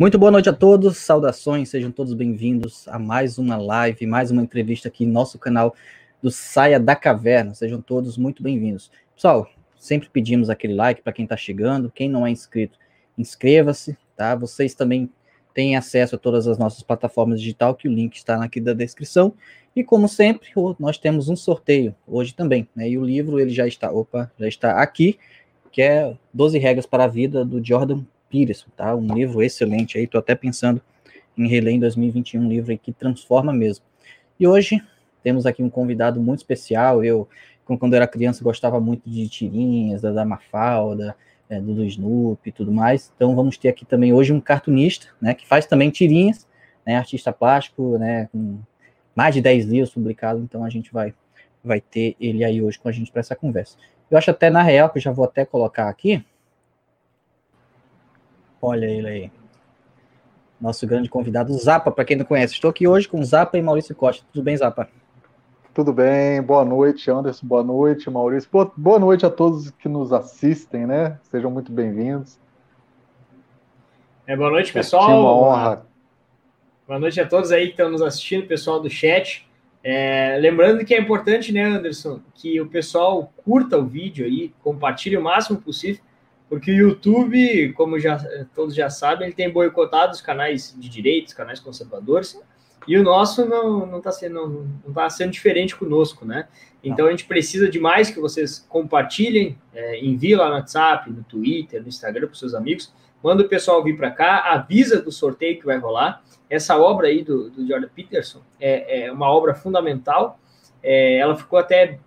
Muito boa noite a todos, saudações, sejam todos bem-vindos a mais uma live, mais uma entrevista aqui no nosso canal do Saia da Caverna. Sejam todos muito bem-vindos. Pessoal, sempre pedimos aquele like para quem está chegando, quem não é inscrito, inscreva-se, tá? Vocês também têm acesso a todas as nossas plataformas digital, que o link está aqui da descrição. E como sempre, nós temos um sorteio hoje também, né? E o livro ele já está, opa, já está aqui, que é 12 regras para a vida do Jordan Peterson, tá? Um livro excelente aí, tô até pensando em reler em 2021, um livro que transforma mesmo. E hoje temos aqui um convidado muito especial, eu, quando era criança, gostava muito de tirinhas, da, da Mafalda, é, do, do Snoopy e tudo mais, então vamos ter aqui também hoje um cartunista, né, que faz também tirinhas, né, artista plástico, né, com mais de 10 livros publicados, então a gente vai, vai ter ele aí hoje com a gente para essa conversa. Eu acho até, na real, que eu já vou até colocar aqui, Olha ele aí. Nosso grande convidado, Zapa, para quem não conhece. Estou aqui hoje com Zapa e Maurício Costa. Tudo bem, Zapa? Tudo bem, boa noite, Anderson, boa noite, Maurício. Boa, boa noite a todos que nos assistem, né? Sejam muito bem-vindos. É, boa noite, pessoal. É uma honra. Boa noite a todos aí que estão nos assistindo, pessoal do chat. É, lembrando que é importante, né, Anderson, que o pessoal curta o vídeo aí, compartilhe o máximo possível, porque o YouTube, como já, todos já sabem, ele tem boicotado os canais de direitos, canais conservadores, e o nosso não não está sendo não, não tá sendo diferente conosco, né? Então a gente precisa de mais que vocês compartilhem, é, enviem lá no WhatsApp, no Twitter, no Instagram para os seus amigos, manda o pessoal vir para cá, avisa do sorteio que vai rolar. Essa obra aí do, do Jordan Peterson é, é uma obra fundamental. É, ela ficou até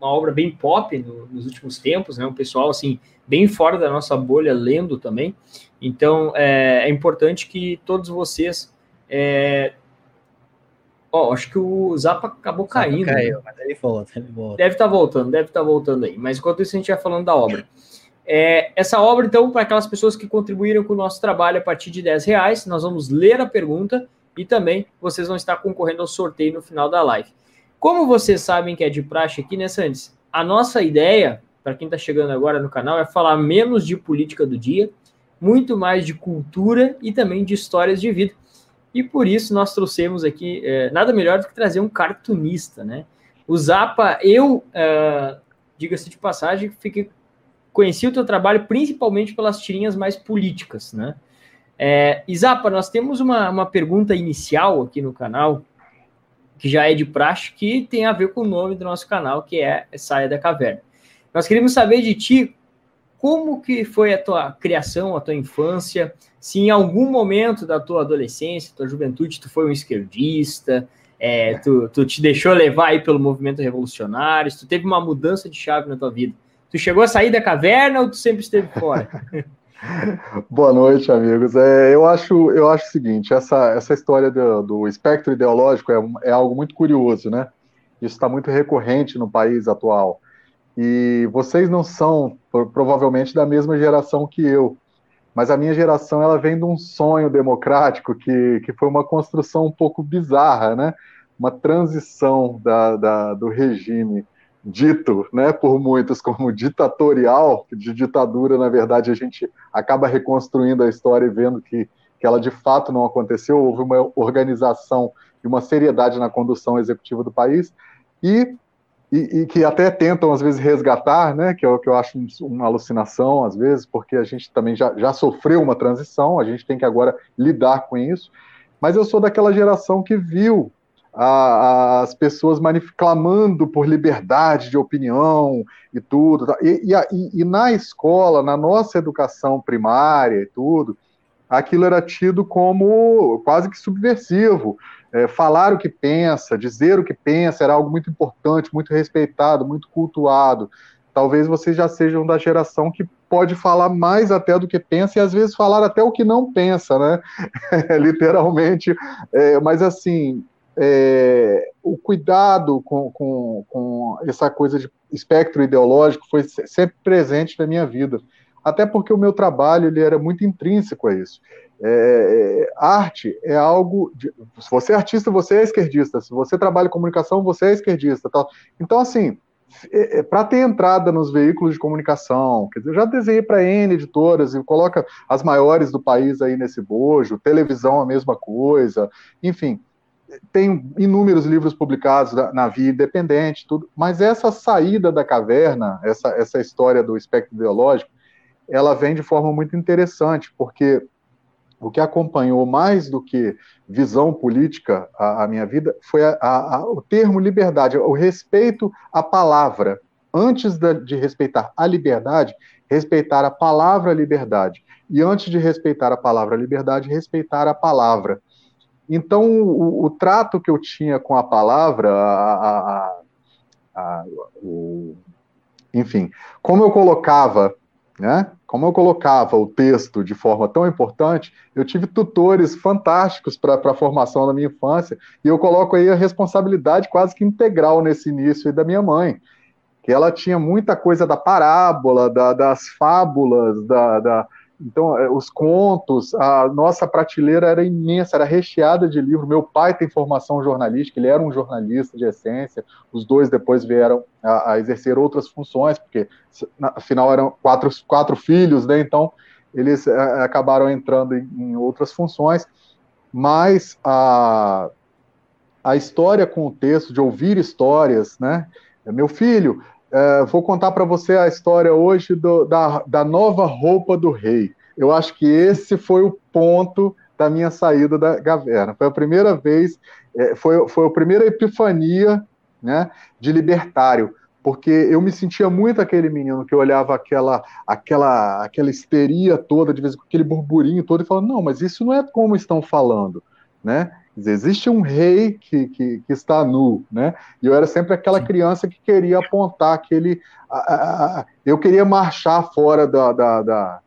uma obra bem pop no, nos últimos tempos, né? Um pessoal assim bem fora da nossa bolha lendo também. Então é, é importante que todos vocês. É... Ó, acho que o Zapa acabou Zapa caindo. Caiu, né? mas ele volta, ele volta. Deve estar tá voltando, deve estar tá voltando aí. Mas enquanto isso, a gente vai falando da obra. É, essa obra, então, para aquelas pessoas que contribuíram com o nosso trabalho a partir de 10 reais, nós vamos ler a pergunta e também vocês vão estar concorrendo ao sorteio no final da live. Como vocês sabem que é de praxe aqui, né, Sandes? A nossa ideia, para quem está chegando agora no canal, é falar menos de política do dia, muito mais de cultura e também de histórias de vida. E por isso nós trouxemos aqui é, nada melhor do que trazer um cartunista, né? O Zapa, eu, é, diga-se de passagem, fiquei, conheci o teu trabalho principalmente pelas tirinhas mais políticas, né? É, e Zapa, nós temos uma, uma pergunta inicial aqui no canal, que já é de praxe, que tem a ver com o nome do nosso canal, que é Saia da Caverna. Nós queríamos saber de ti como que foi a tua criação, a tua infância, se em algum momento da tua adolescência, tua juventude, tu foi um esquerdista, é, tu, tu te deixou levar aí pelo movimento revolucionário, se tu teve uma mudança de chave na tua vida. Tu chegou a sair da caverna ou tu sempre esteve fora? Boa noite, amigos. É, eu, acho, eu acho o seguinte: essa, essa história do, do espectro ideológico é, é algo muito curioso, né? Isso está muito recorrente no país atual. E vocês não são, provavelmente, da mesma geração que eu, mas a minha geração ela vem de um sonho democrático que, que foi uma construção um pouco bizarra, né? Uma transição da, da do regime dito né, por muitos como ditatorial, de ditadura, na verdade, a gente acaba reconstruindo a história e vendo que, que ela de fato não aconteceu, houve uma organização e uma seriedade na condução executiva do país, e, e, e que até tentam, às vezes, resgatar, né, que é o que eu acho uma alucinação, às vezes, porque a gente também já, já sofreu uma transição, a gente tem que agora lidar com isso, mas eu sou daquela geração que viu a, as pessoas clamando por liberdade de opinião e tudo. E, e, e, na escola, na nossa educação primária e tudo, aquilo era tido como quase que subversivo. É, falar o que pensa, dizer o que pensa era algo muito importante, muito respeitado, muito cultuado. Talvez vocês já sejam da geração que pode falar mais até do que pensa e às vezes falar até o que não pensa, né? Literalmente. É, mas assim, é, o cuidado com, com, com, essa coisa de espectro ideológico foi sempre presente na minha vida. Até porque o meu trabalho ele era muito intrínseco a isso. É, arte é algo. De, se você é artista, você é esquerdista. Se você trabalha em comunicação, você é esquerdista. Tal. Então, assim, é, é, para ter entrada nos veículos de comunicação. Quer dizer, eu já desenhei para N editoras e coloca as maiores do país aí nesse bojo, televisão a mesma coisa, enfim, tem inúmeros livros publicados na, na Via Independente, tudo, mas essa saída da caverna, essa, essa história do espectro ideológico, ela vem de forma muito interessante, porque o que acompanhou mais do que visão política a, a minha vida foi a, a, o termo liberdade, o respeito à palavra. Antes de, de respeitar a liberdade, respeitar a palavra liberdade. E antes de respeitar a palavra liberdade, respeitar a palavra. Então, o, o trato que eu tinha com a palavra, a, a, o, enfim, como eu colocava né? Como eu colocava o texto de forma tão importante, eu tive tutores fantásticos para a formação da minha infância, e eu coloco aí a responsabilidade quase que integral nesse início da minha mãe, que ela tinha muita coisa da parábola, da, das fábulas, da, da, então, é, os contos, a nossa prateleira era imensa, era recheada de livros. Meu pai tem formação jornalística, ele era um jornalista de essência. Os dois depois vieram a, a exercer outras funções, porque afinal eram quatro, quatro filhos, né? Então, eles a, é, acabaram entrando em, em, outras funções. Mas a, a história com o texto, de ouvir histórias, né? Meu filho, é, vou contar para você a história hoje do, da, da nova roupa do rei. Eu acho que esse foi o ponto da minha saída da caverna. Foi a primeira vez, é, foi, foi a primeira epifania né, de libertário, porque eu me sentia muito aquele menino que olhava aquela, aquela, aquela histeria toda, de vez em quando, aquele burburinho todo, e falava: não, mas isso não é como estão falando. Né? Dizer, existe um rei que, que, que, está nu, né? E eu era sempre aquela criança que queria apontar aquele. A, a, a, eu queria marchar fora da, da, da,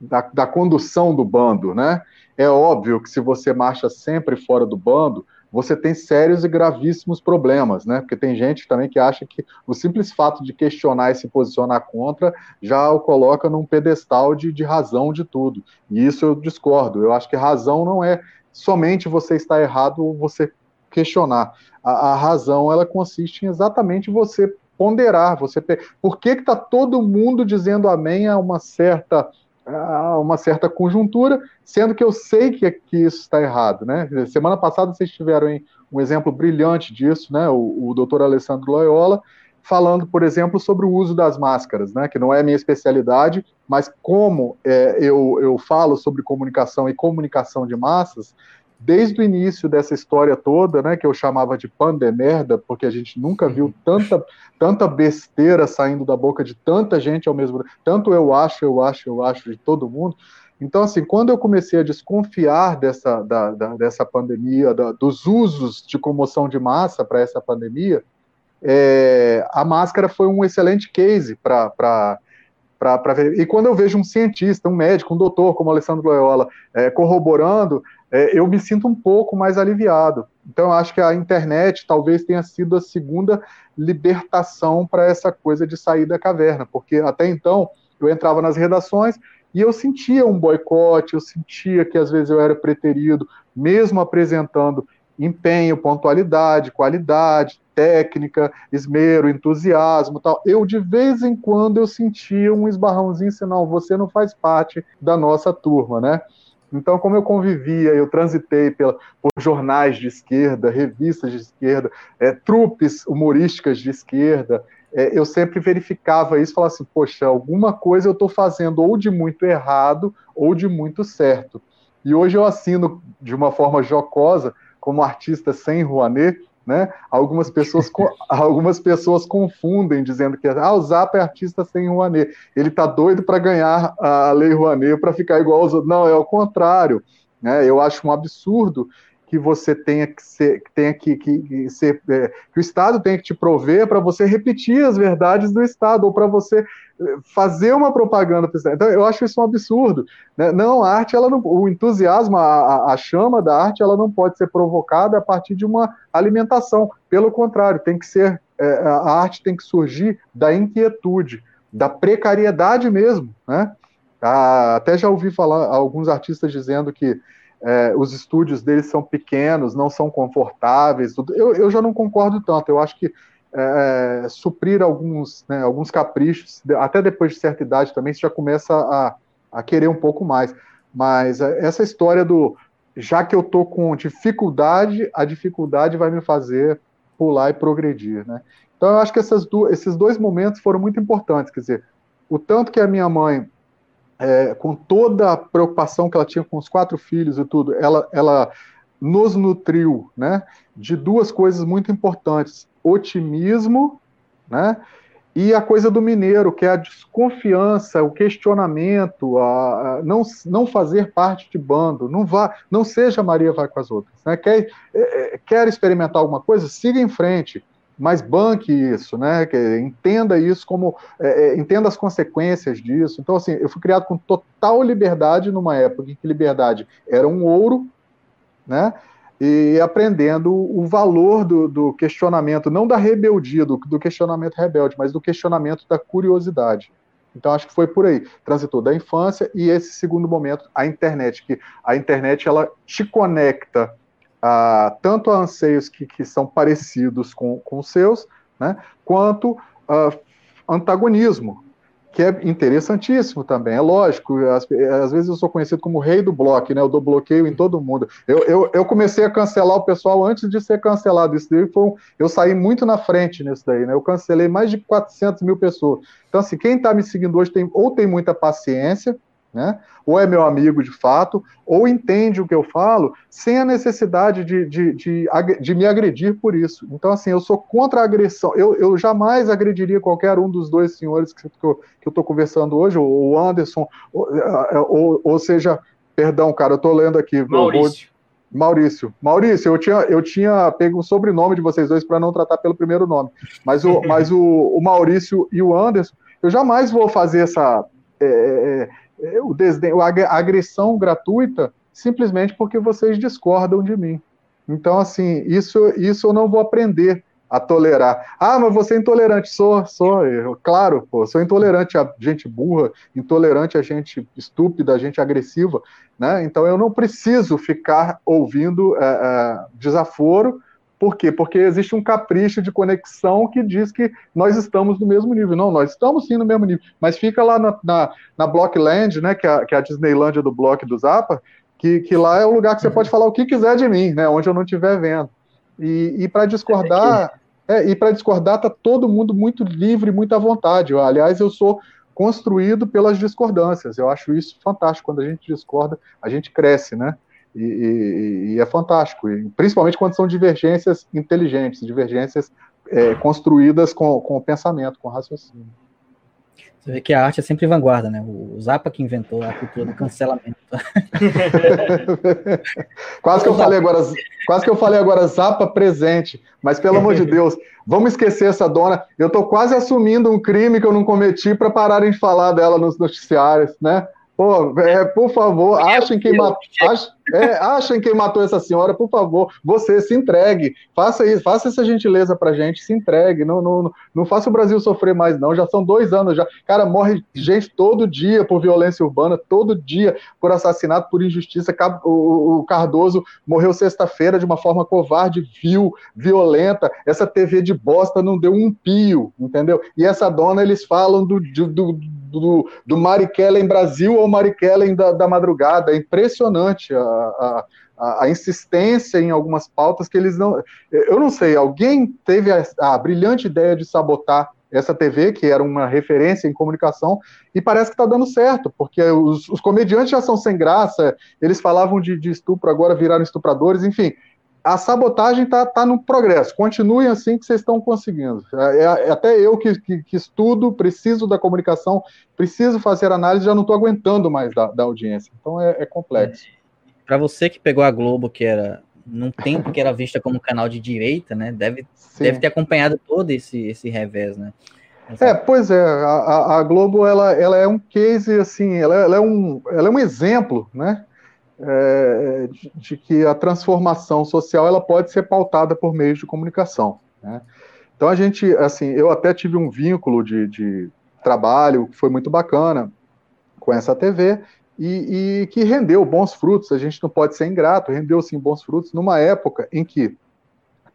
da, da condução do bando, né? É óbvio que se você marcha sempre fora do bando, você tem sérios e gravíssimos problemas, né? Porque tem gente também que acha que o simples fato de questionar e se posicionar contra já o coloca num pedestal de, de razão de tudo. E isso eu discordo. Eu acho que razão não é somente você está errado ou você questionar. A, a, razão ela consiste em exatamente você ponderar, você por que está todo mundo dizendo amém a uma certa uma certa conjuntura, sendo que eu sei que, que isso está errado, né? Semana passada vocês tiveram um exemplo brilhante disso, né? O, o doutor Alessandro Loyola falando, por exemplo, sobre o uso das máscaras, né, que não é minha especialidade, mas como é, eu, eu falo sobre comunicação e comunicação de massas, desde o início dessa história toda, né, que eu chamava de pandemerda, porque a gente nunca viu tanta, tanta besteira saindo da boca de tanta gente ao mesmo tempo, tanto eu acho, eu acho, eu acho de todo mundo. Então, assim, quando eu comecei a desconfiar dessa, da, da, dessa pandemia, da, dos usos de comoção de massa para essa pandemia, é, a máscara foi um excelente case para ver. E quando eu vejo um cientista, um médico, um doutor como Alessandro Loyola é, corroborando, é, eu me sinto um pouco mais aliviado. Então, eu acho que a internet talvez tenha sido a segunda libertação para essa coisa de sair da caverna, porque até então eu entrava nas redações e eu sentia um boicote, eu sentia que às vezes eu era preterido, mesmo apresentando empenho, pontualidade, qualidade, técnica, esmero, entusiasmo, tal. Eu de vez em quando eu sentia um esbarrãozinho, senão você não faz parte da nossa turma, né? Então, como eu convivia, eu transitei pela, por jornais de esquerda, revistas de esquerda, é, trupes humorísticas de esquerda, é, eu sempre verificava isso falava assim: poxa, alguma coisa eu estou fazendo ou de muito errado ou de muito certo. E hoje eu assino de uma forma jocosa como artista sem Rouanet, né? Algumas pessoas, algumas pessoas confundem dizendo que ah, o Zap é artista sem Rouanet. Ele tá doido para ganhar a lei Rouanet para ficar igual aos outros. Não, é o contrário. Né? Eu acho um absurdo que você tenha que ser, que tenha que, que, ser, é, que o Estado tenha que te prover para você repetir as verdades do Estado ou para você é, fazer uma propaganda. Então, eu acho isso um absurdo. Né? Não, a arte, ela não, o entusiasmo, a, a, chama da arte, ela não pode ser provocada a partir de uma alimentação. Pelo contrário, tem que ser é, a arte tem que surgir da inquietude, da precariedade mesmo, né? Ah, até já ouvi falar alguns artistas dizendo que é, os estúdios deles são pequenos, não são confortáveis. Tudo. Eu, eu já não concordo tanto. Eu acho que é, é, suprir alguns, né, alguns caprichos, até depois de certa idade também, você já começa a, a querer um pouco mais. Mas é, essa história do já que eu estou com dificuldade, a dificuldade vai me fazer pular e progredir, né? Então eu acho que essas esses dois momentos foram muito importantes, quer dizer, o tanto que a minha mãe, é, com toda a preocupação que ela tinha com os quatro filhos e tudo, ela, ela nos nutriu, né, de duas coisas muito importantes: otimismo, né, e a coisa do mineiro, que é a desconfiança, o questionamento, a, a não, não fazer parte de bando, não vá, não seja Maria vai com as outras. Né? Quer, é, é, quer experimentar alguma coisa? Siga em frente, mas banque isso, né? Que, entenda isso como é, é, entenda as consequências disso. Então, assim, eu fui criado com total liberdade numa época em que liberdade era um ouro, né? e aprendendo o valor do, do questionamento, não da rebeldia, do, do, questionamento rebelde, mas do questionamento da curiosidade. Então acho que foi por aí, transitou da infância e esse segundo momento, a internet, que a internet ela te conecta a, tanto a anseios que, que são parecidos com, os seus, né, quanto a antagonismo, que é interessantíssimo também, é lógico, às, às, vezes eu sou conhecido como o rei do bloco, né, eu dou bloqueio em todo mundo, eu, eu, eu, comecei a cancelar o pessoal antes de ser cancelado, isso daí foi um, eu saí muito na frente nisso daí, né, eu cancelei mais de 400 mil pessoas, então assim, quem está me seguindo hoje tem, ou tem muita paciência, né? Ou é meu amigo de fato, ou entende o que eu falo sem a necessidade de, de, de, de me agredir por isso. Então, assim, eu sou contra a agressão. Eu, eu jamais agrediria qualquer um dos dois senhores que, que eu estou conversando hoje, o Anderson, ou, ou, ou, seja, perdão, cara, eu estou lendo aqui. Maurício. Maurício. Maurício, eu tinha, eu tinha pego o sobrenome de vocês dois para não tratar pelo primeiro nome. Mas o, mas o, o Maurício e o Anderson, eu jamais vou fazer essa. É o desdém, a agressão gratuita simplesmente porque vocês discordam de mim. Então, assim, isso, isso eu não vou aprender a tolerar. Ah, mas você é intolerante. Sou, sou. Eu, claro, pô, sou intolerante a gente burra, intolerante a gente estúpida, a gente agressiva, né? Então eu não preciso ficar ouvindo é, é, desaforo por quê? Porque existe um capricho de conexão que diz que nós estamos no mesmo nível. Não, nós estamos sim no mesmo nível, mas fica lá na, na, na Blockland, né, que é, a, que é a Disneylândia do Block do Zappa, que, que lá é o lugar que você pode falar o que quiser de mim, né, onde eu não estiver vendo. E, e para discordar, é, e para discordar tá todo mundo muito livre, muito à vontade. Aliás, eu sou construído pelas discordâncias. Eu acho isso fantástico. Quando a gente discorda, a gente cresce, né? E, e, e é fantástico, e principalmente quando são divergências inteligentes, divergências é, construídas com, com o pensamento, com o raciocínio. Você vê que a arte é sempre vanguarda, né? O Zappa que inventou a cultura do cancelamento. quase que eu falei agora, quase que eu falei agora Zappa presente, mas pelo amor de Deus, vamos esquecer essa dona. Eu estou quase assumindo um crime que eu não cometi para pararem de falar dela nos noticiários, né? Pô, é, por favor, achem quem, é, achem quem matou essa senhora, por favor, você se entregue, faça isso, faça essa gentileza pra gente, se entregue, não, não, não faça o Brasil sofrer mais, não. Já são dois anos já. Cara, morre gente todo dia por violência urbana, todo dia por assassinato, por injustiça. O, o Cardoso morreu sexta-feira de uma forma covarde, vil, violenta. Essa TV de bosta não deu um pio, entendeu? E essa dona, eles falam do, do do, do Marighellen Brasil ou Marighellen da, da madrugada. É impressionante a, a, a, a, insistência em algumas pautas que eles não. Eu não sei, alguém teve a, a brilhante ideia de sabotar essa TV, que era uma referência em comunicação, e parece que está dando certo, porque os, os, comediantes já são sem graça, eles falavam de, de estupro, agora viraram estupradores, enfim a sabotagem está tá no progresso. Continuem assim que vocês estão conseguindo. É, é, até eu que, que, que, estudo, preciso da comunicação, preciso fazer análise, já não estou aguentando mais da, da, audiência. Então é, é complexo. Para você que pegou a Globo, que era num tempo que era vista como canal de direita, né? Deve, deve ter acompanhado todo esse, esse revés, né? É, pois é, a, a, Globo ela, ela é um case assim, ela, ela, é um, ela é um exemplo, né? É, de, de, que a transformação social ela pode ser pautada por meios de comunicação. Né? Então a gente, assim, eu até tive um vínculo de, de trabalho que foi muito bacana com essa TV e, e, que rendeu bons frutos. A gente não pode ser ingrato, rendeu sim bons frutos numa época em que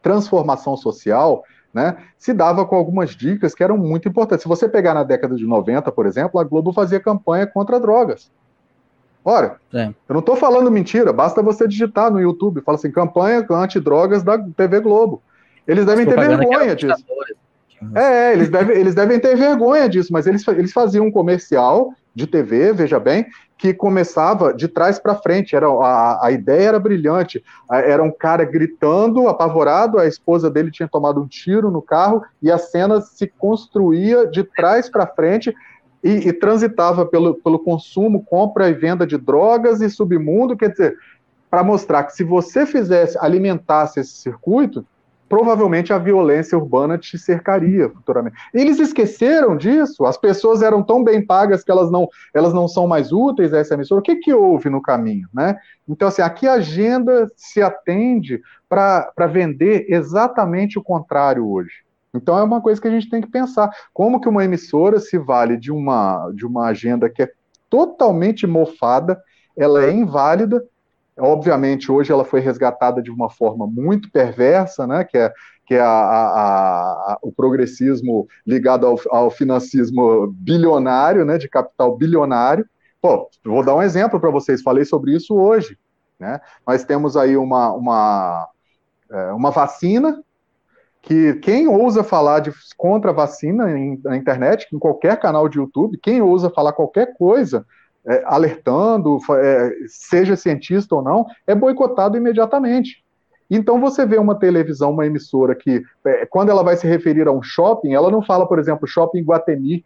transformação social né, se dava com algumas dicas que eram muito importantes. Se você pegar na década de 90, por exemplo, a Globo fazia campanha contra drogas. Ora, é. eu não estou falando mentira, basta você digitar no YouTube, fala assim, campanha anti-drogas da TV Globo. Eles devem ter vergonha disso. É, eles devem, eles devem ter vergonha disso, mas eles, eles faziam um comercial de TV, veja bem, que começava de trás para frente. Era, a, a ideia era brilhante. Era um cara gritando, apavorado, a esposa dele tinha tomado um tiro no carro e a cena se construía de trás para frente e, e, transitava pelo, pelo consumo, compra e venda de drogas e submundo. Quer dizer, para mostrar que se você fizesse, alimentasse esse circuito, provavelmente a violência urbana te cercaria futuramente. Eles esqueceram disso, as pessoas eram tão bem pagas que elas não, elas não são mais úteis a essa emissora. O que, que houve no caminho? Né? Então, assim, aqui a agenda se atende para vender exatamente o contrário hoje. Então é uma coisa que a gente tem que pensar. Como que uma emissora se vale de uma, de uma agenda que é totalmente mofada, ela é inválida, Obviamente, hoje ela foi resgatada de uma forma muito perversa, né, que é, que é a, a, a, o progressismo ligado ao, ao financismo bilionário, né, de capital bilionário. Pô, vou dar um exemplo para vocês, falei sobre isso hoje. Né? Nós temos aí uma, uma, é, uma vacina que quem ousa falar de contra a vacina em, na internet, em qualquer canal de YouTube, quem ousa falar qualquer coisa é, alertando, é, seja cientista ou não, é boicotado imediatamente. Então você vê uma televisão, uma emissora que, é, quando ela vai se referir a um shopping, ela não fala, por exemplo, shopping Guatemi.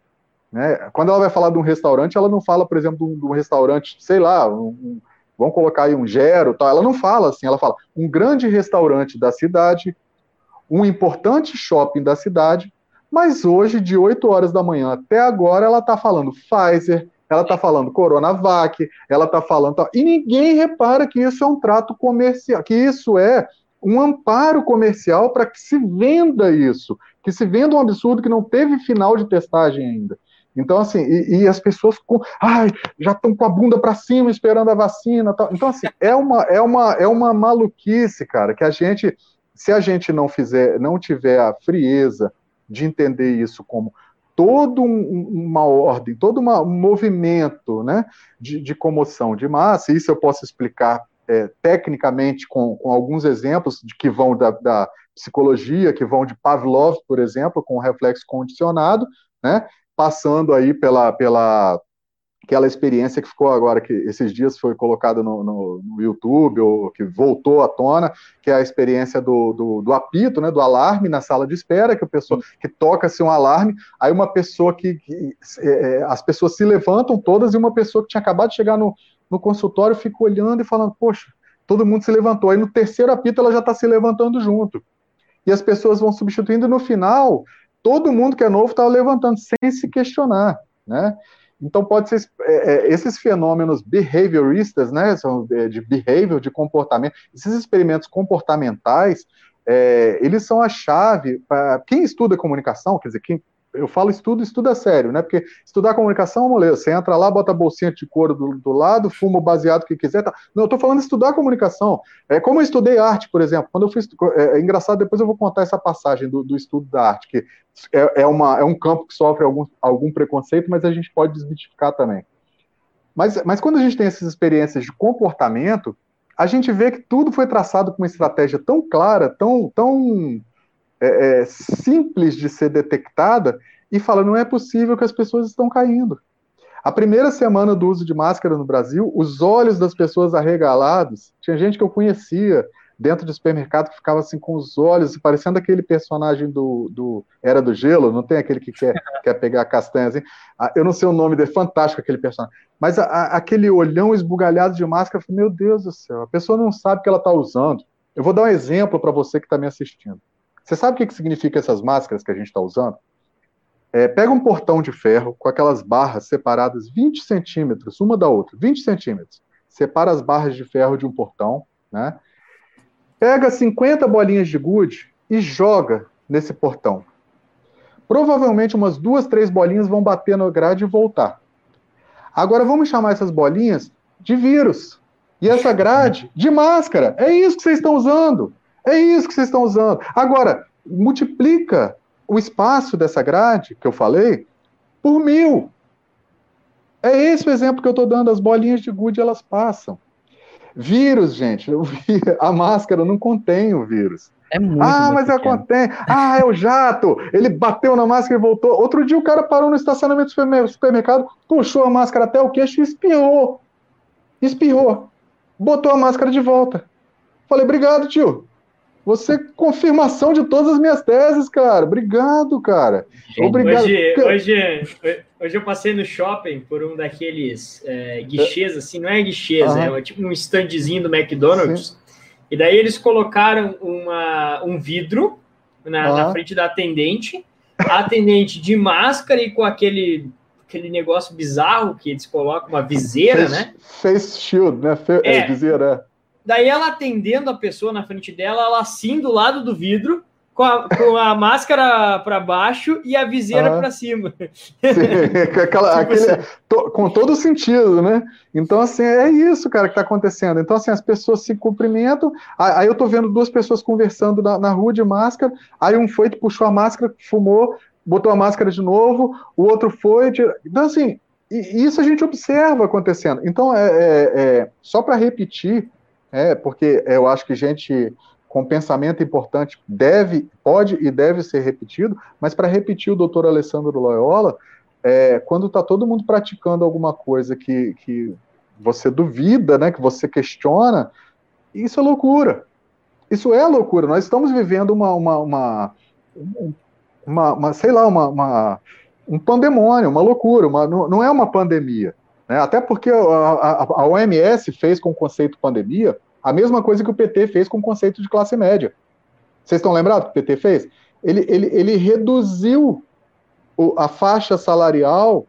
Né? Quando ela vai falar de um restaurante, ela não fala, por exemplo, de um, de um restaurante, sei lá, um, um, vamos colocar aí um gero, tal. ela não fala assim, ela fala um grande restaurante da cidade, um importante shopping da cidade, mas hoje, de 8 horas da manhã até agora, ela está falando Pfizer, ela está falando Coronavac, ela está falando. E ninguém repara que isso é um trato comercial, que isso é um amparo comercial para que se venda isso, que se venda um absurdo que não teve final de testagem ainda. Então, assim, e, e as pessoas com, ai, já estão com a bunda para cima esperando a vacina. Tal. Então, assim, é uma, é, uma, é uma maluquice, cara, que a gente, se a gente não fizer, não tiver a frieza de entender isso como toda um, uma ordem, todo uma, um movimento né, de, de, comoção de massa. Isso eu posso explicar é, tecnicamente com, com, alguns exemplos de que vão da, da, psicologia, que vão de Pavlov, por exemplo, com o reflexo condicionado, né, passando aí pela, pela aquela experiência que ficou agora, que esses dias foi colocada no, no, no, YouTube, ou que voltou à tona, que é a experiência do, do, do, apito, né, do alarme na sala de espera, que, a pessoa, que toca-se um alarme, aí uma pessoa que, que é, é, as pessoas se levantam todas, e uma pessoa que tinha acabado de chegar no, no consultório fica olhando e falando, poxa, todo mundo se levantou, aí no terceiro apito ela já está se levantando junto, e as pessoas vão substituindo, e no final, todo mundo que é novo está levantando, sem se questionar, né, então, pode ser é, é, esses fenômenos behavioristas, né, são é, de behavior, de comportamento, esses experimentos comportamentais, é, eles são a chave para quem estuda comunicação, quer dizer, quem eu falo estudo, estuda sério, né? Porque estudar comunicação, moleza, você entra lá, bota a bolsinha de couro do, do lado, fuma o baseado que quiser. Tá. Não, eu estou falando estudar comunicação. É como eu estudei arte, por exemplo. Quando eu fiz. É, é engraçado, depois eu vou contar essa passagem do, do estudo da arte, que é, é, uma, é um campo que sofre algum, algum preconceito, mas a gente pode desmitificar também. Mas, mas quando a gente tem essas experiências de comportamento, a gente vê que tudo foi traçado com uma estratégia tão clara, tão, tão é, é, simples de ser detectada e fala: não é possível que as pessoas estão caindo. A primeira semana do uso de máscara no Brasil, os olhos das pessoas arregalados, tinha gente que eu conhecia dentro do supermercado que ficava assim com os olhos, parecendo aquele personagem do, do Era do Gelo, não tem aquele que quer, quer pegar castanhas, assim? Ah, eu não sei o nome dele, fantástico aquele personagem, mas a, a, aquele olhão esbugalhado de máscara, meu Deus do céu, a pessoa não sabe o que ela está usando. Eu vou dar um exemplo para você que está me assistindo. Você sabe o que, que significa essas máscaras que a gente está usando? É, pega um portão de ferro com aquelas barras separadas 20 centímetros, uma da outra, 20 centímetros. Separa as barras de ferro de um portão, né? Pega 50 bolinhas de gude e joga nesse portão. Provavelmente umas duas, três bolinhas vão bater no grade e voltar. Agora vamos chamar essas bolinhas de vírus. E essa grade de máscara. É isso que vocês estão usando. É isso que vocês estão usando. Agora, multiplica o espaço dessa grade que eu falei por mil. É esse o exemplo que eu estou dando. As bolinhas de gude elas passam. Vírus, gente, a máscara não contém o vírus. É muito, ah, mas ela contém. Ah, é o jato. Ele bateu na máscara e voltou. Outro dia o cara parou no estacionamento do supermercado, puxou a máscara até o queixo e espirrou. Espirrou. Botou a máscara de volta. Falei, obrigado, tio. Você é confirmação de todas as minhas teses, cara. Obrigado, cara. Obrigado. Hoje, hoje, hoje eu passei no shopping por um daqueles é, guichês, assim, não é guichês, é tipo um standzinho do McDonald's. Sim. E daí eles colocaram uma, um vidro na, na frente da atendente, a atendente de máscara e com aquele aquele negócio bizarro que eles colocam, uma viseira, face, né? Face shield, né? Fe é, é, viseira. Daí ela atendendo a pessoa na frente dela, ela assim do lado do vidro, com a, com a máscara para baixo e a viseira para cima. Sim, aquela, tipo aquele, assim. to, com todo sentido, né? Então, assim, é isso, cara, que está acontecendo. Então, assim, as pessoas se cumprimentam, aí eu tô vendo duas pessoas conversando na, na rua de máscara, aí um foi, puxou a máscara, fumou, botou a máscara de novo, o outro foi. Então, assim, isso a gente observa acontecendo. Então, é, é, é só para repetir, é, porque eu acho que gente com pensamento importante deve, pode e deve ser repetido, mas para repetir o doutor Alessandro Loyola, é, quando está todo mundo praticando alguma coisa que, que você duvida, né, que você questiona, isso é loucura. Isso é loucura. Nós estamos vivendo uma, uma, uma, uma, uma sei lá, uma, uma, um pandemônio, uma loucura. Uma, não, não é uma pandemia. Né? Até porque a, a, a OMS fez com o conceito pandemia a mesma coisa que o PT fez com o conceito de classe média. Vocês estão lembrados que o PT fez? Ele, ele, ele reduziu o, a faixa salarial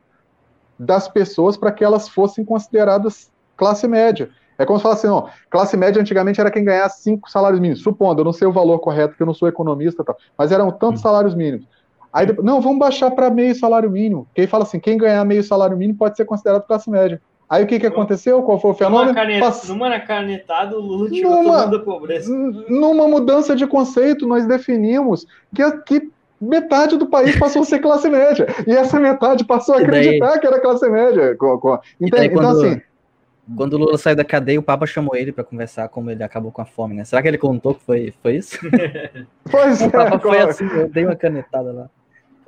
das pessoas para que elas fossem consideradas classe média. É como se falasse assim, ó, classe média antigamente era quem ganhasse cinco salários mínimos. Supondo, eu não sei o valor correto, porque eu não sou economista, tá, mas eram tantos hum. salários mínimos. Aí, depois, não, vamos baixar para meio salário mínimo. Quem fala assim, quem ganhar meio salário mínimo pode ser considerado classe média. Aí o que, que aconteceu? Qual foi o fenômeno? Numa, Pass... numa canetada, o Lula tirou numa, todo mundo da pobreza. Numa mudança de conceito, nós definimos que, que metade do país passou a ser classe média. E essa metade passou a acreditar daí... que era classe média. Então, então assim. Quando o Lula saiu da cadeia, o Papa chamou ele para conversar como ele acabou com a fome, né? Será que ele contou que foi, foi isso? Pois o é. Papa foi assim, eu dei uma canetada lá.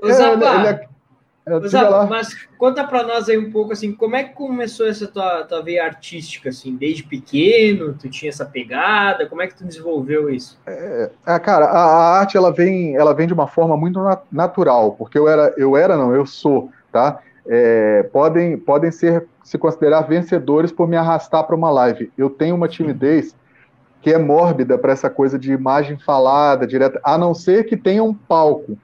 Ô, é, ele, ele, Exato, mas conta para nós aí um pouco assim, como é que começou essa tua, tua veia artística assim, desde pequeno, tu tinha essa pegada, como é que tu desenvolveu isso? É, é cara, a, a, arte ela vem, ela vem de uma forma muito natural, porque eu era, eu era não, eu sou, tá? É, podem, podem ser se considerar vencedores por me arrastar para uma live. Eu tenho uma timidez que é mórbida para essa coisa de imagem falada direta, a não ser que tenha um palco.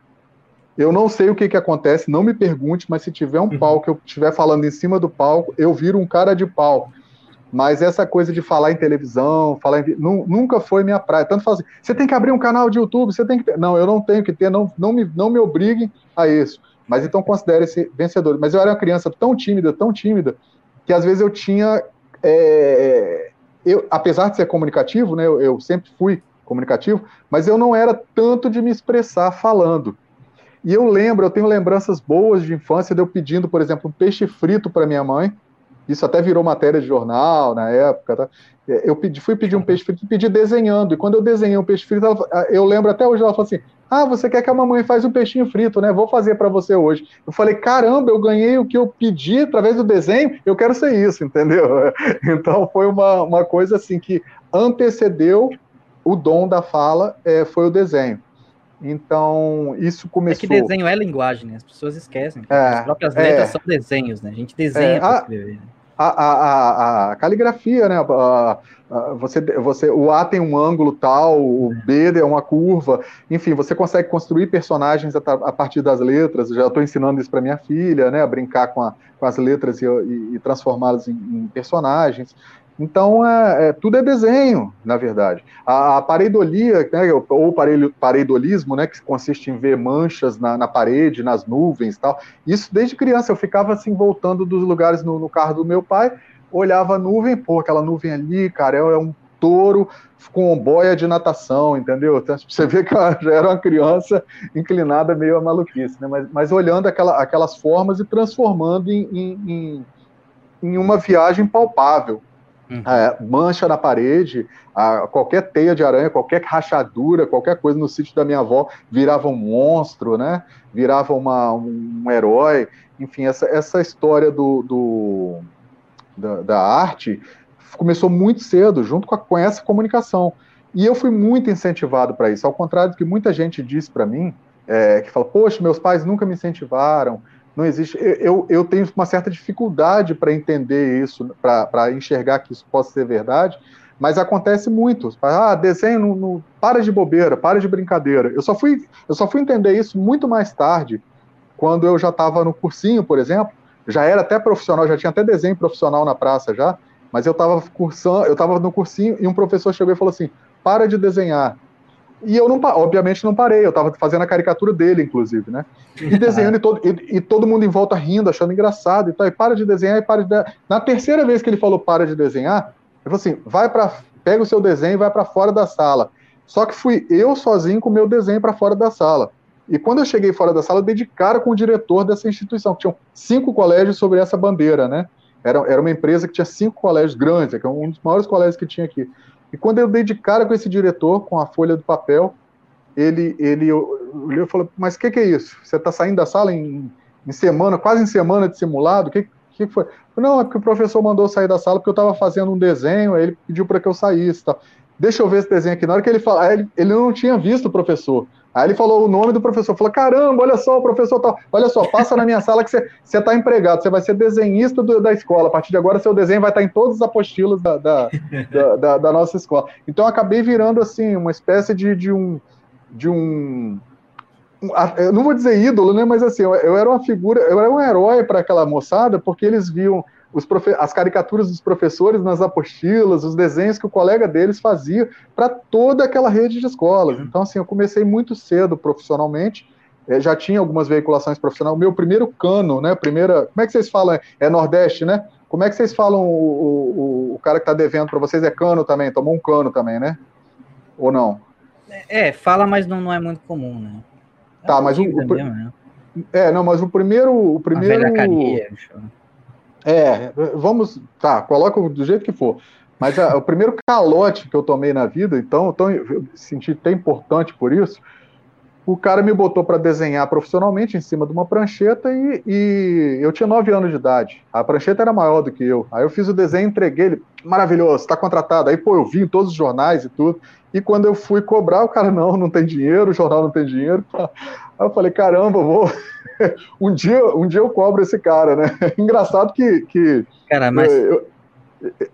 Eu não sei o que, que acontece, não me pergunte, mas se tiver um uhum. palco, eu estiver falando em cima do palco, eu viro um cara de pau. Mas essa coisa de falar em televisão, falar em... nunca foi minha praia. Tanto fala assim, você tem que abrir um canal de YouTube, você tem que ter. Não, eu não tenho que ter, não, não, me, não me obriguem a isso. Mas então considere esse vencedor. Mas eu era uma criança tão tímida, tão tímida, que às vezes eu tinha. É... eu, apesar de ser comunicativo, né, eu, eu sempre fui comunicativo, mas eu não era tanto de me expressar falando. E eu lembro, eu tenho lembranças boas de infância de eu pedindo, por exemplo, um peixe frito para minha mãe. Isso até virou matéria de jornal na época. Tá? Eu pedi, fui pedir um peixe frito e pedi desenhando. E quando eu desenhei um peixe frito, ela, eu lembro até hoje, ela falou assim: Ah, você quer que a mamãe faz um peixinho frito, né? Vou fazer para você hoje. Eu falei: Caramba, eu ganhei o que eu pedi através do desenho, eu quero ser isso, entendeu? Então foi uma, uma coisa assim que antecedeu o dom da fala, é, foi o desenho. Então, isso começou. É que desenho é linguagem, né? As pessoas esquecem. É, As próprias letras é, são desenhos, né? A gente desenha é, para escrever. Né? A, a, a, a, caligrafia, né? você, você, o A tem um ângulo tal, o B é uma curva, enfim, você consegue construir personagens a, a partir das letras. já estou ensinando isso para minha filha, né? A brincar com, com as letras e, e, e transformá-las em, em, personagens. Então, é, é, tudo é desenho, na verdade. A, a pareidolia, né, ou pareidolismo, né, que consiste em ver manchas na, na, parede, nas nuvens tal, isso desde criança. Eu ficava assim, voltando dos lugares no, no carro do meu pai, olhava a nuvem, pô, aquela nuvem ali, cara, é, é um touro com boia de natação, entendeu? Então, você vê que ela já era uma criança inclinada meio a maluquice, né? Mas, mas olhando aquela, aquelas formas e transformando em, em, em uma viagem palpável. Uhum. É, mancha na parede, a, qualquer teia de aranha, qualquer rachadura, qualquer coisa no sítio da minha avó virava um monstro, né? Virava uma, um, um herói. Enfim, essa, essa história do, do da, da arte começou muito cedo, junto com, a, com essa comunicação. E eu fui muito incentivado para isso, ao contrário do que muita gente disse para mim, é, que fala, poxa, meus pais nunca me incentivaram, não existe. Eu, eu tenho uma certa dificuldade para entender isso, para enxergar que isso possa ser verdade, mas acontece muito. Ah, desenho, no, no, para de bobeira, para de brincadeira. Eu só fui, eu só fui entender isso muito mais tarde, quando eu já estava no cursinho, por exemplo, já era até profissional, já tinha até desenho profissional na praça já, mas eu estava cursando, eu estava no cursinho e um professor chegou e falou assim: "Para de desenhar". E eu não, obviamente não parei, eu estava fazendo a caricatura dele, inclusive, né? E desenhando e todo, e, e, todo mundo em volta rindo, achando engraçado e tal. E para de desenhar e para de. Na terceira vez que ele falou para de desenhar, ele falou assim: vai para, pega o seu desenho e vai para fora da sala. Só que fui eu sozinho com o meu desenho para fora da sala. E quando eu cheguei fora da sala, eu dei de cara com o diretor dessa instituição, que tinham cinco colégios sobre essa bandeira, né? Era, era uma empresa que tinha cinco colégios grandes, que é um dos maiores colégios que tinha aqui. E quando eu dei de cara com esse diretor, com a folha do papel, ele, ele olhou e falou: Mas o que, que, é isso? Você está saindo da sala em, em, semana, quase em semana de simulado? O que, que foi? Não, é porque o professor mandou sair da sala porque eu estava fazendo um desenho, aí ele pediu para que eu saísse. Tá. Deixa eu ver esse desenho aqui. Na hora que ele fala, ele, ele não tinha visto o professor. Aí ele falou o nome do professor, falou: caramba, olha só, o professor tá. Olha só, passa na minha sala que você está empregado, você vai ser desenhista do, da escola. A partir de agora, seu desenho vai estar em todas as apostilas da, da, da, da, da nossa escola. Então eu acabei virando assim, uma espécie de, de um. De um eu não vou dizer ídolo, né? Mas assim, eu, eu era uma figura, eu era um herói para aquela moçada, porque eles viam as caricaturas dos professores nas apostilas, os desenhos que o colega deles fazia para toda aquela rede de escolas. Então, assim, eu comecei muito cedo profissionalmente, é, já tinha algumas veiculações profissionais. O meu primeiro cano, né? Primeira. Como é que vocês falam? É Nordeste, né? Como é que vocês falam o, o, o cara que está devendo para vocês é cano também? Tomou um cano também, né? Ou não? É, fala, mas não, não é muito comum, né? É tá, mas o, o mesmo, né? É, não, mas o primeiro. O primeiro. A velha carinha, é, vamos. Tá, coloca do jeito que for. Mas a, o primeiro calote que eu tomei na vida, então, então eu senti tão importante por isso. O cara me botou para desenhar profissionalmente em cima de uma prancheta e, e, eu tinha nove anos de idade. A prancheta era maior do que eu. Aí eu fiz o desenho, entreguei ele, maravilhoso, está contratado. Aí, pô, eu vi em todos os jornais e tudo. E quando eu fui cobrar, o cara, não, não tem dinheiro, o jornal não tem dinheiro. Aí eu falei, caramba, vou. um, dia, um dia eu cobro esse cara, né? Engraçado que. que cara, mas. Eu,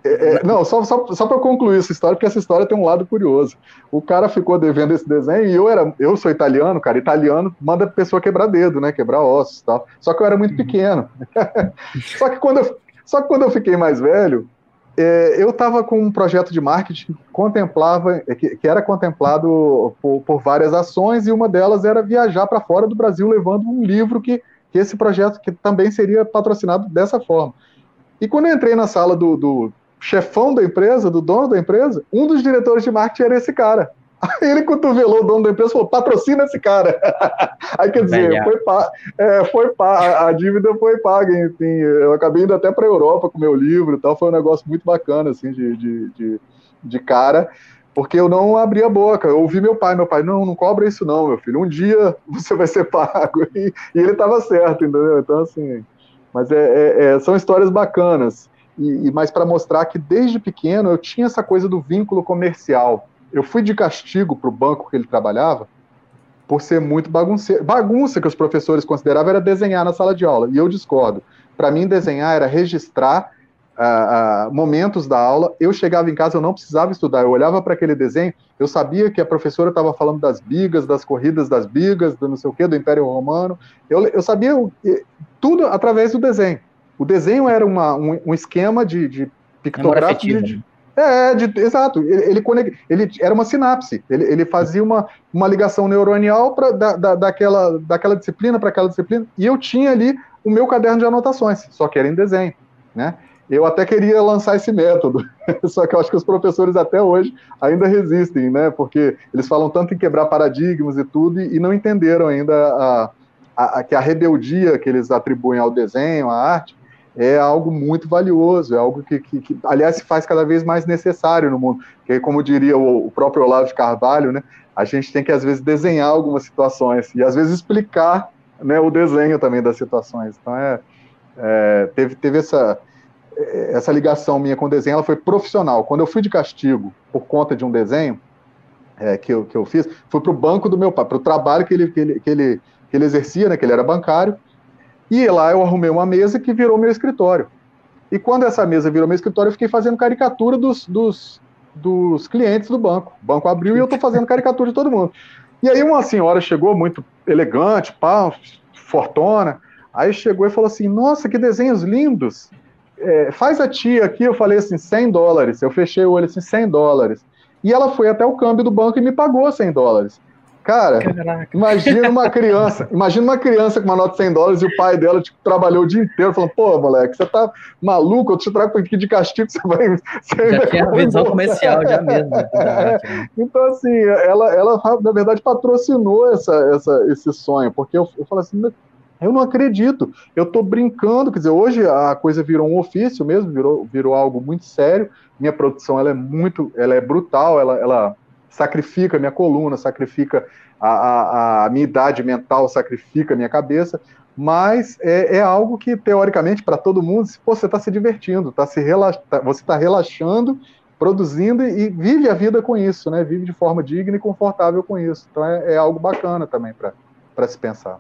é, é, não, só, só, só para concluir essa história, porque essa história tem um lado curioso. O cara ficou devendo esse desenho e eu era, eu sou italiano, cara, italiano manda a pessoa quebrar dedo, né? Quebrar ossos e tal. Só que eu era muito pequeno. só, que quando eu, só que quando eu fiquei mais velho, é, eu estava com um projeto de marketing que contemplava, é, que, que era contemplado por, por, várias ações, e uma delas era viajar para fora do Brasil levando um livro que, que esse projeto que também seria patrocinado dessa forma. E quando eu entrei na sala do, do chefão da empresa, do dono da empresa, um dos diretores de marketing era esse cara. Aí ele cotovelou o dono da empresa e falou: patrocina esse cara. Aí quer dizer, foi, pa é, foi pa a dívida foi paga, enfim. Eu acabei indo até para a Europa com meu livro e tal. Foi um negócio muito bacana, assim, de, de, de, de cara porque eu não abri a boca. Eu ouvi meu pai, meu pai, não, não cobra isso não, meu filho. Um dia você vai ser pago. E, e ele estava certo, entendeu? Então, assim, mas é, é, é são histórias bacanas. E, e mas para mostrar que desde pequeno eu tinha essa coisa do vínculo comercial. Eu fui de castigo para o banco que ele trabalhava por ser muito bagunceiro. Bagunça que os professores consideravam era desenhar na sala de aula, e eu discordo. Para mim, desenhar era registrar uh, uh, momentos da aula. Eu chegava em casa, eu não precisava estudar, eu olhava para aquele desenho, eu sabia que a professora estava falando das bigas, das corridas das bigas, do não sei o quê, do Império Romano. Eu, eu sabia tudo através do desenho. O desenho era uma, um, um esquema de, de pictográfico. De, é, é, de, exato. Ele, ele, ele, era uma sinapse. Ele, ele fazia uma, uma ligação neuronial pra, da, da, daquela, daquela disciplina para aquela disciplina. E eu tinha ali o meu caderno de anotações, só que era em desenho. Né? Eu até queria lançar esse método, só que eu acho que os professores até hoje ainda resistem, né? Porque eles falam tanto em quebrar paradigmas e tudo, e, e não entenderam ainda a, a, a, que a rebeldia que eles atribuem ao desenho, à arte, é algo muito valioso, é algo que, que, que, aliás, se faz cada vez mais necessário no mundo. Que, como diria o, o, próprio Olavo de Carvalho, né, a gente tem que, às vezes, desenhar algumas situações e, às vezes, explicar né, o desenho também das situações. Então, é, é, teve, teve essa, essa ligação minha com o desenho, ela foi profissional. Quando eu fui de castigo por conta de um desenho é, que, eu, que eu fiz, fui para o banco do meu pai, para o trabalho que ele, que, ele, que, ele, que ele exercia, né, que ele era bancário, e lá eu arrumei uma mesa que virou meu escritório. E quando essa mesa virou meu escritório, eu fiquei fazendo caricatura dos, dos, dos clientes do banco. O banco abriu e eu estou fazendo caricatura de todo mundo. E aí uma senhora chegou muito elegante, pá, fortona. Aí chegou e falou assim: Nossa, que desenhos lindos! É, faz a tia aqui. Eu falei assim: 100 dólares. Eu fechei o olho assim: 100 dólares. E ela foi até o câmbio do banco e me pagou 100 dólares. Cara, Caraca. imagina uma criança, imagina uma criança com uma nota de 100 dólares e o pai dela tipo, trabalhou o dia inteiro falando, pô, moleque, você tá maluco, eu te trago aqui de castigo, você vai... Você já tinha a visão comercial já mesmo. Né? É. Então, assim, ela, ela, na verdade, patrocinou essa, essa, esse sonho, porque eu, eu falo assim, eu não acredito, eu tô brincando, quer dizer, hoje a coisa virou um ofício mesmo, virou, virou algo muito sério, minha produção, ela é muito, ela é brutal, ela, ela sacrifica minha coluna, sacrifica a, a, a minha idade mental, sacrifica minha cabeça, mas é, é algo que, teoricamente, para todo mundo, pô, você está se divertindo, tá se relax... Tá, você está relaxando, produzindo e, vive a vida com isso, né? Vive de forma digna e confortável com isso. Então é, é algo bacana também para se pensar.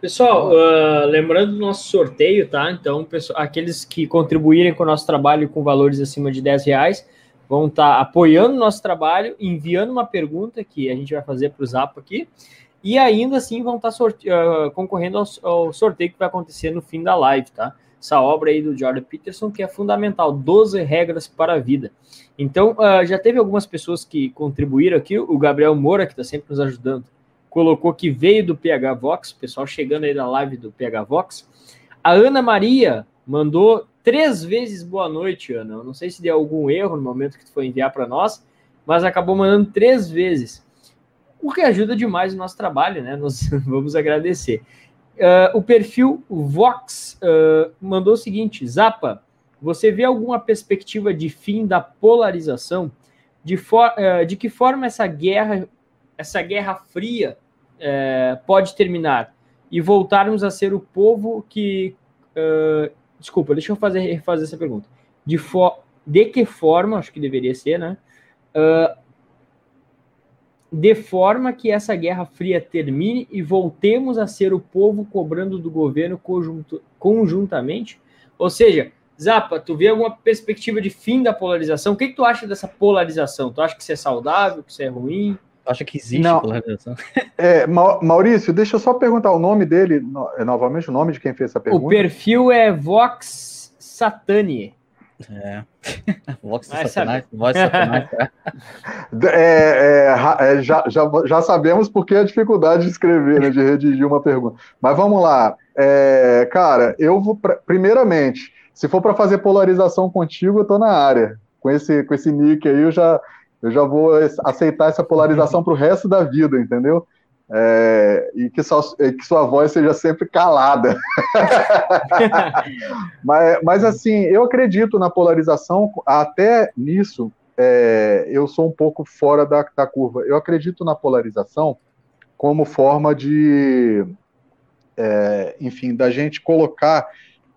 Pessoal, uh, lembrando do nosso sorteio, tá? Então, pessoal, aqueles que contribuírem com o nosso trabalho com valores acima de 10 reais, vão estar tá apoiando o nosso trabalho, enviando uma pergunta que a gente vai fazer para o Zap aqui, e ainda assim vão estar tá uh, concorrendo ao, ao, sorteio que vai acontecer no fim da live, tá? Essa obra aí do Jordan Peterson, que é fundamental, 12 regras para a vida. Então, uh, já teve algumas pessoas que contribuíram aqui, o Gabriel Moura, que está sempre nos ajudando, colocou que veio do PH Vox, pessoal chegando aí da live do PH Vox. A Ana Maria mandou três vezes boa noite, Ana. Eu não sei se deu algum erro no momento que tu foi enviar para nós, mas acabou mandando três vezes. O que ajuda demais o nosso trabalho, né? Nós vamos agradecer. Uh, o perfil Vox uh, mandou o seguinte: Zapa, você vê alguma perspectiva de fim da polarização? De, for, uh, de que forma essa guerra, essa guerra fria pode terminar e voltarmos a ser o povo que Desculpa, deixa eu fazer, refazer essa pergunta. De, for, de que forma, acho que deveria ser, né? Uh, de forma que essa Guerra Fria termine e voltemos a ser o povo cobrando do governo conjunto, conjuntamente? Ou seja, Zapa, tu vê alguma perspectiva de fim da polarização? O que, que tu acha dessa polarização? Tu acha que isso é saudável, que isso é ruim? Acha que existe Não. polarização? É, Maurício, deixa eu só perguntar o nome dele, é, novamente, o nome de quem fez essa pergunta. O perfil é Vox Satani. É. Vox Satanás, Vox Satanás. É, é, é, já, já, já sabemos por que a dificuldade de escrever, né, de redigir uma pergunta. Mas vamos lá. É, cara, eu vou, primeiramente, se for para fazer polarização contigo, eu tô na área. Com esse, com esse nick aí, eu já, eu já vou aceitar essa polarização para o resto da vida, entendeu? É, e que, sua, que sua voz seja sempre calada. mas, mas, assim, eu acredito na polarização, até nisso é, eu sou um pouco fora da, da curva. Eu acredito na polarização como forma de, é, enfim, da gente colocar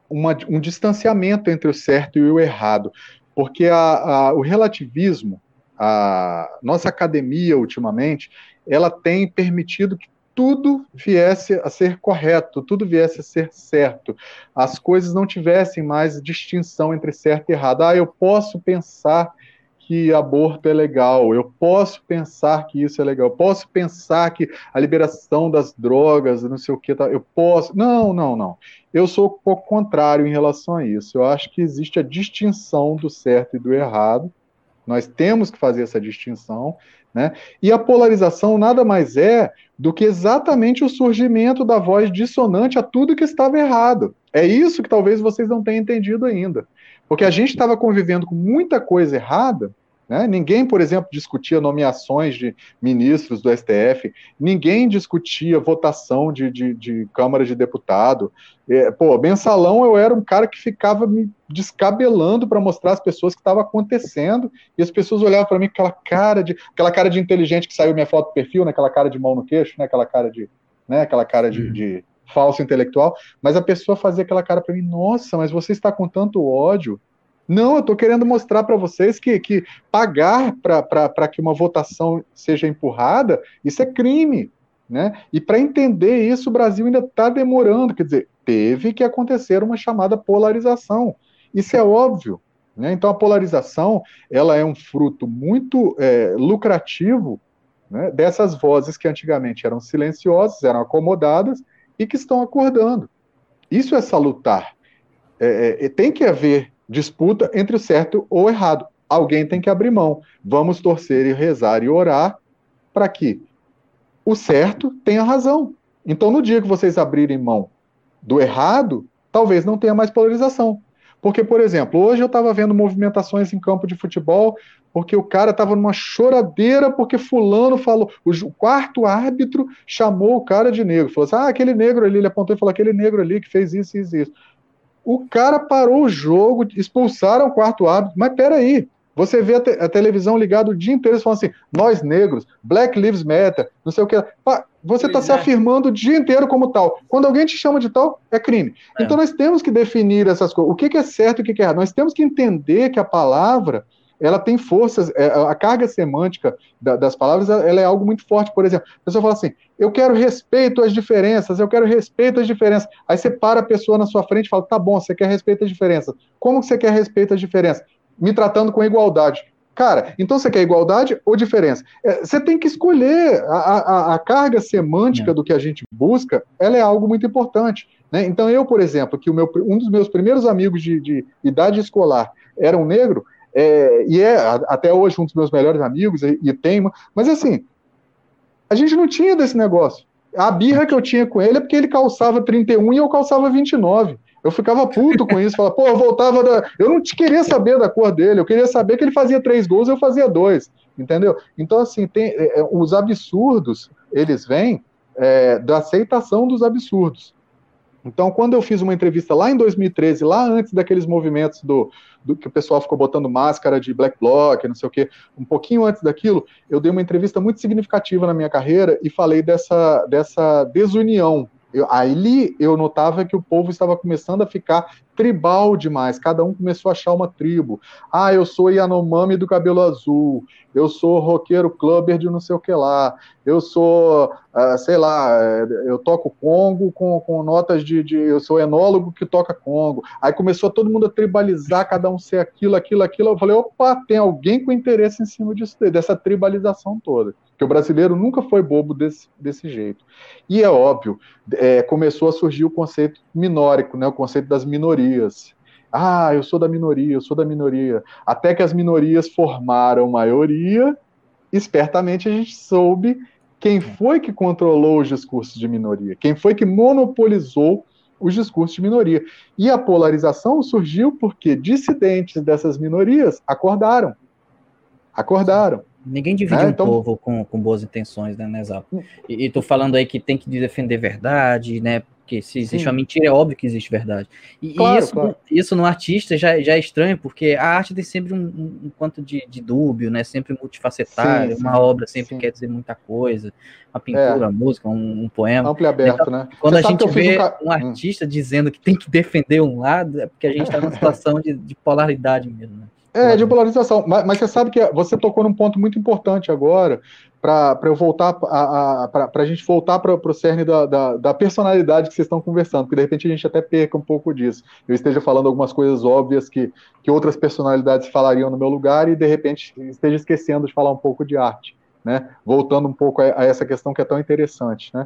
uma, um distanciamento entre o certo e o errado. Porque a, a, o relativismo, a nossa academia ultimamente, ela tem permitido que tudo viesse a ser correto, tudo viesse a ser certo. As coisas não tivessem mais distinção entre certo e errado. Ah, eu posso pensar que aborto é legal, eu posso pensar que isso é legal, eu posso pensar que a liberação das drogas, não sei o que, tá, eu posso. Não, não, não. Eu sou pouco contrário em relação a isso. Eu acho que existe a distinção do certo e do errado nós temos que fazer essa distinção, né? E a polarização nada mais é do que exatamente o surgimento da voz dissonante a tudo que estava errado. É isso que talvez vocês não tenham entendido ainda. Porque a gente estava convivendo com muita coisa errada né? Ninguém, por exemplo, discutia nomeações de ministros do STF, ninguém discutia votação de, de, de Câmara de Deputado. É, pô, mensalão eu era um cara que ficava me descabelando para mostrar às pessoas o que estava acontecendo, e as pessoas olhavam para mim com aquela cara de aquela cara de inteligente que saiu minha foto do perfil, né? aquela cara de mão no queixo, né? aquela cara de, né? aquela cara de, uhum. de falso intelectual, mas a pessoa fazia aquela cara para mim, nossa, mas você está com tanto ódio não, eu estou querendo mostrar para vocês que, que pagar para que uma votação seja empurrada, isso é crime. Né? E para entender isso, o Brasil ainda está demorando. Quer dizer, teve que acontecer uma chamada polarização. Isso é óbvio. Né? Então, a polarização ela é um fruto muito é, lucrativo né, dessas vozes que antigamente eram silenciosas, eram acomodadas e que estão acordando. Isso é salutar. É, é, tem que haver disputa entre o certo ou errado. Alguém tem que abrir mão. Vamos torcer e rezar e orar para que o certo tenha razão. Então, no dia que vocês abrirem mão do errado, talvez não tenha mais polarização. Porque, por exemplo, hoje eu estava vendo movimentações em campo de futebol, porque o cara estava numa choradeira porque fulano falou, o quarto árbitro chamou o cara de negro, falou assim, ah, aquele negro ali, ele apontou e falou, aquele negro ali que fez isso, isso, isso. O cara parou o jogo, expulsaram o quarto árbitro. Mas peraí, você vê a, te a televisão ligada o dia inteiro e falando assim: nós negros, Black Lives Matter, não sei o que. Você está se é. afirmando o dia inteiro como tal. Quando alguém te chama de tal, é crime. É. Então nós temos que definir essas coisas. O que, que é certo e o que, que é errado. Nós temos que entender que a palavra ela tem forças, é, a carga semântica das palavras ela é algo muito forte. Por exemplo, a pessoa fala assim: eu quero respeito às diferenças, eu quero respeito às diferenças. Aí você para a pessoa na sua frente e fala: tá bom, você quer respeito às diferenças. Como você quer respeito às diferenças? Me tratando com igualdade. Cara, então você quer igualdade ou diferença? É, você tem que escolher. A, a, a carga semântica é. do que a gente busca, ela é algo muito importante. Né? Então, eu, por exemplo, que o meu, um dos meus primeiros amigos de, de idade escolar era um negro, é, e é até hoje um dos meus melhores amigos, e, e tem, mas assim, a gente não tinha desse negócio. A birra que eu tinha com ele é porque ele calçava 31 e eu calçava 29. Eu ficava puto com isso, falava, pô, eu voltava da. Eu não queria saber da cor dele, eu queria saber que ele fazia três gols eu fazia dois, entendeu? Então, assim, tem, é, é os absurdos, eles vêm é, da aceitação dos absurdos. Então, quando eu fiz uma entrevista lá em 2013, lá antes daqueles movimentos do, do que o pessoal ficou botando máscara de black bloc, não sei o quê, um pouquinho antes daquilo, eu dei uma entrevista muito significativa na minha carreira e falei dessa, dessa desunião. Eu, ali eu notava que o povo estava começando a ficar tribal demais, cada um começou a achar uma tribo. Ah, eu sou Yanomami do cabelo azul, eu sou roqueiro clubber de não sei o que lá, eu sou, uh, sei lá, eh, eu toco congo com, com notas de, de, Eu sou enólogo que toca congo. Aí começou todo mundo a tribalizar, cada um ser aquilo, aquilo, aquilo. Eu falei, opa, tem alguém com interesse em cima disso, dessa tribalização toda. Porque o brasileiro nunca foi bobo desse, desse jeito. E é óbvio, é, começou a surgir o conceito minórico, né, o conceito das minorias. Ah, eu sou da minoria, eu sou da minoria. Até que as minorias formaram maioria, espertamente a gente soube quem foi que controlou os discursos de minoria, quem foi que monopolizou os discursos de minoria. E a polarização surgiu porque dissidentes dessas minorias acordaram. Acordaram. Ninguém divide é, então... um povo com, com boas intenções, né, Nezal? E, e tô falando aí que tem que defender verdade, né? Porque se existe Sim. uma mentira, é óbvio que existe verdade. E, claro, isso, claro. isso no artista já, já é estranho, porque a arte tem sempre um, um, quanto de, de dúbio, né? Sempre multifacetário, uma obra sempre quer dizer muita coisa. Uma pintura, é. uma música, um, um poema. Amplo e aberto, então, né? Quando Você a gente vê um, um, artista hum. dizendo que tem que defender um lado, é porque a gente está numa situação de, de polaridade mesmo, né? É, de polarização. Mas, mas, você sabe que você tocou num ponto muito importante agora, para eu voltar, para a gente voltar para o cerne da, da, da, personalidade que vocês estão conversando, porque de repente a gente até perca um pouco disso. Eu esteja falando algumas coisas óbvias que, que outras personalidades falariam no meu lugar e de repente esteja esquecendo de falar um pouco de arte. Né? Voltando um pouco a, a essa questão que é tão interessante. Né?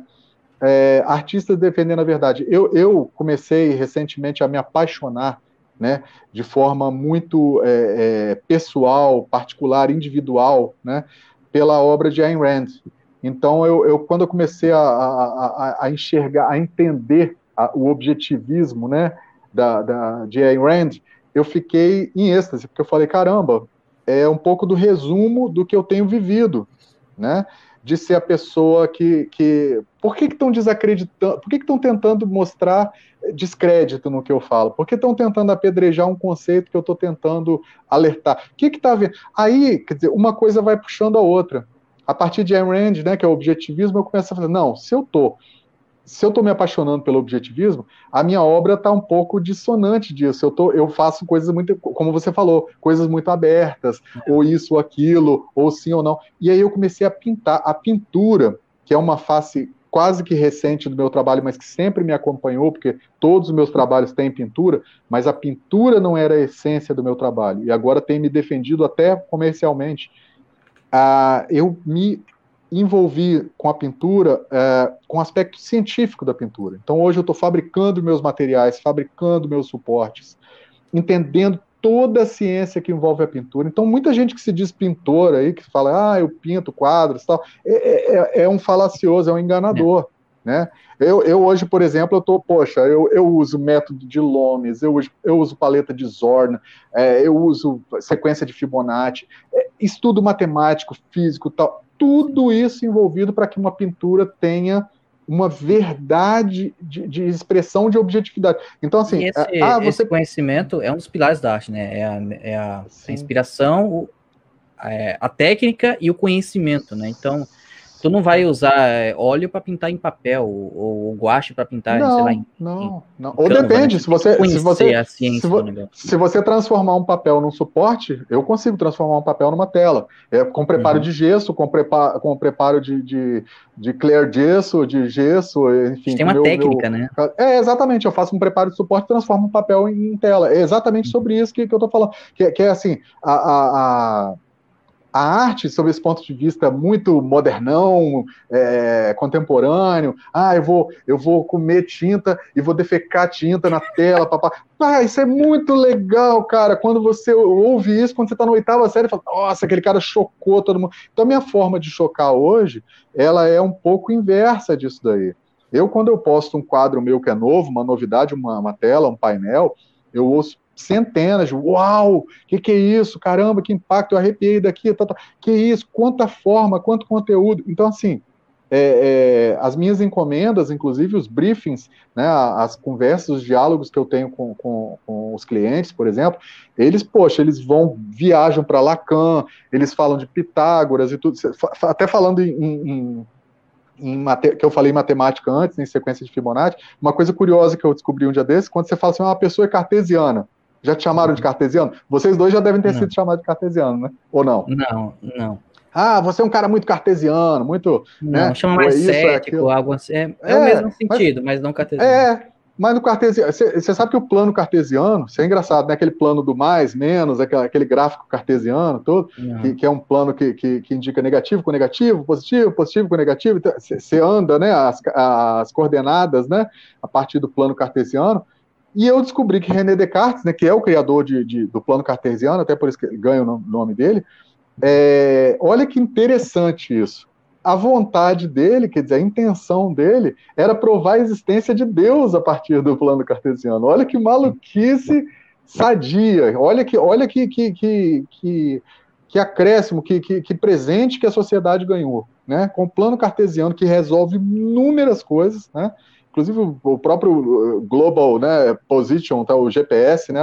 É, artistas defendendo a verdade. Eu, eu comecei recentemente a me apaixonar né, de forma muito é, é, pessoal, particular, individual, né, pela obra de Ayn Rand. Então, eu, eu quando eu comecei a, a, a, enxergar, a entender a, o objetivismo, né, da, da, de Ayn Rand, eu fiquei em êxtase, porque eu falei, caramba, é um pouco do resumo do que eu tenho vivido, né? De ser a pessoa que. que por que estão desacreditando? Por que estão tentando mostrar descrédito no que eu falo? Por que estão tentando apedrejar um conceito que eu estou tentando alertar? O que está vendo? Aí, quer dizer, uma coisa vai puxando a outra. A partir de Ayn Rand, né, que é o objetivismo, eu começo a falar, não, se eu estou se eu estou me apaixonando pelo objetivismo, a minha obra está um pouco dissonante disso. Eu, tô, eu faço coisas muito, como você falou, coisas muito abertas, ou isso, ou aquilo, ou sim ou não. E aí eu comecei a pintar. A pintura, que é uma face quase que recente do meu trabalho, mas que sempre me acompanhou, porque todos os meus trabalhos têm pintura, mas a pintura não era a essência do meu trabalho. E agora tem me defendido até comercialmente. Ah, eu me envolvi com a pintura é, com o aspecto científico da pintura. Então hoje eu estou fabricando meus materiais, fabricando meus suportes, entendendo toda a ciência que envolve a pintura. Então muita gente que se diz pintor aí, que fala, ah, eu pinto quadros tal, é, é, é, é um falacioso, é um enganador. Né? Eu, eu hoje, por exemplo, eu tô, poxa, eu, eu uso método de Lomes, eu eu uso paleta de Zorn, é, eu uso sequência de Fibonacci, é, estudo matemático, físico, tal tudo isso envolvido para que uma pintura tenha uma verdade de, de, expressão de objetividade. Então, assim, esse, ah, você... esse, conhecimento é um dos pilares da arte, né? É a, é a, a inspiração, a, é, a técnica e o conhecimento, né? Então, Tu não vai usar é, óleo para pintar em papel ou, ou guache para pintar, não, sei lá, em, não, não. Ou depende, né? se você se você se, vo, se, você transformar um papel num suporte, eu consigo transformar um papel numa tela. É com preparo uhum. de gesso, com preparo com preparo de, de, de clear gesso, de gesso, enfim. Tem uma meu, técnica, meu... né? É exatamente. Eu faço um preparo de suporte e transformo um papel em, em tela. É exatamente sobre isso que, que eu estou falando. Que, que é assim, a, a, a a arte, sob esse ponto de vista muito modernão, é, contemporâneo, ah, eu vou, eu vou comer tinta e vou defecar tinta na tela, papá. Ah, isso é muito legal, cara. Quando você ouve isso, quando você está na oitava série, fala, nossa, aquele cara chocou todo mundo. Então, a minha forma de chocar hoje, ela é um pouco inversa disso daí. Eu, quando eu posto um quadro meu que é novo, uma novidade, uma, uma tela, um painel, eu ouço centenas, uau, que que é isso, caramba, que impacto, eu arrepiei daqui, tá, tá. que isso, quanta forma, quanto conteúdo, então assim, é, é, as minhas encomendas, inclusive os briefings, né, as conversas, os diálogos que eu tenho com, com, com os clientes, por exemplo, eles, poxa, eles vão, viajam para Lacan, eles falam de Pitágoras e tudo, até falando em, em em que eu falei em matemática antes, em sequência de Fibonacci, uma coisa curiosa que eu descobri um dia desse, quando você fala assim, ah, uma pessoa é cartesiana, já te chamaram de cartesiano? Vocês dois já devem ter não. sido chamados de cartesiano, né? Ou não? Não, não. Ah, você é um cara muito cartesiano, muito. Não, né? chama mais é isso, cético, é algo assim. É, é, é, o mesmo sentido, mas, mas não cartesiano. É, mas no cartesiano, você sabe que o plano cartesiano, isso é engraçado, né? Aquele plano do mais, menos, aquele, aquele gráfico cartesiano todo, que, que, é um plano que, que, que, indica negativo com negativo, positivo, positivo com negativo. Você então, anda, né? As, as coordenadas, né? A partir do plano cartesiano. E eu descobri que René Descartes, né, que é o criador de, de, do plano cartesiano, até por isso que ganha o nome dele, é, olha que interessante isso. A vontade dele, quer dizer, a intenção dele, era provar a existência de Deus a partir do plano cartesiano. Olha que maluquice sadia. Olha que, olha que, que, que, que, que acréscimo, que, que, que presente que a sociedade ganhou. Né? Com o plano cartesiano que resolve inúmeras coisas, né? Inclusive o próprio uh, Global né, Position, tá, o GPS, né,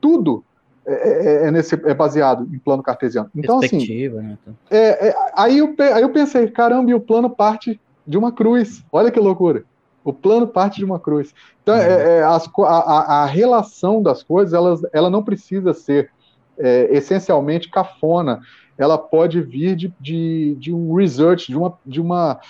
tudo é, é, é, nesse, é baseado em plano cartesiano. Então, assim, né? é, é, aí, eu, aí eu pensei, caramba, e o plano parte de uma cruz. Olha que loucura. O plano parte de uma cruz. Então, é, uhum. as, a, a, relação das coisas, elas, ela não precisa ser essencialmente cafona. Ela pode vir de, de, de um research, de uma, de uma é,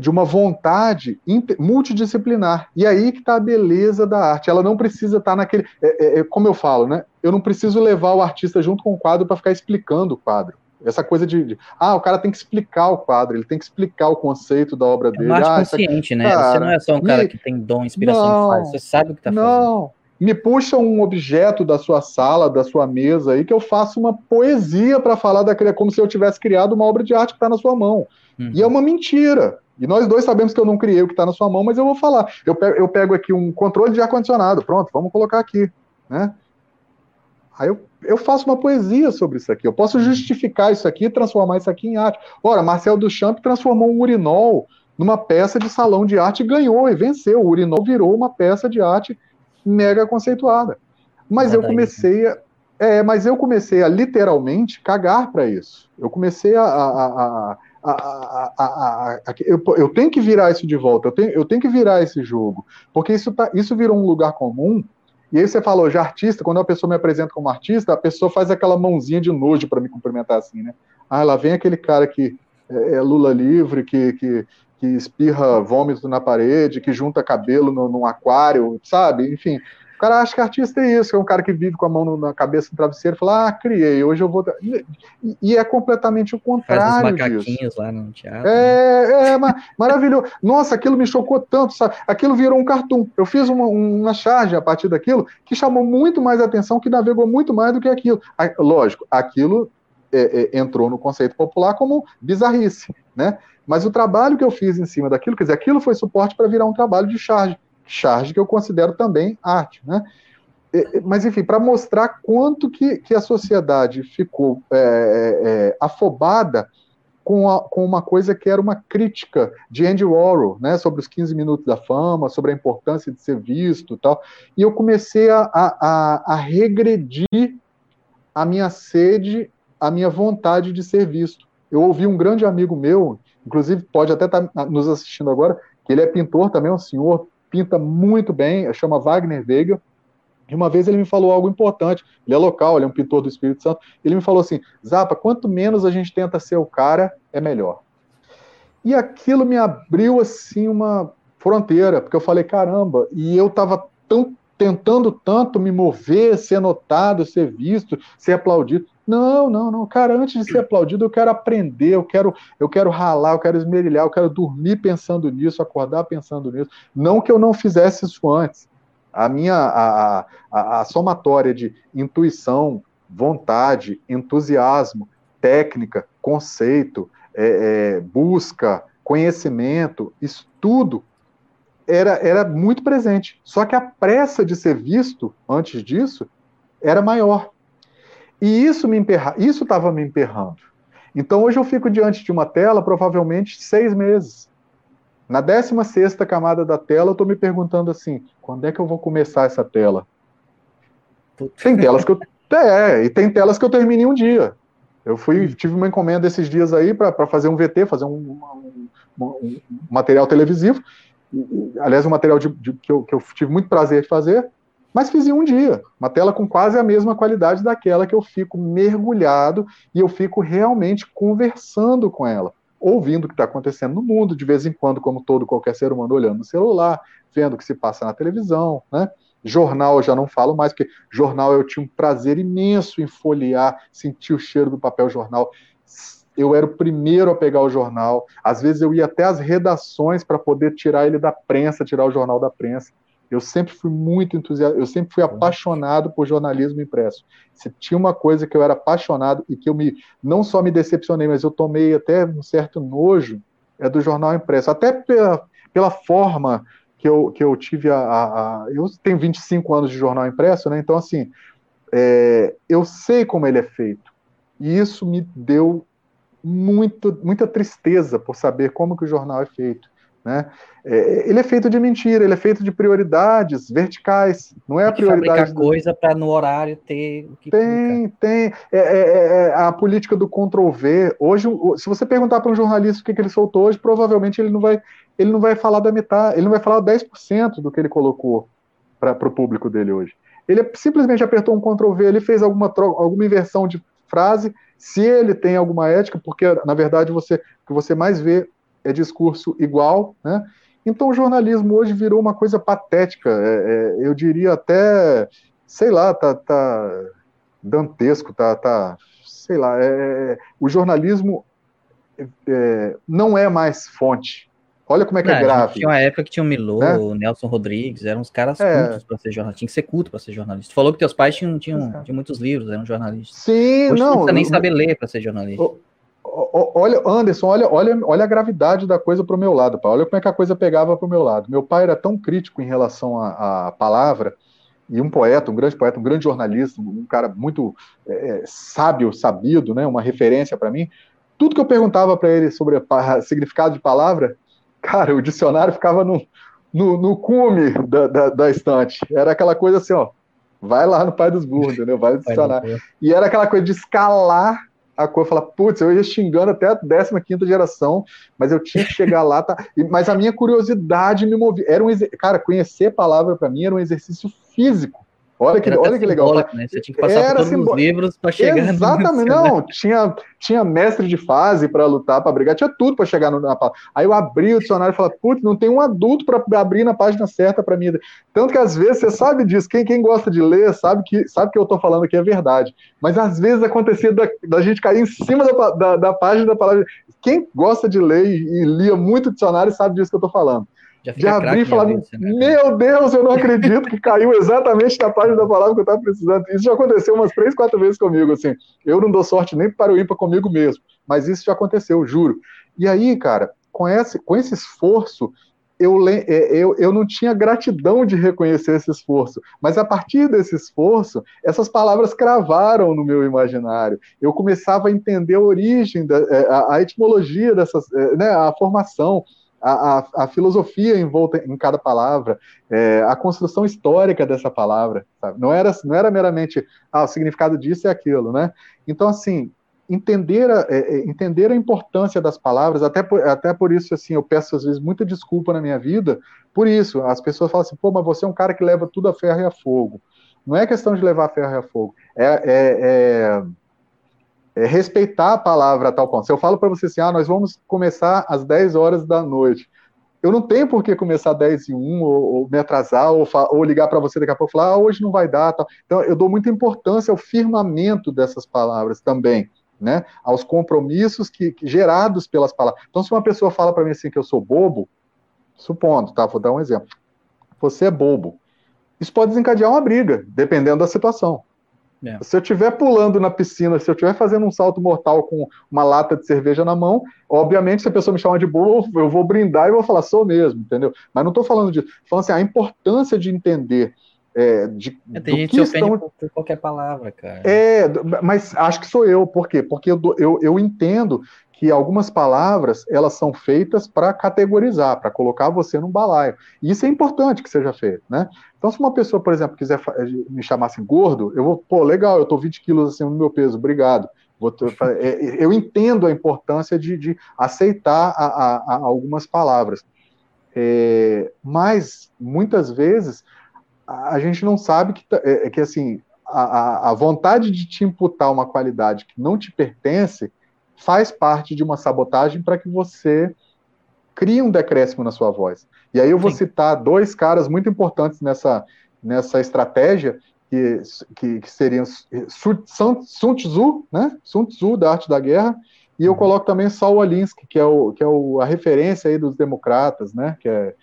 de uma vontade multidisciplinar. E aí que está a beleza da arte. Ela não precisa estar tá naquele. É, é, é, como eu falo, né? Eu não preciso levar o artista junto com o quadro para ficar explicando o quadro. Essa coisa de, de, Ah, o cara tem que explicar o quadro, ele tem que explicar o conceito da obra dele. É uma arte ah, consciente, aqui, né? Cara, você não é só um cara que tem dom, inspiração não, faz, você sabe o que está fazendo. Não, me puxa um objeto da sua sala, da sua mesa aí, que eu faço uma poesia para falar daquele, como se eu tivesse criado uma obra de arte que está na sua mão. Uhum. E é uma mentira. E nós dois sabemos que eu não criei o que está na sua mão, mas eu vou falar. Eu pego, eu pego aqui um controle de ar-condicionado, pronto, vamos colocar aqui. Né? Aí eu, eu faço uma poesia sobre isso aqui. Eu posso justificar isso aqui e transformar isso aqui em arte. Ora, Marcel Duchamp transformou um urinol numa peça de salão de arte e ganhou e venceu. O urinol virou uma peça de arte mega conceituada. Mas eu comecei a, é, mas eu comecei a literalmente cagar para isso. Eu comecei a, a, a, a, eu, eu, tenho que virar isso de volta, eu tenho, eu tenho que virar esse jogo, porque isso, tá, isso virou um lugar comum. E aí você falou de artista, quando a pessoa me apresenta como artista, a pessoa faz aquela mãozinha de nojo para me cumprimentar assim, né? Ah, lá vem aquele cara que é, é Lula livre, que, que, que espirra vômito na parede, que junta cabelo no, num aquário, sabe? Enfim, o cara acha que artista é isso, é um cara que vive com a mão na cabeça no travesseiro e fala, ah, criei, hoje eu vou. E, é completamente o contrário Faz os macaquinhos disso. lá no teatro. É, é maravilhoso. Nossa, aquilo me chocou tanto, sabe? Aquilo virou um cartoon. Eu fiz uma, uma charge a partir daquilo que chamou muito mais atenção, que navegou muito mais do que aquilo. Lógico, aquilo é, é, entrou no conceito popular como bizarrice, né? Mas o trabalho que eu fiz em cima daquilo, quer dizer, aquilo foi suporte para virar um trabalho de charge charge que eu considero também arte, né? Mas, enfim, para mostrar quanto que, que a sociedade ficou é, é, é, afobada com, a, com uma coisa que era uma crítica de Andy Warhol, né, sobre os 15 minutos da fama, sobre a importância de ser visto tal, e eu comecei a, a, a regredir a minha sede, a minha vontade de ser visto. Eu ouvi um grande amigo meu, inclusive pode até estar tá nos assistindo agora, que ele é pintor também, um senhor pinta muito bem, chama Wagner Veiga. E uma vez ele me falou algo importante. Ele é local, ele é um pintor do Espírito Santo. Ele me falou assim: Zapa, quanto menos a gente tenta ser o cara, é melhor. E aquilo me abriu assim uma fronteira, porque eu falei: caramba, e eu estava tão tentando tanto me mover, ser notado, ser visto, ser aplaudido. Não, não, não. Cara, antes de ser aplaudido, eu quero aprender, eu quero, eu quero ralar, eu quero esmerilhar, eu quero dormir pensando nisso, acordar pensando nisso. Não que eu não fizesse isso antes. A minha a, a, a somatória de intuição, vontade, entusiasmo, técnica, conceito, é, é, busca, conhecimento, isso tudo era, era muito presente. Só que a pressa de ser visto antes disso era maior. E isso me emperra, isso estava me emperrando. Então hoje eu fico diante de uma tela provavelmente seis meses. Na 16 camada da tela, eu estou me perguntando assim: quando é que eu vou começar essa tela? Tem telas que eu. É, e tem telas que eu termino em um dia. Eu fui, tive uma encomenda esses dias aí para fazer um VT, fazer um, um, um, um material televisivo. Aliás, um material de, de, que, eu, que eu tive muito prazer de fazer. Mas fiz em um dia, uma tela com quase a mesma qualidade daquela que eu fico mergulhado e eu fico realmente conversando com ela, ouvindo o que está acontecendo no mundo, de vez em quando, como todo qualquer ser humano, olhando no celular, vendo o que se passa na televisão, né? Jornal eu já não falo mais, porque jornal eu tinha um prazer imenso em folhear, sentir o cheiro do papel jornal. Eu era o primeiro a pegar o jornal. Às vezes eu ia até as redações para poder tirar ele da prensa, tirar o jornal da prensa. Eu sempre fui muito entusiasta, eu sempre fui apaixonado por jornalismo impresso. Se tinha uma coisa que eu era apaixonado e que eu me não só me decepcionei, mas eu tomei até um certo nojo, é do jornal impresso. Até pela, pela forma que eu, que eu tive a, a, a, Eu tenho 25 anos de jornal impresso, né? Então, assim, é, eu sei como ele é feito. E isso me deu muito, muita tristeza por saber como que o jornal é feito. Né? É, ele é feito de mentira, ele é feito de prioridades verticais, não é a prioridade. Do... coisa para no horário ter o que Tem, tem. É, é, é, é, a política do Ctrl V. Hoje, se você perguntar para um jornalista o que, que ele soltou hoje, provavelmente ele não vai, ele não vai falar da metade, ele não vai falar 10% do que ele colocou para o público dele hoje. Ele simplesmente apertou um Ctrl V, ele fez alguma, alguma inversão de frase, se ele tem alguma ética, porque na verdade você, o que você mais vê é discurso igual, né? Então o jornalismo hoje virou uma coisa patética, é, é, eu diria até, sei lá, tá, tá dantesco, tá, tá sei lá, é, o jornalismo é, não é mais fonte. Olha como é que é não, é grave. Tinha uma época que tinha o Milô, né? o Nelson Rodrigues, eram uns caras é. cultos para ser jornalista. Tinha que ser culto para ser jornalista. Tu falou que teus pais tinham, tinham, tinham muitos livros, eram jornalistas. Sim, Hoje não. Não precisa nem saber ler para ser jornalista. Olha, Anderson, olha, olha, olha a gravidade da coisa para o meu lado, pai. olha como é que a coisa pegava para o meu lado. Meu pai era tão crítico em relação à, à palavra, e um poeta, um grande poeta, um grande jornalista, um cara muito é, é sábio, sabido, né, uma referência para mim. Tudo que eu perguntava para ele sobre o significado de palavra, cara, o dicionário ficava no, no, no cume da, da, da, estante. Era aquela coisa assim, ó, vai lá no Pai dos Burros, entendeu? Vai no dicionário. E era aquela coisa de escalar a coisa, falar, putz, eu ia xingando até a 15 geração, mas eu tinha que chegar lá, tá? Mas a minha curiosidade me movia. Era um, cara, conhecer a palavra para mim era um exercício físico. Olha que, olha que legal. Né? Você tinha que passar Era por todos os livros para chegar Exatamente, não. Tinha, tinha mestre de fase para lutar, para brigar, tinha tudo para chegar no, na Aí eu abri o dicionário e falei, putz, não tem um adulto para abrir na página certa para mim. Tanto que às vezes você sabe disso, quem, quem gosta de ler sabe que sabe que eu estou falando aqui é verdade. Mas às vezes acontecia da, da gente cair em cima da, da, da página da palavra. Quem gosta de ler e, e lia muito dicionário sabe disso que eu estou falando de abrir e falar: né? Meu Deus, eu não acredito que caiu exatamente na página da palavra que eu estava precisando. Isso já aconteceu umas três, quatro vezes comigo. Assim, eu não dou sorte nem para o ímpar comigo mesmo, mas isso já aconteceu, juro. E aí, cara, com esse, com esse esforço, eu, é, eu, eu não tinha gratidão de reconhecer esse esforço, mas a partir desse esforço, essas palavras cravaram no meu imaginário. Eu começava a entender a origem, da, é, a, a etimologia dessas, é, né, a formação, a, a, a, filosofia envolta em cada palavra, é, a construção histórica dessa palavra, sabe? Não era, não era meramente ah, o significado disso é aquilo, né? Então, assim, entender a, é, é, entender a importância das palavras, até por, até por isso, assim, eu peço às vezes muita desculpa na minha vida, por isso, as pessoas falam assim, pô, mas você é um cara que leva tudo a ferro e a fogo. Não é questão de levar a ferro e a fogo, é, é, é respeitar a palavra a tal ponto. Se eu falo para você assim, ah, nós vamos começar às 10 horas da noite, eu não tenho por que começar 10 e 1, ou, ou me atrasar, ou, ou ligar para você daqui a pouco e falar, ah, hoje não vai dar. Tal. Então, eu dou muita importância ao firmamento dessas palavras também, né? aos compromissos que, que gerados pelas palavras. Então, se uma pessoa fala para mim assim que eu sou bobo, supondo, tá? Vou dar um exemplo. Você é bobo. Isso pode desencadear uma briga, dependendo da situação. É. Se eu estiver pulando na piscina, se eu estiver fazendo um salto mortal com uma lata de cerveja na mão, obviamente, se a pessoa me chamar de burro, eu vou brindar e vou falar, sou mesmo, entendeu? Mas não estou falando disso. Falando assim, a importância de entender. É, de, é, tem gente que estão... por qualquer palavra, cara. É, mas acho que sou eu. Por quê? Porque eu, eu, eu entendo que algumas palavras elas são feitas para categorizar, para colocar você num balaio. E isso é importante que seja feito, né? Então, se uma pessoa, por exemplo, quiser me chamar assim gordo, eu vou, pô, legal, eu estou 20 quilos acima do meu peso, obrigado. É, eu entendo a importância de, de aceitar a, a, a algumas palavras. É, mas, muitas vezes, a, gente não sabe que, é, que assim, a, a vontade de te imputar uma qualidade que não te pertence faz parte de uma sabotagem para que você crie um decréscimo na sua voz. E aí eu vou Sim. citar dois caras muito importantes nessa, nessa estratégia, que, que, que seriam Sun, Sun Tzu, né? Sun Tzu, da arte da guerra, e eu uhum. coloco também Saul Alinsky, que é, o, que é o, a referência aí dos democratas, né? Que é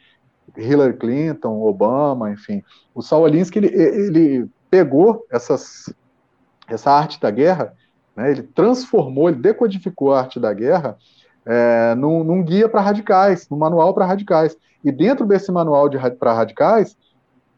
Hillary Clinton, Obama, enfim. O Saul Alinsky, ele, ele pegou essas, essa arte da guerra né? Ele transformou, ele decodificou a arte da guerra é, num, num guia para radicais, num manual para radicais. E dentro desse manual para radicais,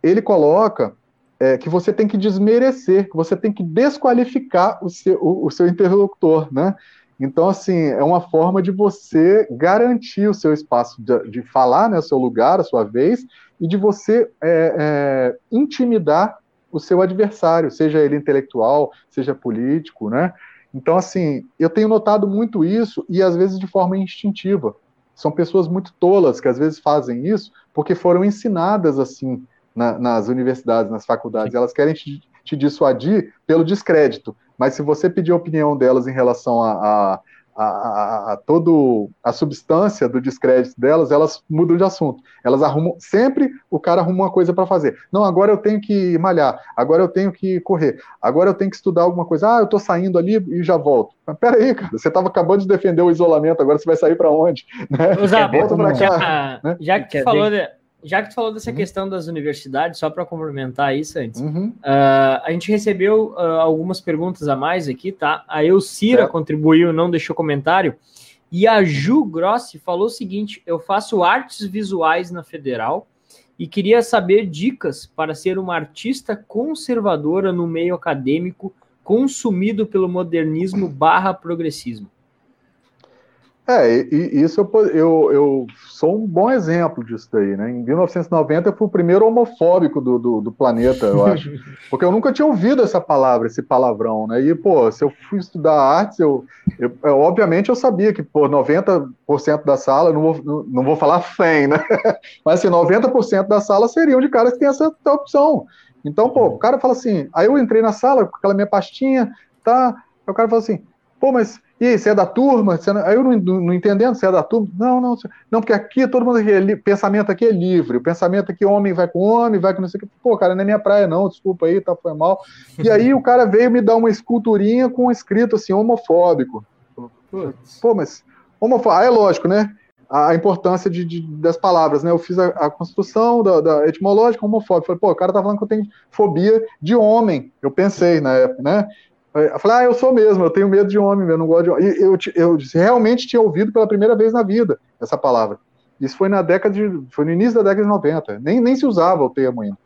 ele coloca é, que você tem que desmerecer, que você tem que desqualificar o seu, o, o seu interlocutor, né? Então, assim, é uma forma de você garantir o seu espaço de, de falar, né, o seu lugar, a sua vez, e de você é, é, intimidar o seu adversário, seja ele intelectual, seja político, né? Então, assim, eu tenho notado muito isso e às vezes de forma instintiva. São pessoas muito tolas que às vezes fazem isso porque foram ensinadas assim na, nas universidades, nas faculdades. Elas querem te, te, dissuadir pelo descrédito. Mas se você pedir a opinião delas em relação a, a a, a, a todo a substância do descrédito delas, elas mudam de assunto. Elas arrumam sempre o cara arruma uma coisa para fazer. Não, agora eu tenho que malhar, agora eu tenho que correr, agora eu tenho que estudar alguma coisa. Ah, eu estou saindo ali e já volto. Mas peraí, cara, você estava acabando de defender o isolamento, agora você vai sair para onde? Né? Volta para cá. Já, né? já que falou de, já que tu falou dessa uhum. questão das universidades, só para complementar isso antes, uhum. uh, a gente recebeu uh, algumas perguntas a mais aqui, tá? A Elcira é. contribuiu, não deixou comentário. E a Ju Grossi falou o seguinte: eu faço artes visuais na Federal e queria saber dicas para ser uma artista conservadora no meio acadêmico consumido pelo modernismo barra progressismo. É, e, isso eu, eu, eu, sou um bom exemplo disso daí, né? Em 1990 eu fui o primeiro homofóbico do, do, do, planeta, eu acho. Porque eu nunca tinha ouvido essa palavra, esse palavrão, né? E, pô, se eu fui estudar artes, eu, eu, eu obviamente eu sabia que, pô, 90% da sala, não vou, não, não vou falar FEM, né? Mas, assim, 90% da sala seriam de caras que têm essa opção. Então, pô, o cara fala assim, aí eu entrei na sala com aquela minha pastinha, tá? Aí o cara fala assim, pô, mas e aí, você é da turma? Você não... Aí eu não, não, entendendo se é da turma. Não, não, não, porque aqui todo mundo aqui, é pensamento aqui é livre. O pensamento aqui, homem vai com homem, vai com não sei o que. Pô, cara, não é minha praia, não, desculpa aí, tá, foi mal. E aí o cara veio me dar uma esculturinha com um escrito assim, homofóbico. Pô, mas homofóbico. Ah, é lógico, né? A importância de, de, das palavras, né? Eu fiz a, a construção da, da, etimológica homofóbica. Falei, pô, o cara tá falando que eu tenho fobia de homem. Eu pensei na época, né? Eu falei, ah, eu sou mesmo, eu tenho medo de homem, eu não gosto de homem. Eu, eu, realmente tinha ouvido pela primeira vez na vida essa palavra. Isso foi na década de. Foi no início da década de 90. Nem, nem se usava o termo ainda.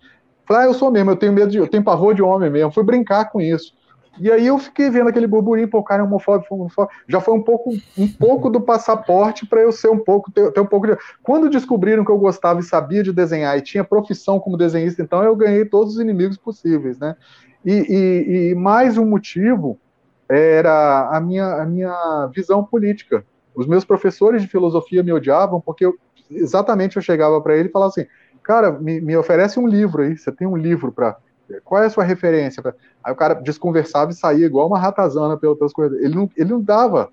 Falei, ah, eu sou mesmo, eu tenho medo de. Eu tenho pavor de homem mesmo. Fui brincar com isso. E aí eu fiquei vendo aquele burburinho, pô, cara é homofóbico, homofóbico. Já foi um pouco, um pouco do passaporte para eu ser um pouco, ter, ter, um pouco de. Quando descobriram que eu gostava e sabia de desenhar e tinha profissão como desenhista, então eu ganhei todos os inimigos possíveis, né? E, e, e, mais um motivo era a minha, a minha visão política. Os meus professores de filosofia me odiavam porque eu, exatamente eu chegava para ele e falava assim: cara, me, me, oferece um livro aí, você tem um livro para. Qual é a sua referência? Aí o cara desconversava e saía igual uma ratazana pelas coisas. Ele não, ele não dava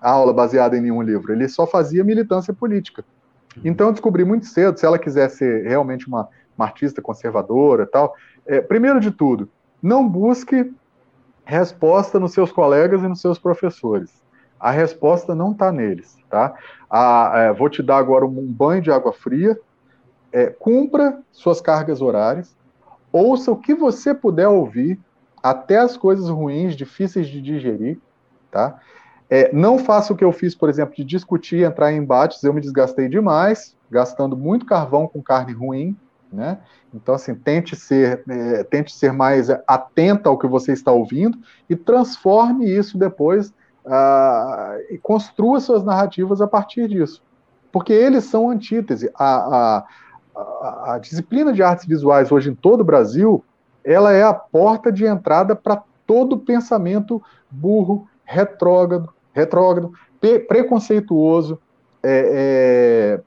aula baseada em nenhum livro, ele só fazia militância política. Então eu descobri muito cedo, se ela quiser ser realmente uma, uma artista conservadora tal, é, primeiro de tudo, não busque resposta nos seus colegas e nos seus professores. A resposta não está neles, tá? É, vou te dar agora um banho de água fria. É, cumpra suas cargas horárias. Ouça o que você puder ouvir, até as coisas ruins, difíceis de digerir, tá? É, não faça o que eu fiz, por exemplo, de discutir, entrar em embates. Eu me desgastei demais, gastando muito carvão com carne ruim, né? Então, assim, tente ser, é, tente ser mais atenta ao que você está ouvindo e transforme isso depois ah, e construa suas narrativas a partir disso. Porque eles são antítese. A, a, a, a disciplina de artes visuais hoje em todo o Brasil, ela é a porta de entrada para todo pensamento burro, retrógrado, retrógrado preconceituoso, é,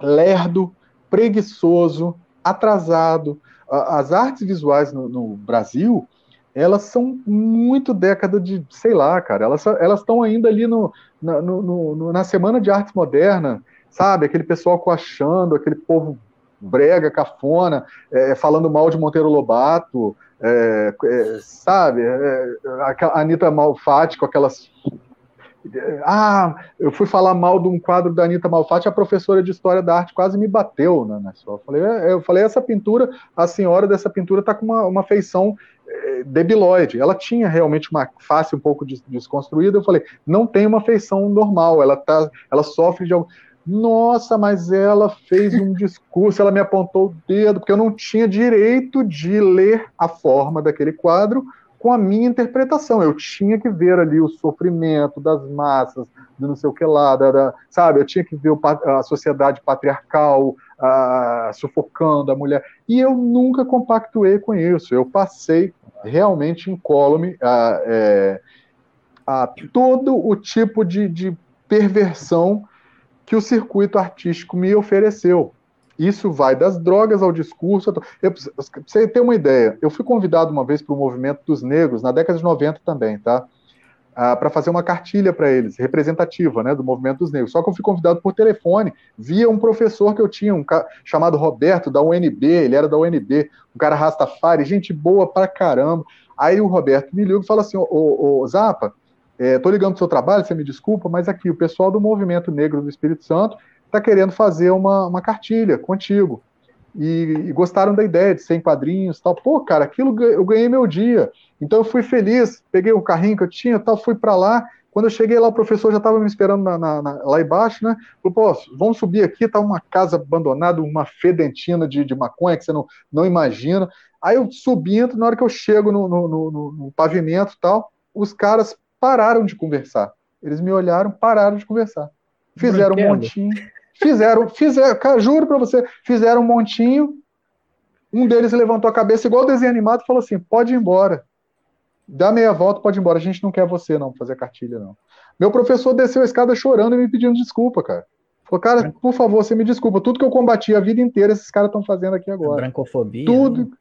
é, lerdo, preguiçoso, atrasado. As artes visuais no, no Brasil, elas são muito década de, sei lá, cara, elas estão ainda ali no, no, no, na semana de arte moderna, sabe? Aquele pessoal coachando, aquele povo brega, cafona, é, falando mal de Monteiro Lobato, é, é, sabe? É, a Anitta Malfatti com aquelas ah, eu fui falar mal de um quadro da Anitta Malfatti, a professora de História da Arte quase me bateu na, na Eu falei, é, eu falei, essa pintura, a senhora dessa pintura está com uma, uma feição é, debilóide. Ela tinha realmente uma face um pouco desconstruída. Eu falei, não tem uma feição normal, ela, tá, ela sofre de algo. Nossa, mas ela fez um discurso, ela me apontou o dedo, porque eu não tinha direito de ler a forma daquele quadro com a minha interpretação. Eu tinha que ver ali o sofrimento das massas, do não sei o que lá, da, da, sabe? Eu tinha que ver a sociedade patriarcal a, sufocando a mulher. E eu nunca compactuei com isso. Eu passei realmente incólume a, é, a todo o tipo de, de perversão que o circuito artístico me ofereceu. Isso vai das drogas ao discurso. Pra você ter uma ideia, eu fui convidado uma vez para o movimento dos negros, na década de 90 também, tá? Ah, para fazer uma cartilha para eles, representativa, né, do movimento dos negros. Só que eu fui convidado por telefone, via um professor que eu tinha, um chamado Roberto, da UNB, ele era da UNB, um cara rastafari, gente boa pra caramba. Aí o Roberto me liga e fala assim: Ô, ô, ô Zapa, é, tô ligando pro seu trabalho, você me desculpa, mas aqui, o pessoal do movimento negro do Espírito Santo está querendo fazer uma, uma cartilha contigo. e, e, gostaram da ideia de ser em quadrinhos tal. Pô, cara, aquilo eu ganhei meu dia. Então eu fui feliz, peguei o carrinho que eu tinha tal, fui para lá. Quando eu cheguei lá, o professor já estava me esperando na, na, na, lá embaixo, né? Falou, pô, vamos subir aqui, tá uma casa abandonada, uma fedentina de, de maconha que você não, não imagina. Aí eu subindo, na hora que eu chego no, no, no, no pavimento tal, os caras pararam de conversar. Eles me olharam, pararam de conversar. Fizeram um montinho. Fizeram, fizeram, juro para você, fizeram um montinho. Um deles levantou a cabeça, igual desenho animado, e falou assim: pode ir embora. Dá meia volta, pode ir embora. A gente não quer você, não, fazer cartilha, não. Meu professor desceu a escada chorando e me pedindo desculpa, cara. Falou, cara, por favor, você me desculpa. Tudo que eu combati a vida inteira, esses caras estão fazendo aqui agora. Brancofobia. Tudo. Né?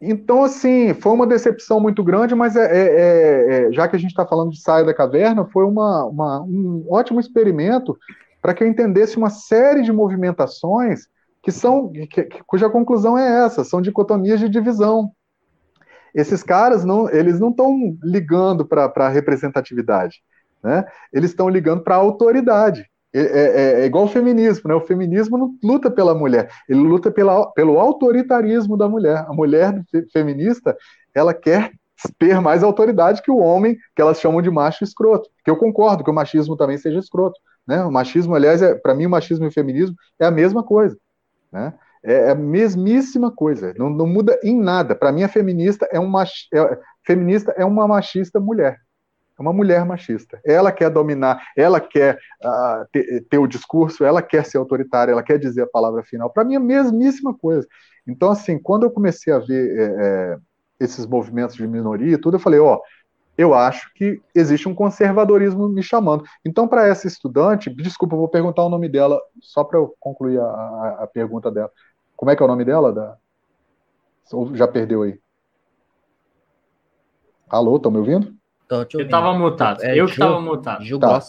Então, assim, foi uma decepção muito grande, mas é, é, é, é já que a gente está falando de saia da caverna, foi uma, uma, um ótimo experimento para que eu entendesse uma série de movimentações que são, que, cuja conclusão é essa, são dicotomias de divisão. Esses caras não, eles não estão ligando para a representatividade, né? Eles estão ligando para a autoridade. É, é, é, igual o feminismo, né? O feminismo não luta pela mulher, ele luta pela, pelo autoritarismo da mulher. A mulher feminista, ela quer ter mais autoridade que o homem, que elas chamam de macho escroto. Que eu concordo que o machismo também seja escroto. Né? O machismo, aliás, é, para mim, o machismo e o feminismo é a mesma coisa. Né? É a mesmíssima coisa. Não, não muda em nada. Para mim, a feminista é, um mach, é, feminista é uma machista mulher. É uma mulher machista. Ela quer dominar, ela quer uh, ter, ter, o discurso, ela quer ser autoritária, ela quer dizer a palavra final. Para mim, é a mesmíssima coisa. Então, assim, quando eu comecei a ver é, é, esses movimentos de minoria e tudo, eu falei, ó, eu acho que existe um conservadorismo me chamando. Então, para essa estudante, desculpa, eu vou perguntar o nome dela, só para eu concluir a, a, a, pergunta dela. Como é que é o nome dela? Da... Ou já perdeu aí? Alô, estão me ouvindo? Tô te ouvindo. Eu estava mutado. É, eu que estava mutado. Ju tá.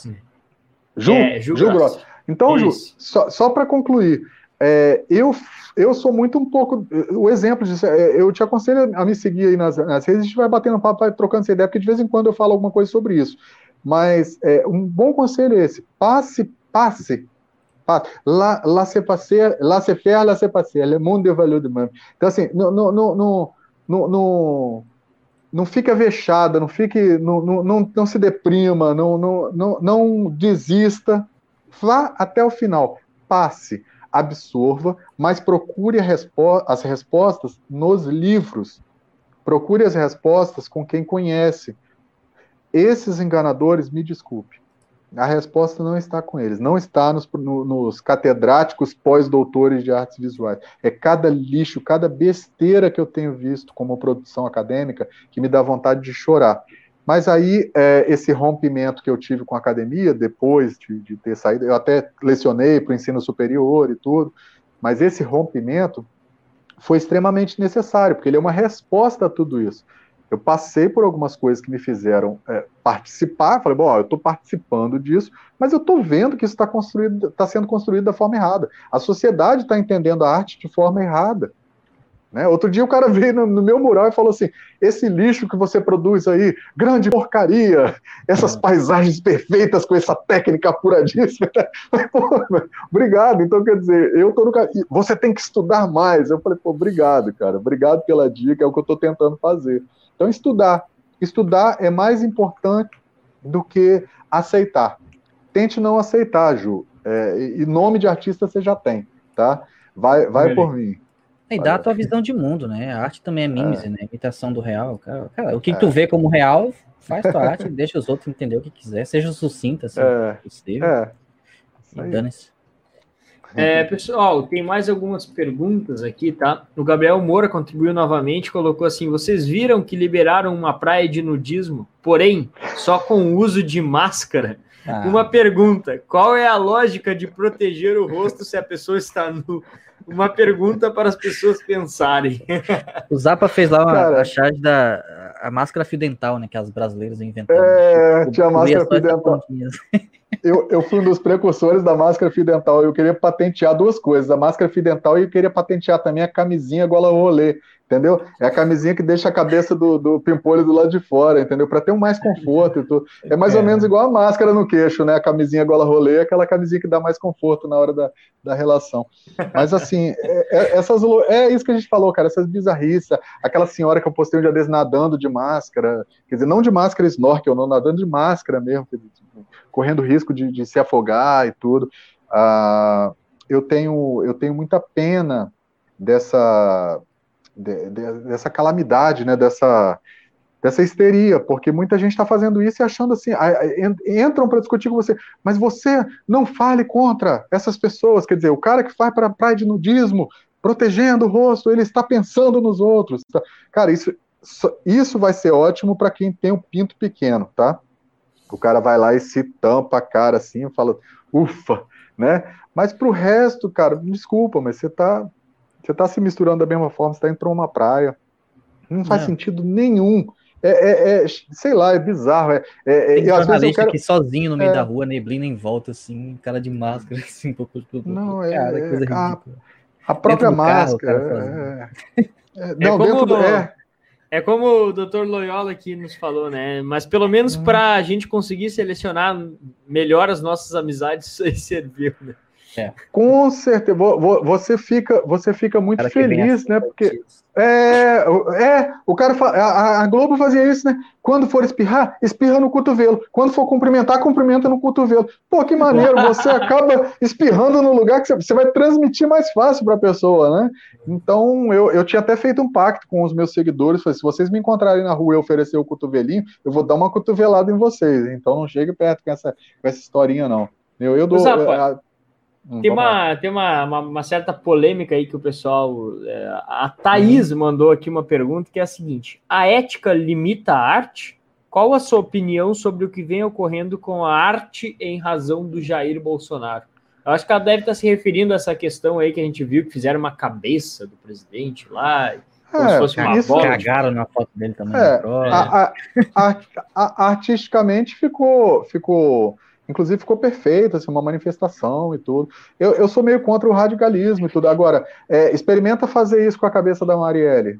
Ju, é, Ju, Ju Gross. Então, Isso. Ju, só, só para concluir, é, eu, eu sou muito um pouco. O exemplo disso, é, eu te aconselho a me seguir aí nas, nas redes, a gente vai batendo papo, vai trocando essa ideia, porque de vez em quando eu falo alguma coisa sobre isso. Mas é, um bom conselho é esse: passe, passe. passe. Lá, lá se passer, lá se faire, lá se passer. Le monde é valor de mano. Então, assim, não, não, não, não, não fica vexada, não fique, não, não, não, não se deprima, não, não, não, não desista. Vá até o final. Passe absorva, mas procure respo as respostas nos livros. Procure as respostas com quem conhece. Esses enganadores, me desculpe, a resposta não está com eles, não está nos, no, nos catedráticos pós-doutores de artes visuais. É cada lixo, cada besteira que eu tenho visto como produção acadêmica que me dá vontade de chorar. Mas aí, é, esse rompimento que eu tive com a academia, depois de, de ter saído, eu até lecionei para o ensino superior e tudo, mas esse rompimento foi extremamente necessário, porque ele é uma resposta a tudo isso. Eu passei por algumas coisas que me fizeram é, participar, falei, bom, eu estou participando disso, mas eu estou vendo que isso está está sendo construído da forma errada. A sociedade está entendendo a arte de forma errada. Né? Outro dia o cara veio no, no, meu mural e falou assim: esse lixo que você produz aí, grande porcaria, essas paisagens perfeitas com essa técnica apuradíssima. pô, obrigado. Então, quer dizer, eu tô no Você tem que estudar mais. Eu falei, pô, obrigado, cara. Obrigado pela dica, é o que eu estou tentando fazer. Então, estudar. Estudar é mais importante do que aceitar. Tente não aceitar, Ju. É, e nome de artista você já tem, tá? Vai, vai por mim. E dá a tua visão de mundo, né? A arte também é mimese, é. né? Imitação do real. Cara, cara o que, é. tu vê como real, faz tua arte, deixa os outros entender o que quiser. Seja sucinta, assim, é. possível. É. E É, pessoal, tem mais algumas perguntas aqui, tá? O Gabriel Moura contribuiu novamente, colocou assim: vocês viram que liberaram uma praia de nudismo, porém, só com uso de máscara? Ah. Uma pergunta: qual é a lógica de proteger o rosto se a pessoa está nu? Uma pergunta para as pessoas pensarem. O Zapa fez lá uma, Cara, a charge da a máscara fio dental, né? Que as brasileiras inventaram. É, tipo, tinha máscara fio dental. eu, eu fui um dos precursores da máscara fio dental. Eu queria patentear duas coisas: a máscara fio dental e eu queria patentear também a camisinha gola rolê entendeu? É a camisinha que deixa a cabeça do, do pimpolho do lado de fora, entendeu? Para ter um mais conforto e tudo. É mais é. ou menos igual a máscara no queixo, né? A camisinha gola rolê, aquela camisinha que dá mais conforto na hora da, da relação. Mas assim, é, é, essas, é isso que a gente falou, cara, essas bizarrices. Aquela senhora que eu postei um dia desses nadando de máscara, quer dizer, não de máscara snorkel, não, nadando de máscara mesmo, correndo risco de, de se afogar e tudo. Ah, eu tenho eu tenho muita pena dessa de, de, dessa calamidade, né, dessa, dessa histeria, porque muita gente está fazendo isso e achando assim, entram para discutir com você, mas você não fale contra essas pessoas, quer dizer, o cara que vai para a praia de nudismo, protegendo o rosto, ele está pensando nos outros. Tá? Cara, isso, isso vai ser ótimo para quem tem um pinto pequeno, tá? O cara vai lá e se tampa a cara assim e fala, ufa, né? Mas para o resto, cara, desculpa, mas você está você está se misturando da mesma forma, você está entrando numa praia. Não faz é. sentido nenhum. É, é, é, sei lá, é bizarro. É, é, Tem às vezes eu quero... aqui sozinho no meio é. da rua, neblina em volta, assim, cara de máscara, assim, um pouco. Não, é. Cara, é, coisa a, a própria máscara. Carro, é, não, dentro do. É. É como o Dr. Loyola aqui nos falou, né? Mas pelo menos hum. para a gente conseguir selecionar melhor as nossas amizades, isso aí serviu, né? É. Com certeza, você fica, você fica muito feliz, né? Porque é, é, o cara a, a, Globo fazia isso, né? Quando for espirrar, espirra no cotovelo. Quando for cumprimentar, cumprimenta no cotovelo. Pô, que maneiro! Você acaba espirrando no lugar que você, vai transmitir mais fácil para a pessoa, né? Então, eu, eu tinha até feito um pacto com os meus seguidores. Falei, se vocês me encontrarem na rua e oferecer o cotovelinho, eu vou dar uma cotovelada em vocês. Então, não chegue perto com essa, com essa historinha, não. Eu, eu dou. Eu, Hum, tem uma, tem uma, uma, uma, certa polêmica aí que o pessoal. É, a Thaís uhum. mandou aqui uma pergunta que é a seguinte: a ética limita a arte? Qual a sua opinião sobre o que vem ocorrendo com a arte em razão do Jair Bolsonaro? Eu acho que ela deve estar se referindo a essa questão aí que a gente viu que fizeram uma cabeça do presidente lá, como é, se fosse uma bola. Cagaram na foto dele também. É, a, a, a, artisticamente ficou, ficou Inclusive ficou perfeito, assim, uma manifestação e tudo. Eu, eu sou meio contra o radicalismo e tudo. Agora, é, experimenta fazer isso com a cabeça da Marielle.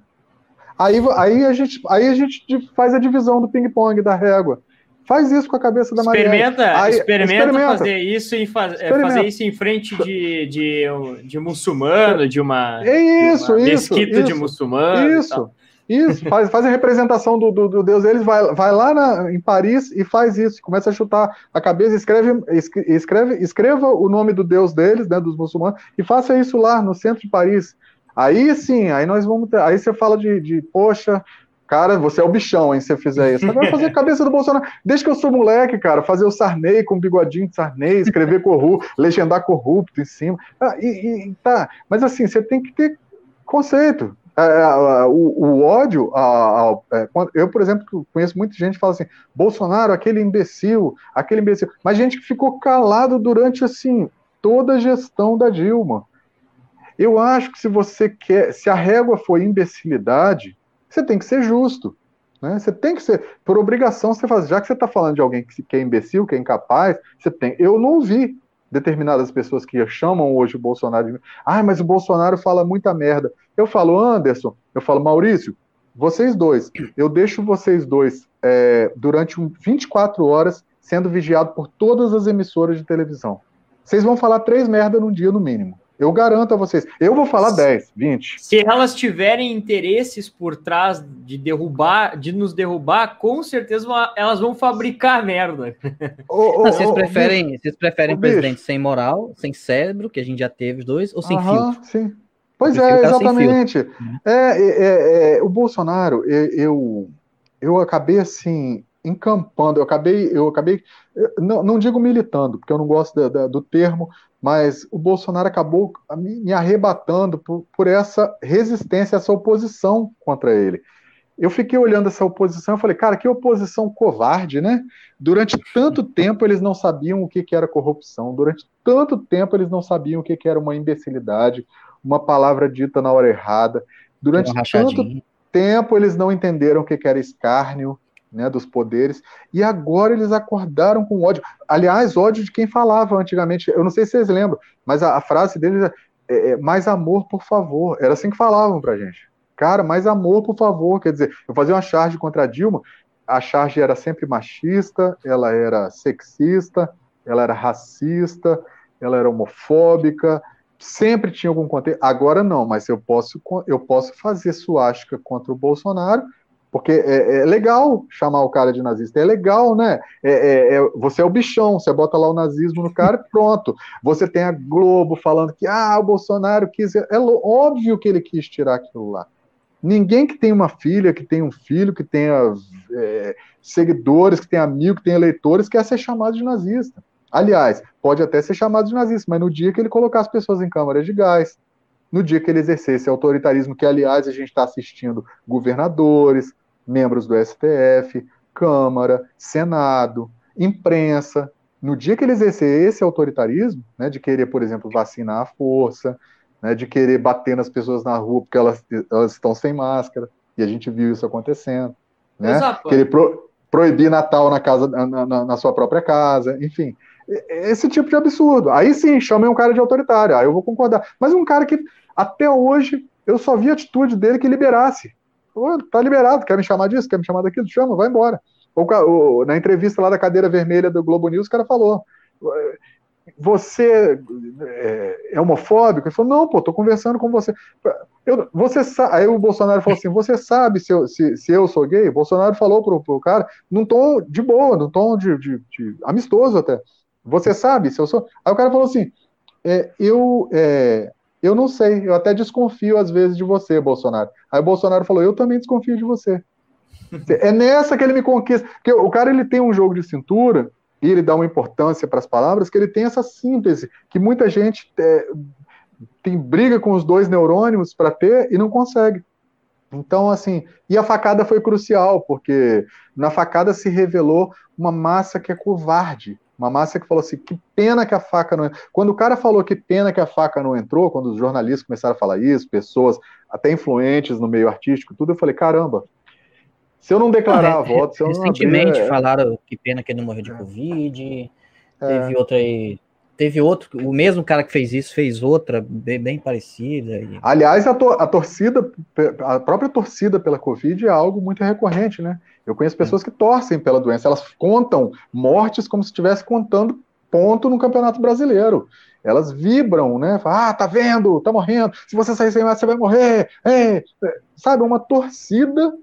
Aí, aí, a gente, aí a gente faz a divisão do ping-pong da régua. Faz isso com a cabeça da Marielle. Experimenta, aí, experimenta, experimenta, fazer isso e faz, é, fazer isso em frente de, de, de muçulmano, de uma, é isso, de uma isso, mesquita isso, de muçulmano. Isso. Isso, faz, faz a representação do, do, do, Deus deles, vai, vai lá na, em Paris e faz isso, começa a chutar a cabeça, escreve, escreve, escreva o nome do Deus deles, né, dos muçulmanos, e faça isso lá no centro de Paris. Aí sim, aí nós vamos ter, aí você fala de, de poxa, cara, você é o bichão, hein, se você fizer isso. Vai fazer a cabeça do Bolsonaro. Desde que eu sou moleque, cara, fazer o Sarney com o bigodinho de Sarney, escrever corrupto, legendar corrupto em cima. Ah, e, e, tá, mas assim, você tem que ter conceito. É, é, o, o, ódio, a, a, é, eu, por exemplo, conheço muita gente que fala assim, Bolsonaro, aquele imbecil, aquele imbecil, mas gente que ficou calado durante, assim, toda a gestão da Dilma. Eu acho que se você quer, se a régua for imbecilidade, você tem que ser justo. Né? Você tem que ser, por obrigação, você faz, já que você está falando de alguém que, que é imbecil, que é incapaz, você tem. Eu não vi determinadas pessoas que chamam hoje o Bolsonaro de. Ah, mas o Bolsonaro fala muita merda. Eu falo, Anderson, eu falo, Maurício, vocês dois, eu deixo vocês dois é, durante 24 horas sendo vigiado por todas as emissoras de televisão. Vocês vão falar três merda num dia no mínimo. Eu garanto a vocês. Eu vou falar 10, 20. Se elas tiverem interesses por trás de derrubar, de nos derrubar, com certeza elas vão fabricar merda. Não, vocês preferem, vocês preferem presidente sem moral, sem cérebro, que a gente já teve os dois, ou sem Aham, filtro? Sim. Pois é, exatamente. Uhum. É, é, é, é, o Bolsonaro, eu, eu acabei assim encampando, eu acabei, eu acabei, não, não digo militando, porque eu não gosto da, da, do termo, mas o Bolsonaro acabou me arrebatando por, por, essa resistência, essa oposição contra ele. Eu fiquei olhando essa oposição e falei, cara, que oposição covarde, né? Durante tanto tempo eles não sabiam o que, que era corrupção, durante tanto tempo eles não sabiam o que, que era uma imbecilidade, uma palavra dita na hora errada. Durante tanto tempo eles não entenderam o que era escárnio, né, dos poderes, e agora eles acordaram com ódio. Aliás, ódio de quem falava antigamente, eu não sei se vocês lembram, mas a, a frase deles é, é, é, mais amor, por favor. Era assim que falavam pra gente. Cara, mais amor, por favor. Quer dizer, eu fazia uma charge contra a Dilma, a charge era sempre machista, ela era sexista, ela era racista, ela era homofóbica, sempre tinha algum conteúdo. Agora não, mas eu posso, eu posso fazer suástica contra o Bolsonaro, porque é, é, legal chamar o cara de nazista, é legal, né? É, é, é você é o bichão, você bota lá o nazismo no cara e pronto. Você tem a Globo falando que ah, o Bolsonaro quis. É óbvio que ele quis tirar aquilo lá. Ninguém que tem uma filha, que tem um filho, que tenha é, seguidores, que tenha amigo, que tenha eleitores, quer ser chamado de nazista. Aliás, pode até ser chamado de nazista, mas no dia que ele colocar as pessoas em câmaras de gás, no dia que ele exercesse autoritarismo, que aliás a gente está assistindo governadores, membros do STF, Câmara, Senado, imprensa, no dia que ele exercer esse autoritarismo, né, de querer, por exemplo, vacinar à força, né, de querer bater nas pessoas na rua porque elas, elas estão sem máscara, e a gente viu isso acontecendo, né, querer pro, proibir Natal na, casa, na, na, na sua própria casa, enfim, esse tipo de absurdo. Aí sim, chamei um cara de autoritário, aí eu vou concordar. Mas um cara que até hoje eu só vi a atitude dele que liberasse. Tá liberado, quer me chamar disso, quer me chamar daquilo, chama, vai embora. Ou, na entrevista lá da cadeira vermelha do Globo News, o cara falou: Você é, é homofóbico? Ele falou: Não, pô, tô conversando com você. Eu, você Aí o Bolsonaro falou assim: Você sabe se eu, se, se eu sou gay? O Bolsonaro falou pro, pro cara num tom de boa, num tom de, de, de amistoso até. Você sabe se eu sou. Aí o cara falou assim: é, eu, é, eu não sei, eu até desconfio às vezes de você, Bolsonaro. Aí o Bolsonaro falou: eu também desconfio de você. é nessa que ele me conquista. Porque o cara ele tem um jogo de cintura e ele dá uma importância para as palavras que ele tem essa síntese que muita gente é, tem briga com os dois neurônios para ter e não consegue. Então, assim, e a facada foi crucial, porque na facada se revelou uma massa que é covarde, uma massa que falou assim: que pena que a faca não. Quando o cara falou que pena que a faca não entrou, quando os jornalistas começaram a falar isso, pessoas até influentes no meio artístico, tudo, eu falei: caramba, se eu não declarar não, voto, se eu recentemente não abrir, falaram que pena que ele não morreu de é. Covid. É. Teve outra aí teve outro, o mesmo cara que fez isso fez outra bem, bem parecida. E... Aliás, a, to, a, torcida, a própria torcida pela Covid é algo muito recorrente, né? Eu conheço pessoas que torcem pela doença, elas contam mortes como se estivesse contando ponto no Campeonato Brasileiro. Elas vibram, né? ah, tá vendo? Tá morrendo. Se você sair sem máscara, você vai morrer. É. Sabe, uma torcida.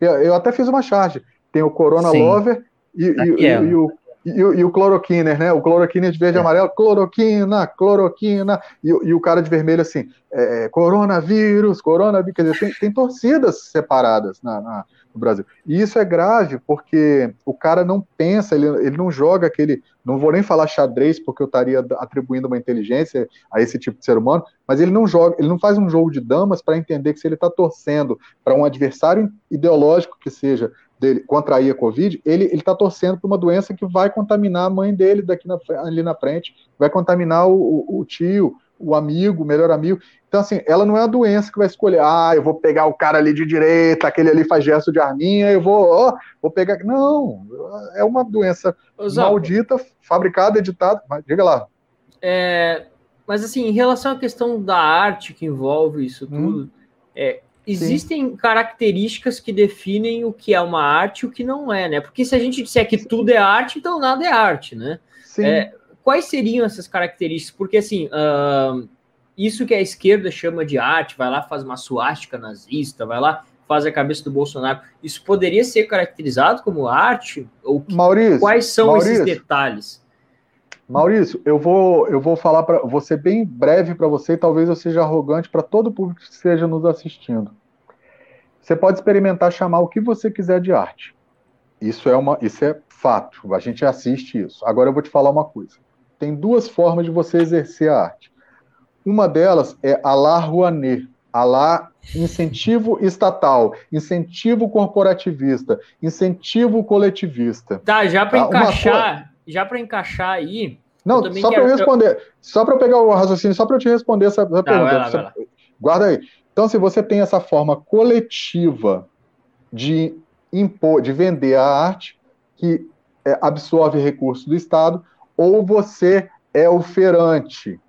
Eu, eu, até fiz uma charge. Tem o Corona Sim. Lover e, e, e, o e, e, o cloroquiner, né? O cloroquiner de verde e é. amarelo, cloroquina, cloroquina, e, e, o cara de vermelho assim, é, coronavírus, coronavírus, quer dizer, tem, tem torcidas separadas na, na, no Brasil. E isso é grave, porque o cara não pensa, ele, ele não joga aquele, não vou nem falar xadrez, porque eu estaria atribuindo uma inteligência a esse tipo de ser humano, mas ele não joga, ele não faz um jogo de damas para entender que se ele está torcendo para um adversário ideológico que seja dele contrair a Covid, ele está torcendo para uma doença que vai contaminar a mãe dele daqui na, ali na frente, vai contaminar o, o, o tio, o amigo, o melhor amigo. Então, assim, ela não é a doença que vai escolher, ah, eu vou pegar o cara ali de direita, aquele ali faz gesto de arminha, eu vou, ó, vou pegar. Não, é uma doença maldita, fabricada, editada. Mas, diga lá. É, mas, assim, em relação à questão da arte que envolve isso hum. tudo, hum. é, existem Sim. características que definem o que é uma arte e o que não é, né? Porque se a gente disser que Sim. tudo é arte, então nada é arte, né? É, quais seriam essas características? Porque, assim, uh, isso que a esquerda chama de arte, vai lá, faz uma suástica nazista, vai lá, faz a cabeça do Bolsonaro, isso poderia ser caracterizado como arte? Ou que, Maurício, quais são Maurício, esses detalhes? Maurício, eu vou, eu vou falar para vou ser bem breve para você, talvez eu seja arrogante para todo o público que esteja nos assistindo. Você pode experimentar chamar o que você quiser de arte. Isso é uma, isso é fato. A gente assiste isso. Agora eu vou te falar uma coisa. Tem duas formas de você exercer a arte. Uma delas é a la Rouanet, a la incentivo estatal, incentivo corporativista, incentivo coletivista. Tá, já para tá? encaixar, já para encaixar aí, não, só para eu responder, só para eu pegar o raciocínio, só para eu te responder essa, essa tá, pergunta. Lá, você, guarda aí. Então, se você tem essa forma coletiva de impor, de vender a arte que é, absorve recursos do Estado, ou você é o feirante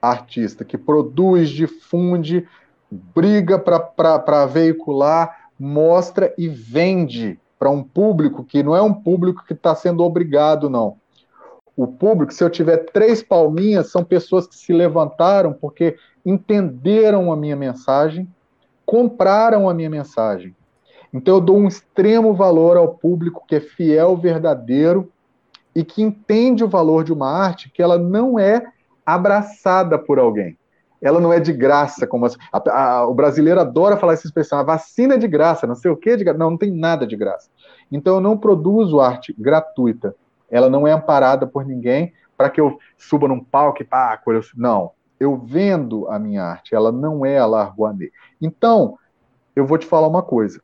artista que produz, difunde, briga para veicular, mostra e vende para um público que não é um público que está sendo obrigado, não. O público, se eu tiver três palminhas, são pessoas que se levantaram porque entenderam a minha mensagem, compraram a minha mensagem. Então eu dou um extremo valor ao público que é fiel, verdadeiro e que entende o valor de uma arte que ela não é abraçada por alguém. Ela não é de graça, como a, a, o brasileiro adora falar essa expressão, a vacina é de graça, não sei o que de graça. Não, não tem nada de graça. Então eu não produzo arte gratuita. Ela não é amparada por ninguém para que eu suba num palco e pá, não. Eu vendo a minha arte, ela não é a. Então, eu vou te falar uma coisa.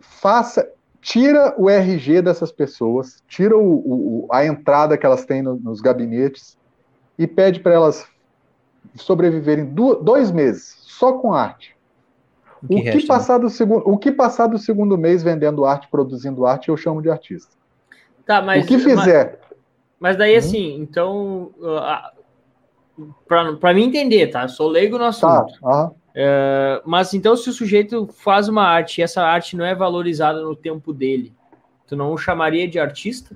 Faça, tira o RG dessas pessoas, tira o, o, a entrada que elas têm no, nos gabinetes e pede para elas sobreviverem do, dois meses só com arte. O que, o, que resta, passar né? do segundo, o que passar do segundo mês vendendo arte, produzindo arte, eu chamo de artista. Tá, mas, o que fizer. Mas, mas daí, uhum. assim, então, uh, para mim entender, tá? Eu sou leigo no tá, assunto. Tá. Uh, mas então, se o sujeito faz uma arte e essa arte não é valorizada no tempo dele, tu não o chamaria de artista?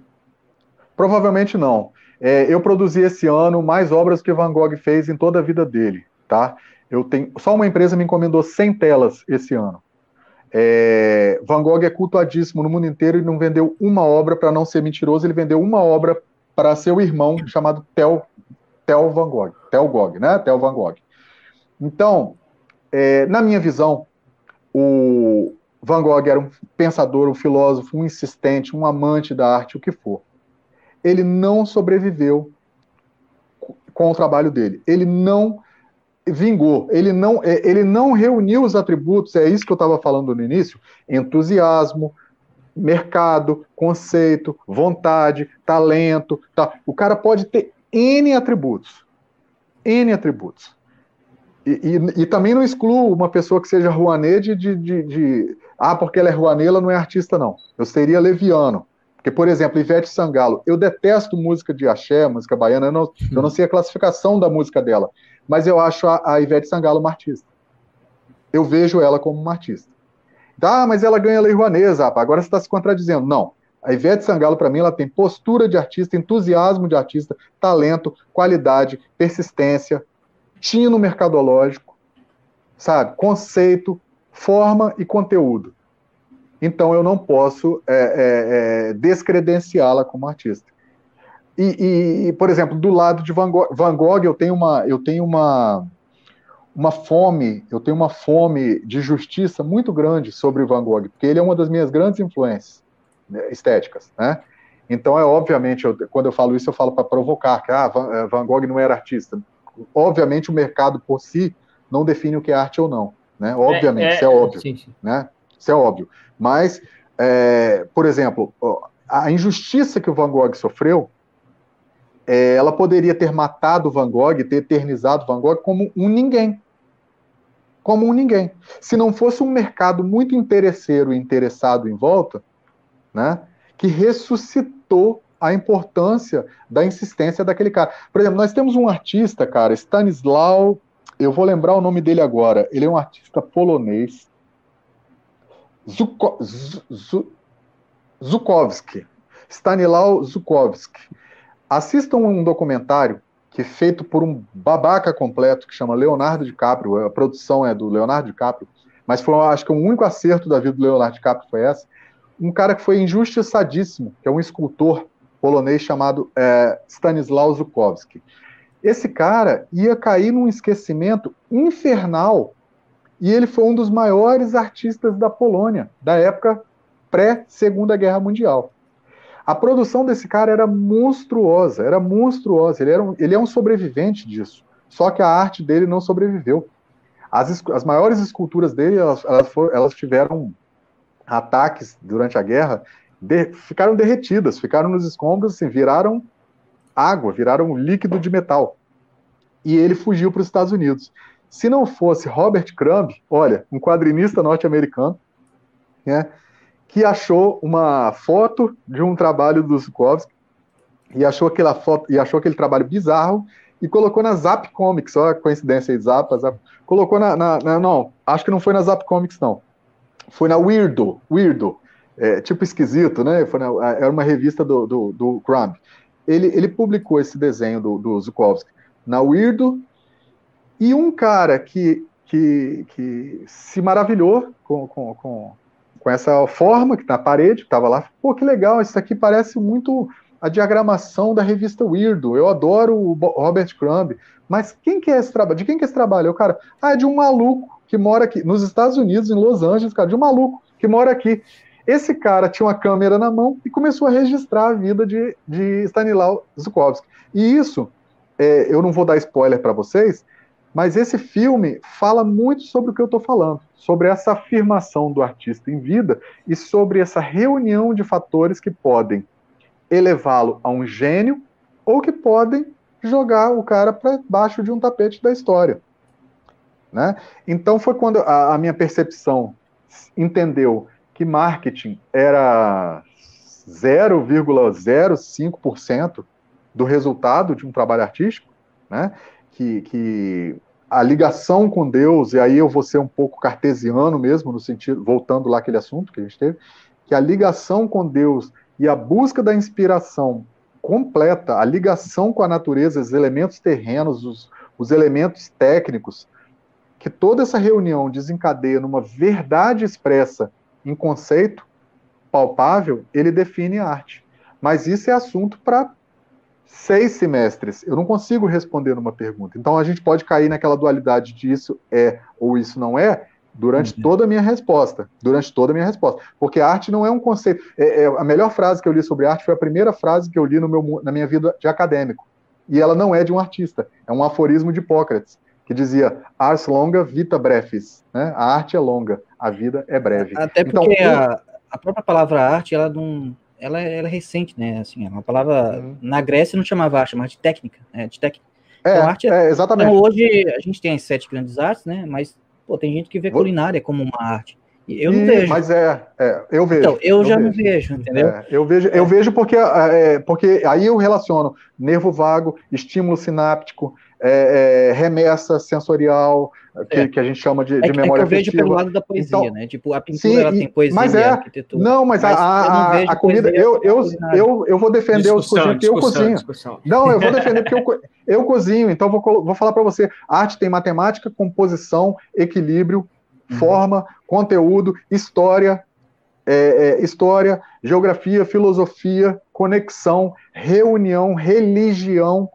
Provavelmente não. É, eu produzi esse ano mais obras que Van Gogh fez em toda a vida dele, tá? Eu tenho só uma empresa me encomendou 100 telas esse ano. É, Van Gogh é cultuadíssimo no mundo inteiro e não vendeu uma obra para não ser mentiroso. Ele vendeu uma obra para seu irmão chamado Theo, Theo Van Gogh, Theo Gogh, né? Theo Van Gogh. Então, é, na minha visão, o Van Gogh era um pensador, um filósofo, um insistente, um amante da arte, o que for. Ele não sobreviveu com o trabalho dele. Ele não vingou, ele não, é, ele não reuniu os atributos, é isso que eu estava falando no início: entusiasmo, mercado, conceito, vontade, talento. Tá. O cara pode ter N atributos. N atributos. E, e, e, também não excluo uma pessoa que seja Rouanet de, de, de, Ah, porque ela é Rouanet, ela não é artista, não. Eu seria leviano. Porque, por exemplo, Ivete Sangalo, eu detesto música de axé, música baiana, eu não, eu não sei a classificação da música dela, mas eu acho a, a Ivete Sangalo uma artista. Eu vejo ela como uma artista. Ah, mas ela ganha lei Rouanet, Zapa, agora você está se contradizendo. Não. A Ivete Sangalo, para mim, ela tem postura de artista, entusiasmo de artista, talento, qualidade, persistência, tino mercadológico, sabe? Conceito, forma e conteúdo. Então eu não posso é, é, é, descredenciá-la como artista. E, e, por exemplo, do lado de Van Gogh, Van Gogh, eu tenho uma, eu tenho uma, uma fome, eu tenho uma fome de justiça muito grande sobre Van Gogh, porque ele é uma das minhas grandes influências né, estéticas, né? Então é obviamente, eu, quando eu falo isso, eu falo para provocar que ah, Van, é, Van Gogh não era artista obviamente o mercado por si não define o que é arte ou não, né? Obviamente, é, é, isso é óbvio, sim, sim. né? Isso é óbvio. Mas, é, por exemplo, a injustiça que o Van Gogh sofreu, é, ela poderia ter matado Van Gogh, ter eternizado Van Gogh como um ninguém. Como um ninguém. Se não fosse um mercado muito interesseiro e interessado em volta, né, que ressuscitou a importância da insistência daquele cara. Por exemplo, nós temos um artista, cara, Stanislau, eu vou lembrar o nome dele agora. Ele é um artista polonês. Zuko, Zukowski. Stanislau Zukowski. Assistam um documentário que é feito por um babaca completo que chama Leonardo DiCaprio. A produção é do Leonardo DiCaprio, mas foi, acho que o único acerto da vida do Leonardo DiCaprio foi essa. Um cara que foi injustiçadíssimo, que é um escultor polonês chamado é, Stanislaw Zukowski. Esse cara ia cair num esquecimento infernal e ele foi um dos maiores artistas da Polônia, da época pré-Segunda Guerra Mundial. A produção desse cara era monstruosa, era monstruosa. Ele, era um, ele é um sobrevivente disso. Só que a arte dele não sobreviveu. As, as maiores esculturas dele, elas, elas, for, elas tiveram ataques durante a guerra de, ficaram derretidas, ficaram nos escombros, assim, viraram água, viraram líquido de metal. E ele fugiu para os Estados Unidos. Se não fosse Robert Crumb, olha, um quadrinista norte-americano, né, que achou uma foto de um trabalho do Zukovsky e achou aquela foto e achou aquele trabalho bizarro e colocou na Zap Comics, olha a coincidência aí, Zap, Zap, colocou na, na, na, não, acho que não foi na Zap Comics não, foi na Weirdo, Weirdo, é, tipo esquisito, né? Foi na, era uma revista do, do, do Crumb. Ele, ele publicou esse desenho do, do na Weirdo e um cara que, que, que se maravilhou com, com, com, com essa forma que tá na parede, que estava lá, pô, que legal, isso aqui parece muito a diagramação da revista Weirdo. Eu adoro o Robert Crumb, mas quem que é esse trabalho? De quem que é esse trabalho? O cara, ah, é de um maluco que mora aqui nos Estados Unidos, em Los Angeles, cara, de um maluco que mora aqui. Esse cara tinha uma câmera na mão e começou a registrar a vida de, de Stanislaw Zukovsky. E isso, é, eu não vou dar spoiler para vocês, mas esse filme fala muito sobre o que eu estou falando, sobre essa afirmação do artista em vida e sobre essa reunião de fatores que podem elevá-lo a um gênio ou que podem jogar o cara para baixo de um tapete da história. Né? Então foi quando a, a minha percepção entendeu que marketing era 0,05% do resultado de um trabalho artístico, né? Que, que a ligação com Deus, e aí eu vou ser um pouco cartesiano mesmo, no sentido, voltando lá aquele assunto que a gente teve, que a ligação com Deus e a busca da inspiração completa, a ligação com a natureza, os elementos terrenos, os, os elementos técnicos, que toda essa reunião desencadeia numa verdade expressa em conceito palpável, ele define arte. Mas isso é assunto para seis semestres. Eu não consigo responder numa pergunta. Então a gente pode cair naquela dualidade de isso é ou isso não é, durante uhum. toda a minha resposta, durante toda a minha resposta, porque arte não é um conceito. É, é, a melhor frase que eu li sobre arte foi a primeira frase que eu li no meu, na minha vida de acadêmico, e ela não é de um artista, é um aforismo de Hipócrates que dizia ars longa vita brevis, né? A arte é longa, a vida é breve. Até então, porque então, a, a, própria palavra arte, ela não, ela, ela é recente, né? Assim, é uma palavra uhum. na Grécia não chamava arte, chamava de técnica, né? De técnica. É, então, arte é, é, exatamente. Então, hoje a gente tem as sete grandes artes, né? Mas Pô, tem gente que vê culinária como uma arte. Eu não vejo. Mas é, é, eu vejo. Então, eu, eu já vejo. não vejo, entendeu? É, eu vejo, eu vejo porque, é, porque aí eu relaciono nervo vago, estímulo sináptico, é, é, remessa sensorial, que, é. que, a gente chama de, de é, memória é que eu vejo pelo lado da poesia, então, né? Tipo, a pintura sim, ela tem poesia mas é, arquitetura. Não, mas, mas a, a, a comida, eu, eu, eu, eu vou defender os cozinhos eu cozinho. Discussão. Não, eu vou defender porque eu, eu cozinho, então vou, vou falar para você, arte tem matemática, composição, equilíbrio, uhum. forma, conteúdo, história, é, é, história, geografia, filosofia, conexão, reunião, religião,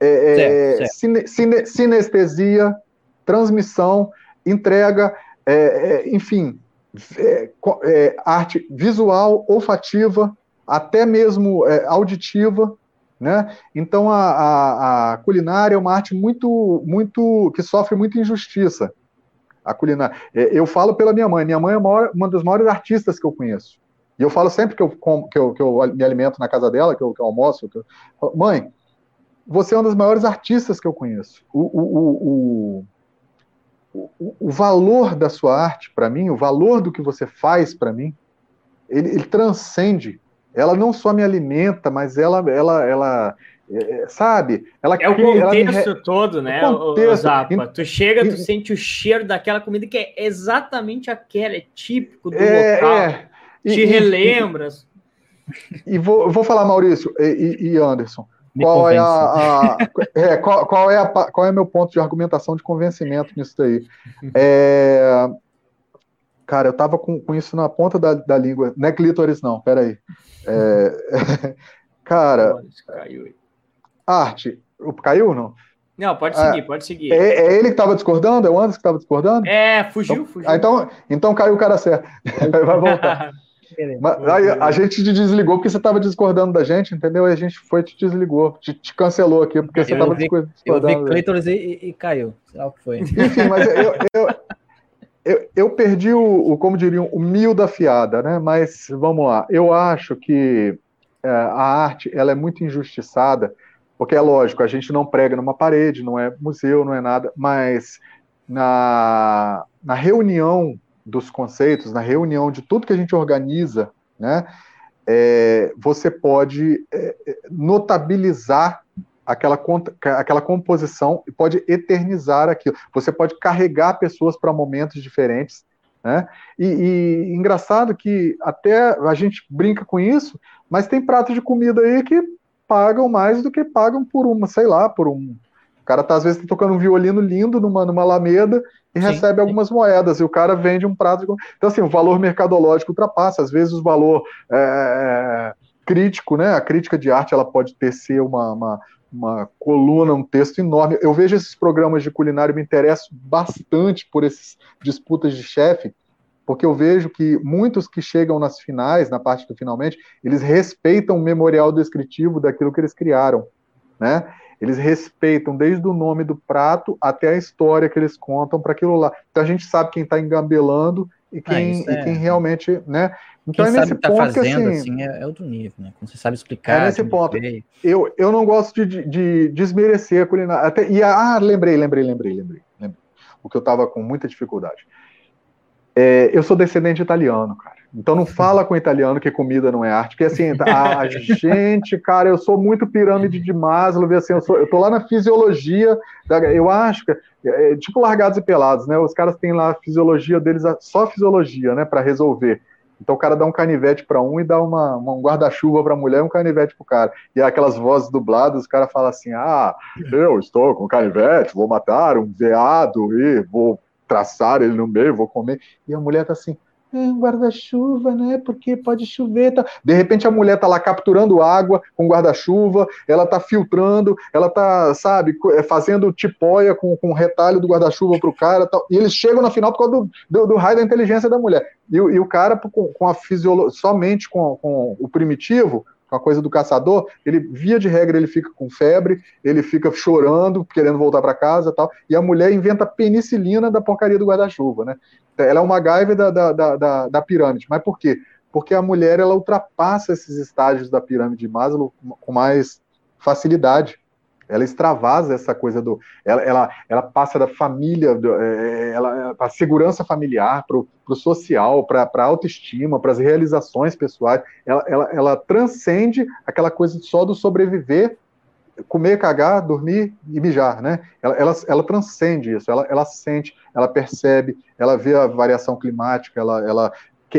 é, certo, certo. Cine, cine, sinestesia, transmissão, entrega, é, é, enfim, é, é, arte visual, olfativa, até mesmo é, auditiva, né? Então a, a, a, culinária é uma arte muito, muito que sofre muita injustiça. A culinária. Eu falo pela minha mãe. Minha mãe é maior, uma das maiores artistas que eu conheço. E eu falo sempre que eu, que eu, que eu me alimento na casa dela, que eu, que eu almoço. Eu... Mãe, você é uma das maiores artistas que eu conheço. O, o, o, o, o valor da sua arte para mim, o valor do que você faz para mim, ele, ele, transcende. Ela não só me alimenta, mas ela, ela, ela é, é sabe? Ela é o contexto me... todo, né? O contexto. Zapa. Tu chega, tu sente o cheiro daquela comida que é exatamente aquela, é típico do é, local. É. E, Te relembras. E, e vou, vou falar, Maurício e, e Anderson qual é, a, a é, qual, qual, é a, qual é meu ponto de argumentação de convencimento nisso daí? É, cara, eu tava com, com isso na ponta da, da língua. Não é clítoris, não, peraí. É, cara, arte. Caiu não? Não, pode seguir, é, pode seguir. É, é, ele que estava discordando? É o Anderson que estava discordando? É, fugiu, então, fugiu. Ah, então, então caiu o cara certo. Vai voltar. Mas, aí, a gente te desligou porque você estava discordando da gente, entendeu? E a gente foi te desligou, te, te cancelou aqui porque você estava discordando. Eu vi Cleiton e, e, caiu, sei lá o que foi. Enfim, mas eu, eu, eu, eu perdi o, o, como diriam, o mil da fiada, né? Mas vamos lá, eu acho que é, a arte ela é muito injustiçada, porque é lógico, a gente não prega numa parede, não é museu, não é nada, mas na, na reunião dos conceitos, na reunião de tudo que a gente organiza, né, é, você pode é, notabilizar aquela, aquela composição e pode eternizar aquilo. Você pode carregar pessoas para momentos diferentes. Né? E, e, engraçado que até a gente brinca com isso, mas tem pratos de comida aí que pagam mais do que pagam por uma, sei lá, por um. O cara tá, às vezes tá tocando um violino lindo numa, numa alameda e sim, recebe sim. algumas moedas, e o cara vende um prato de Então, assim, o valor mercadológico ultrapassa, às vezes o valor é, é, crítico, né? A crítica de arte ela pode ter ser uma, uma, uma coluna, um texto enorme. Eu vejo esses programas de culinária, me interesso bastante por essas disputas de chefe, porque eu vejo que muitos que chegam nas finais, na parte do finalmente, eles respeitam o memorial descritivo daquilo que eles criaram, né? Eles respeitam desde o nome do prato até a história que eles contam para aquilo lá. Então a gente sabe quem está engambelando e quem, ah, é... e quem realmente, né? Então Quem é nesse tá ponto fazendo, que assim, assim é, é, outro nível, né? Quando você sabe explicar. É nesse ponto. Eu, eu não gosto de, de, desmerecer a culinária. Até, e ah, lembrei, lembrei, lembrei, lembrei, lembrei. O que eu estava com muita dificuldade. É, eu sou descendente italiano, cara. Então não fala com italiano que comida não é arte, porque assim, a gente, cara, eu sou muito pirâmide de Maslow, assim, eu, sou, eu tô lá na fisiologia, eu acho que é, é tipo largados e pelados, né? Os caras têm lá a fisiologia deles, só fisiologia, né, para resolver. Então o cara dá um canivete para um e dá uma, uma um guarda-chuva para a mulher e um canivete para o cara. E aquelas vozes dubladas, o cara fala assim: Ah, eu estou com canivete, vou matar um veado e vou traçar ele no meio, vou comer. E a mulher tá assim: um guarda-chuva, né? Porque pode chover. Tá... De repente a mulher tá lá capturando água com guarda-chuva, ela tá filtrando, ela tá, sabe, é, fazendo tipóia com, o retalho do guarda-chuva pro cara. E eles chegam no final por causa do, do, do raio da inteligência da mulher. E, e o cara, com, com a fisiologia, somente com, com o primitivo, com a coisa do caçador, ele via de regra ele fica com febre, ele fica chorando, querendo voltar para casa, tal. E a mulher inventa penicilina da porcaria do guarda-chuva, né? Ela é uma gaiva da, da, da, da, pirâmide. Mas por quê? Porque a mulher ela ultrapassa esses estágios da pirâmide de Maslow com mais facilidade. Ela extravasa essa coisa do. Ela, ela, ela passa da família, do, é, ela, a segurança familiar, para o social, para a autoestima, para as realizações pessoais. Ela, ela, ela transcende aquela coisa só do sobreviver comer, cagar, dormir e mijar, né? Ela, ela, ela transcende isso, ela, ela sente, ela percebe, ela vê a variação climática, ela, ela,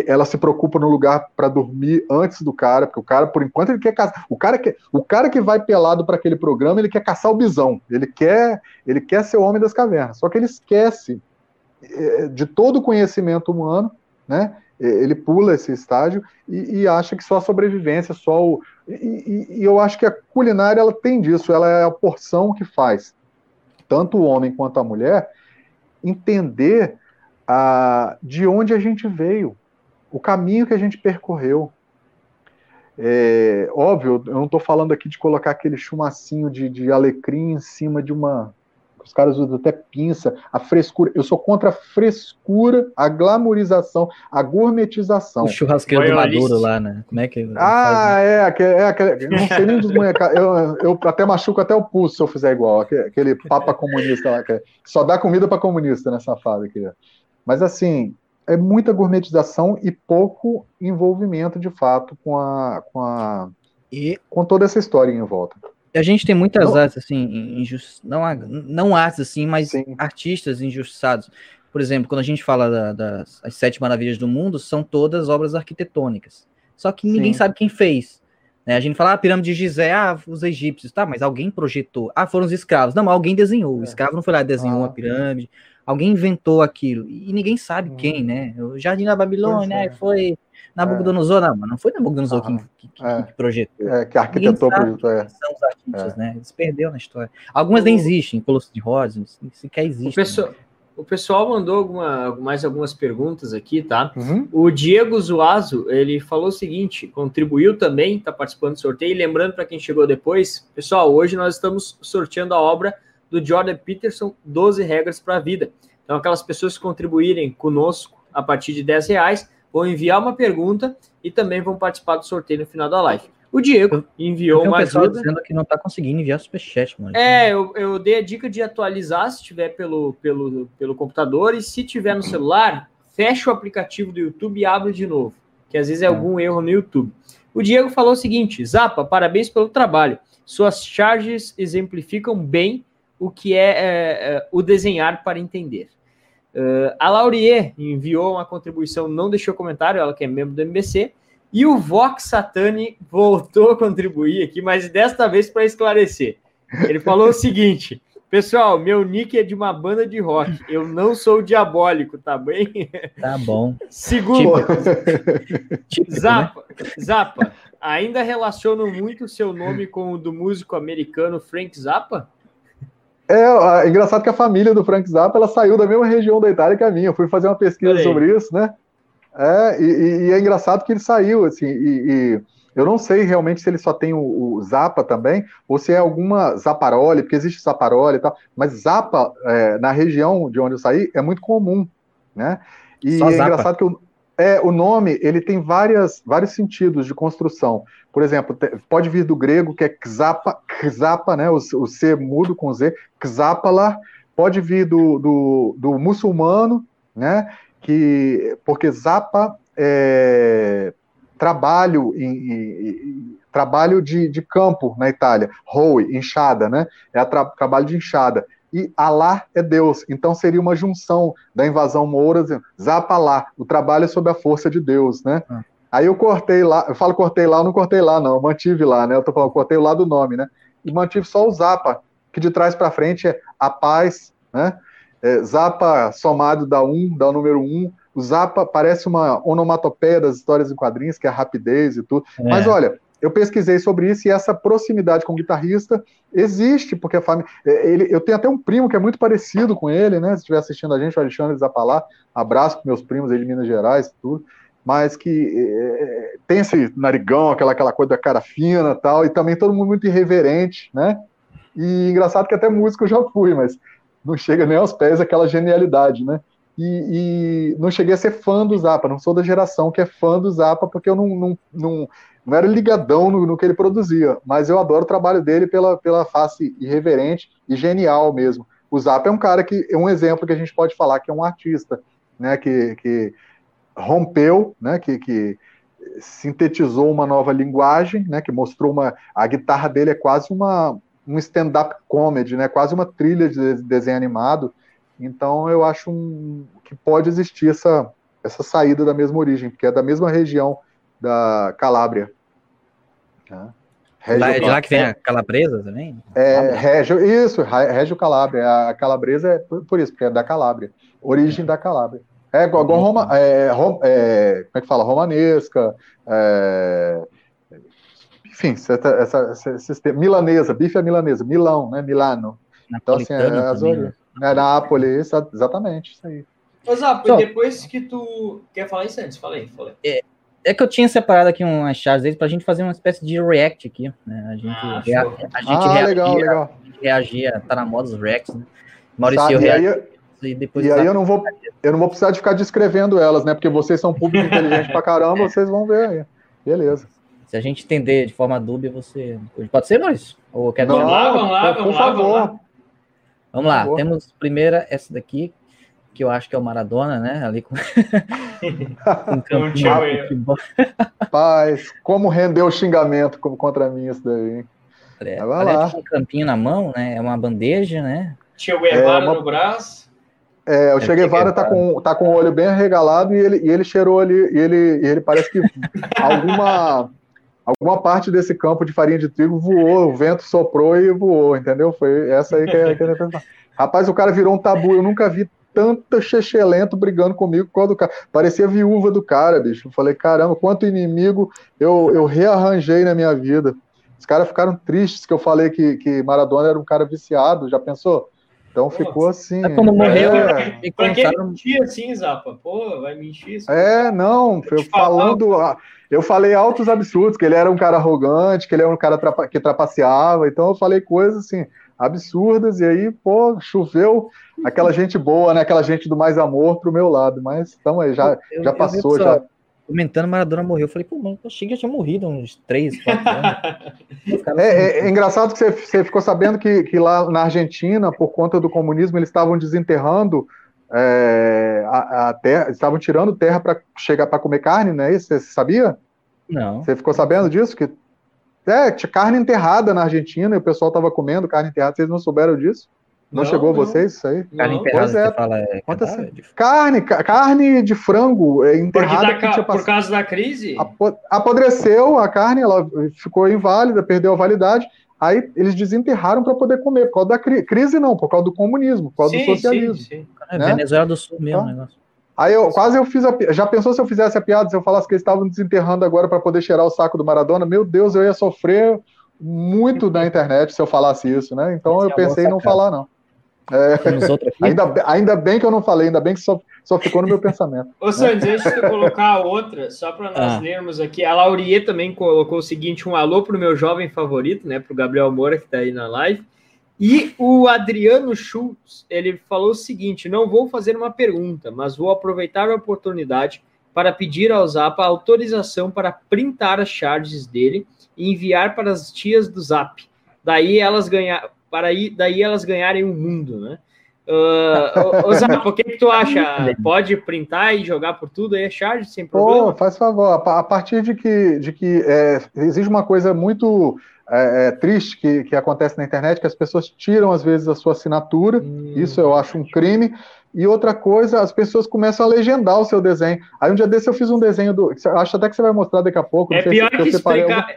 ela se preocupa no lugar para dormir antes do cara, porque o cara, por enquanto, ele quer caçar. O cara que, o cara que vai pelado para aquele programa, ele quer caçar o bisão, ele quer, ele quer ser o homem das cavernas. Só que ele esquece é, de todo o conhecimento humano, né? Ele pula esse estágio e, e acha que só a sobrevivência, só o, e, e, eu acho que a culinária ela tem disso, ela é a porção que faz tanto o homem quanto a mulher entender a, de onde a gente veio, o caminho que a gente percorreu. É, óbvio, eu não estou falando aqui de colocar aquele chumacinho de, de alecrim em cima de uma os caras usam até pinça, a frescura. Eu sou contra a frescura, a glamorização, a gourmetização. O churrasqueiro do Maduro lá, né? Como é que. Ah, é, aquele, é aquele, não sei nem desmunhecar. Eu, eu até machuco até o pulso se eu fizer igual. Aquele papa comunista lá, que só dá comida para comunista nessa fase aqui. Mas assim, é muita gourmetização e pouco envolvimento de fato com a, com a e... com toda essa história em volta. A gente tem muitas não, artes, assim, injust... não, não artes, assim, mas sim. artistas injustiçados. Por exemplo, quando a gente fala da, das Sete Maravilhas do Mundo, são todas obras arquitetônicas. Só que ninguém sim. sabe quem fez. Né? A gente fala, ah, a pirâmide de Gizé, ah, os egípcios, tá, mas alguém projetou. Ah, foram os escravos. Não, mas alguém desenhou. O é. escravo não foi lá e desenhou ah. uma pirâmide. Alguém inventou aquilo. E ninguém sabe hum. quem, né? O Jardim da Babilônia, é. foi Nabucodonosor, não, mas não foi Nabucodonosor ah, que, que, é. que, projetou. É, que arquitetou projetou, é. São os artistas, é. né? Eles perderam na história. Algumas o... nem existem, Colosso de Rhodes, sequer existem. O pessoal, né? o pessoal mandou alguma, mais algumas perguntas aqui, tá? Uhum. O Diego Zuazo, ele falou o seguinte, contribuiu também, está participando do sorteio, e lembrando para quem chegou depois, pessoal, hoje nós estamos sorteando a obra do Jordan Peterson, 12 regras para a vida. Então, aquelas pessoas que contribuírem conosco a partir de 10 reais, vão enviar uma pergunta e também vão participar do sorteio no final da live. O Diego enviou uma ajuda. dizendo que não está conseguindo enviar superchat, mano. É, eu, eu dei a dica de atualizar se tiver pelo, pelo, pelo computador e se tiver no celular, fecha o aplicativo do YouTube e abre de novo, que às vezes é, é. algum erro no YouTube. O Diego falou o seguinte: Zapa, parabéns pelo trabalho. Suas charges exemplificam bem o que é, é, é o desenhar para entender. Uh, a Laurier enviou uma contribuição, não deixou comentário, ela que é membro do MBC. E o Vox Satani voltou a contribuir aqui, mas desta vez para esclarecer. Ele falou o seguinte: Pessoal, meu nick é de uma banda de rock. Eu não sou diabólico, tá bem? Tá bom. Segundo, tipo, Zapa, né? Zapa, ainda relacionam muito o seu nome com o do músico americano Frank Zappa? É, é, engraçado que a família do Frank Zappa ela saiu da mesma região da Itália que a minha. Eu fui fazer uma pesquisa sobre isso, né? É, e, e, é engraçado que ele saiu, assim, e, e, eu não sei realmente se ele só tem o, o Zappa também, ou se é alguma Zaparoli, porque existe Zaparoli e tal, mas Zappa, é, na região de onde eu saí, é muito comum, né? E só é Zappa. engraçado que o, é, o nome, ele tem várias, vários sentidos de construção. Por exemplo, pode vir do grego, que é xapa, xapa, né, o, o C mudo com Z, xapala, pode vir do, do, do muçulmano, né, que, porque zapa é trabalho, em, em, trabalho de, de campo na Itália, roe, enxada, né, é tra, trabalho de enxada e Alá é Deus. Então seria uma junção da invasão moura, Zapalá, o trabalho é sob a força de Deus, né? Ah. Aí eu cortei lá, eu falo cortei lá, eu não cortei lá, não, eu mantive lá, né? Eu tô falando, cortei o lá do nome, né? E mantive só o Zapa, que de trás para frente é a paz, né? É, Zapa somado da 1, um, da número 1. Um. O Zapa parece uma onomatopeia das histórias em quadrinhos, que é a rapidez e tudo. É. Mas olha, eu pesquisei sobre isso e essa proximidade com o guitarrista existe, porque a família. É, eu tenho até um primo que é muito parecido com ele, né? Se estiver assistindo a gente, o Alexandre Zapalá, abraço para meus primos aí de Minas Gerais tudo mas que é, tem esse narigão, aquela, aquela coisa da cara fina tal, e também todo mundo muito irreverente, né? E engraçado que até músico eu já fui, mas não chega nem aos pés aquela genialidade, né? E, e, não cheguei a ser fã do Zappa, não sou da geração que é fã do Zappa, porque eu não, não, não, não era ligadão no, no, que ele produzia, mas eu adoro o trabalho dele pela, pela face irreverente e genial mesmo. O Zappa é um cara que é um exemplo que a gente pode falar que é um artista, né? Que, que rompeu, né, que, que sintetizou uma nova linguagem, né, que mostrou uma a guitarra dele é quase uma um stand-up comedy, né, quase uma trilha de desenho animado. Então eu acho um, que pode existir essa essa saída da mesma origem, porque é da mesma região da Calábria. Lá, é de lá que vem a calabresa também? É, Régio, isso, Régio Calábria. A calabresa é por, por, isso, porque é da Calábria. Origem da Calábria. É igual, Roma, é, Roma é, como é que fala? Romanesca, é, enfim, essa, essa, essa, milanesa, bife é milanesa, Milão, né? Milano. Então, assim, é, as né? é Nápoles, exatamente, isso aí. Zap, então, depois que tu. Quer falar isso antes? Falei, falei. É, é que eu tinha separado aqui umas chaves deles pra gente fazer uma espécie de react aqui, né? A gente, ah, rea, a gente ah, reagia, legal, legal. A gente reagia, tá na moda os reacts, né? Maurício, eu reagia e depois. E aí eu não vou, eu não vou precisar de ficar descrevendo elas, né? Porque vocês são público inteligente pra caramba, vocês vão ver aí. Beleza. Se a gente entender de forma dúbia, você. Pode ser, Maurício? Ou quer vamos lá, vamos lá, por, vamos favor. Lá, vamos lá. Vamos lá, favor. temos primeira essa daqui, que eu acho que é o Maradona, né? Ali com. um campinho. Paz, como rendeu o xingamento contra mim isso daí, hein? É, vai lá. um campinho na mão, né? É uma bandeja, né? Tinha o Guevara é uma... no braço. É, o Che Guevara tá com, tá com o olho bem arregalado e ele, e ele cheirou ali, e ele, e ele parece que alguma, alguma parte desse campo de farinha de trigo voou, o vento soprou e voou, entendeu? Foi essa aí que, é, que é Rapaz, o cara virou um tabu, eu nunca vi tanta chechelento brigando comigo quando o cara. Parecia viúva do cara, bicho. Eu falei, caramba, quanto inimigo eu, eu rearranjei na minha vida. Os caras ficaram tristes que eu falei que, que Maradona era um cara viciado, já pensou? Então Pô, ficou assim. É quando morreu, é... me pra que mentir assim, Zapa? Pô, vai mentir isso. É, não, eu falando. Eu falei altos absurdos, que ele era um cara arrogante, que ele era um cara que trapaceava, então eu falei coisas assim, absurdas, e aí, pô, choveu aquela gente boa, né? Aquela gente do mais amor pro meu lado, mas então aí, já, eu, já passou, já comentando, Maradona morreu. Eu falei, pô, mano, eu achei que já tinha morrido uns 3, 4 anos. é, é, é, engraçado que você, você ficou sabendo que, que, lá na Argentina, por conta do comunismo, eles estavam desenterrando é, a, a, terra, estavam tirando terra para chegar para comer carne, não é isso? Você sabia? Não. Você ficou sabendo disso? Que é, tinha carne enterrada na Argentina e o pessoal estava comendo carne enterrada. Vocês não souberam disso? Não, não chegou a vocês isso aí? Carne enterrada, é. fala é assim, carne, carne de frango é, enterrada. Da, por causa da crise? Apodreceu a carne, ela ficou inválida, perdeu a validade. Aí eles desenterraram para poder comer, por causa da cri crise, não, por causa do comunismo, por causa sim, do socialismo. Sim, sim. É né? Venezuela do Sul mesmo, então, negócio. Aí eu quase eu fiz a já pensou se eu fizesse a piada, se eu falasse que eles estavam desenterrando agora para poder cheirar o saco do Maradona? Meu Deus, eu ia sofrer muito na internet se eu falasse isso, né? Então Esse eu é pensei em não falar não. É, ainda, ainda bem que eu não falei, ainda bem que só, só ficou no meu pensamento. Ô, Santos, né? deixa eu colocar outra, só para nós ah. lermos aqui. A Laurie também colocou o seguinte: um alô para o meu jovem favorito, né? Para o Gabriel Moura, que está aí na live. E o Adriano Schultz, ele falou o seguinte: não vou fazer uma pergunta, mas vou aproveitar a oportunidade para pedir ao Zap a autorização para printar as charges dele e enviar para as tias do Zap. Daí elas ganhar, para aí, daí elas ganharem o um mundo, né? Uh, Zap, o que, que tu acha? Pode printar e jogar por tudo aí a charge sem problema? Pô, faz favor. A partir de que, de que é, existe uma coisa muito é, é, triste que, que acontece na internet, que as pessoas tiram, às vezes, a sua assinatura, hum. isso eu acho um crime, e outra coisa, as pessoas começam a legendar o seu desenho. Aí um dia desse eu fiz um desenho do. Acho até que você vai mostrar daqui a pouco. É pior que, que explicar.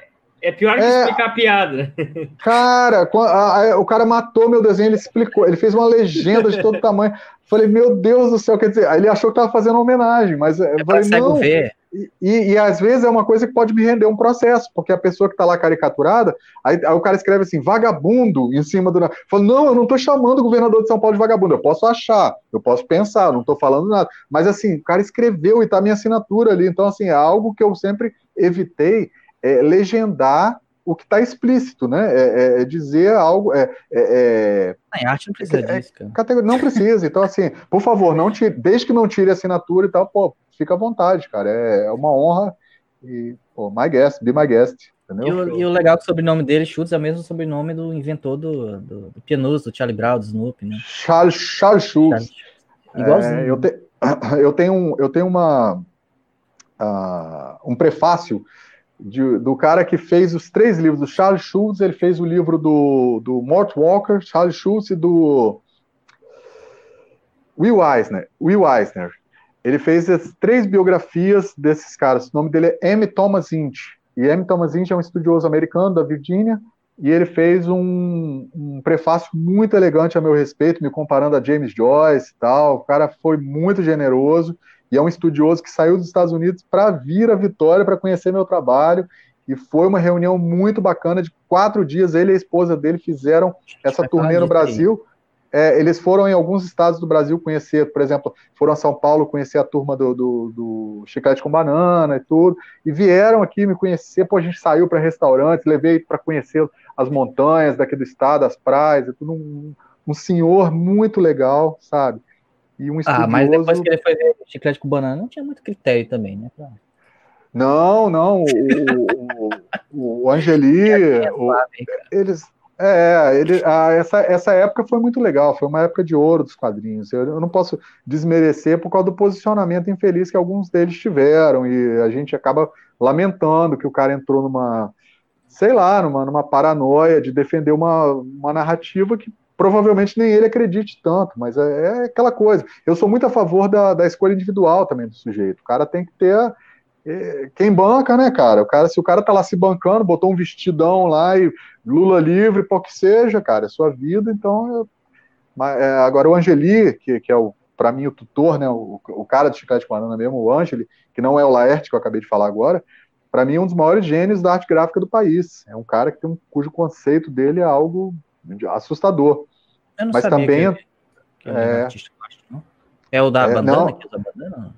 É pior que é, explicar a piada. Cara, a, a, o cara matou meu desenho, ele explicou, ele fez uma legenda de todo tamanho. Falei, meu Deus do céu, quer dizer, aí ele achou que estava fazendo uma homenagem, mas é falei, não. Ver. E, e, às vezes é uma coisa que pode me render um processo, porque a pessoa que está lá caricaturada, aí, aí, o cara escreve assim, vagabundo, em cima do. Fala, não, eu não estou chamando o governador de São Paulo de vagabundo, eu posso achar, eu posso pensar, não estou falando nada. Mas assim, o cara escreveu e está minha assinatura ali, então assim, é algo que eu sempre evitei é, legendar o que está explícito, né? É, é, é, dizer algo. É, é, é arte não precisa disso, cara. Categoria, não precisa. Então, assim, por favor, não tire, desde que não tire a assinatura e tal, pô, fica à vontade, cara. É, uma honra. E, pô, my guest, be my guest. E o, e o, legal é que o sobrenome dele, Schultz, é o mesmo sobrenome do inventor do, do, do do Charlie Brown, do Snoopy, né? Charles, Charles Schultz. Igualzinho. eu, te, eu, tenho, eu tenho uma, uh, um prefácio de, do cara que fez os três livros, do Charles Schultz, ele fez o livro do, do Mort Walker, Charles Schultz e do Will Eisner. Will Eisner. Ele fez as três biografias desses caras. O nome dele é M. Thomas Inch. E M. Thomas Inch é um estudioso americano da Virgínia, e ele fez um, um, prefácio muito elegante a meu respeito, me comparando a James Joyce e tal. O cara foi muito generoso e é um estudioso que saiu dos Estados Unidos para vir a Vitória para conhecer meu trabalho. E foi uma reunião muito bacana de quatro dias. Ele e a esposa dele fizeram essa turnê no Brasil. É, eles foram em alguns estados do Brasil conhecer, por exemplo, foram a São Paulo conhecer a turma do, do, do Chiclete com Banana e tudo, e vieram aqui me conhecer. Pô, a gente saiu para restaurantes, levei para conhecer as montanhas daqui do estado, as praias, tudo. Um, um senhor muito legal, sabe? E um estudioso... Ah, mas depois que ele foi ver chiclete com banana, não tinha muito critério também, né? Pra... Não, não. O, o, o Angeli, o, eles, é, ele, a, essa, essa época foi muito legal, foi uma época de ouro dos quadrinhos. Eu, eu, não posso desmerecer por causa do posicionamento infeliz que alguns deles tiveram, e a gente acaba lamentando que o cara entrou numa, sei lá, numa, numa paranoia de defender uma, uma narrativa que provavelmente nem ele acredite tanto, mas é, é, aquela coisa. Eu sou muito a favor da, da escolha individual também do sujeito. O cara tem que ter é, quem banca, né, cara? O cara, se o cara tá lá se bancando, botou um vestidão lá e Lula livre, pô que seja, cara, é sua vida, então. Mas, é, agora o Angeli, que, que é o para mim o tutor, né, o, o cara do Chiclete de Banana mesmo, o Angeli, que não é o Laerte que eu acabei de falar agora, para mim é um dos maiores gênios da arte gráfica do país. É um cara que tem um, cujo conceito dele é algo assustador. Mas também. Que, que é, é, o da é, bandana? Não. Que é bandana?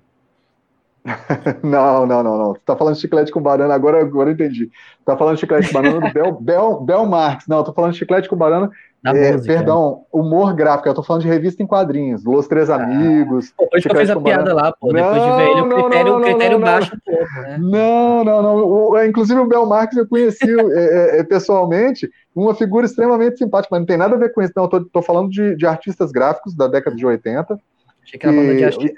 não, não, não, não. Você tá falando de chiclete com banana, agora, agora eu entendi. Tá falando de chiclete com banana do Bel, Bel, Bel Marx. Não, tô falando de chiclete com banana. É, perdão, humor gráfico. Eu tô falando de revista em quadrinhos. Los Três ah, Amigos. Pô, depois que eu fiz a piada lá, pô. Não, depois de ver ele, o critério, não, não, critério não, baixo um pouco, né? Não, não, não. O, é, inclusive o Bel Marx eu conheci é, é, é, pessoalmente, uma figura extremamente simpática, mas não tem nada a ver com isso. Não, eu tô, tô falando de, de artistas gráficos da década de 80 Achei que era banda de axé.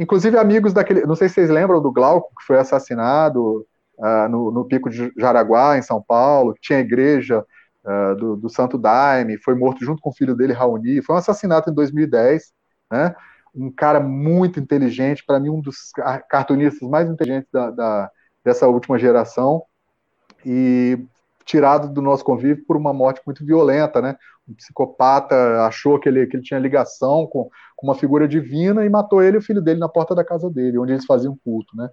Inclusive amigos daquele, não sei se vocês lembram do Glauco, que foi assassinado uh, no, no, Pico de Jaraguá, em São Paulo, que tinha a igreja uh, do, do, Santo Daime, foi morto junto com o filho dele, Raoni, foi um assassinato em 2010, né? Um cara muito inteligente, para mim um dos cartunistas mais inteligentes da, da, dessa última geração, e tirado do nosso convívio por uma morte muito violenta, né? Um psicopata achou que ele, que ele tinha ligação com, com uma figura divina e matou ele e o filho dele na porta da casa dele, onde eles faziam culto, né?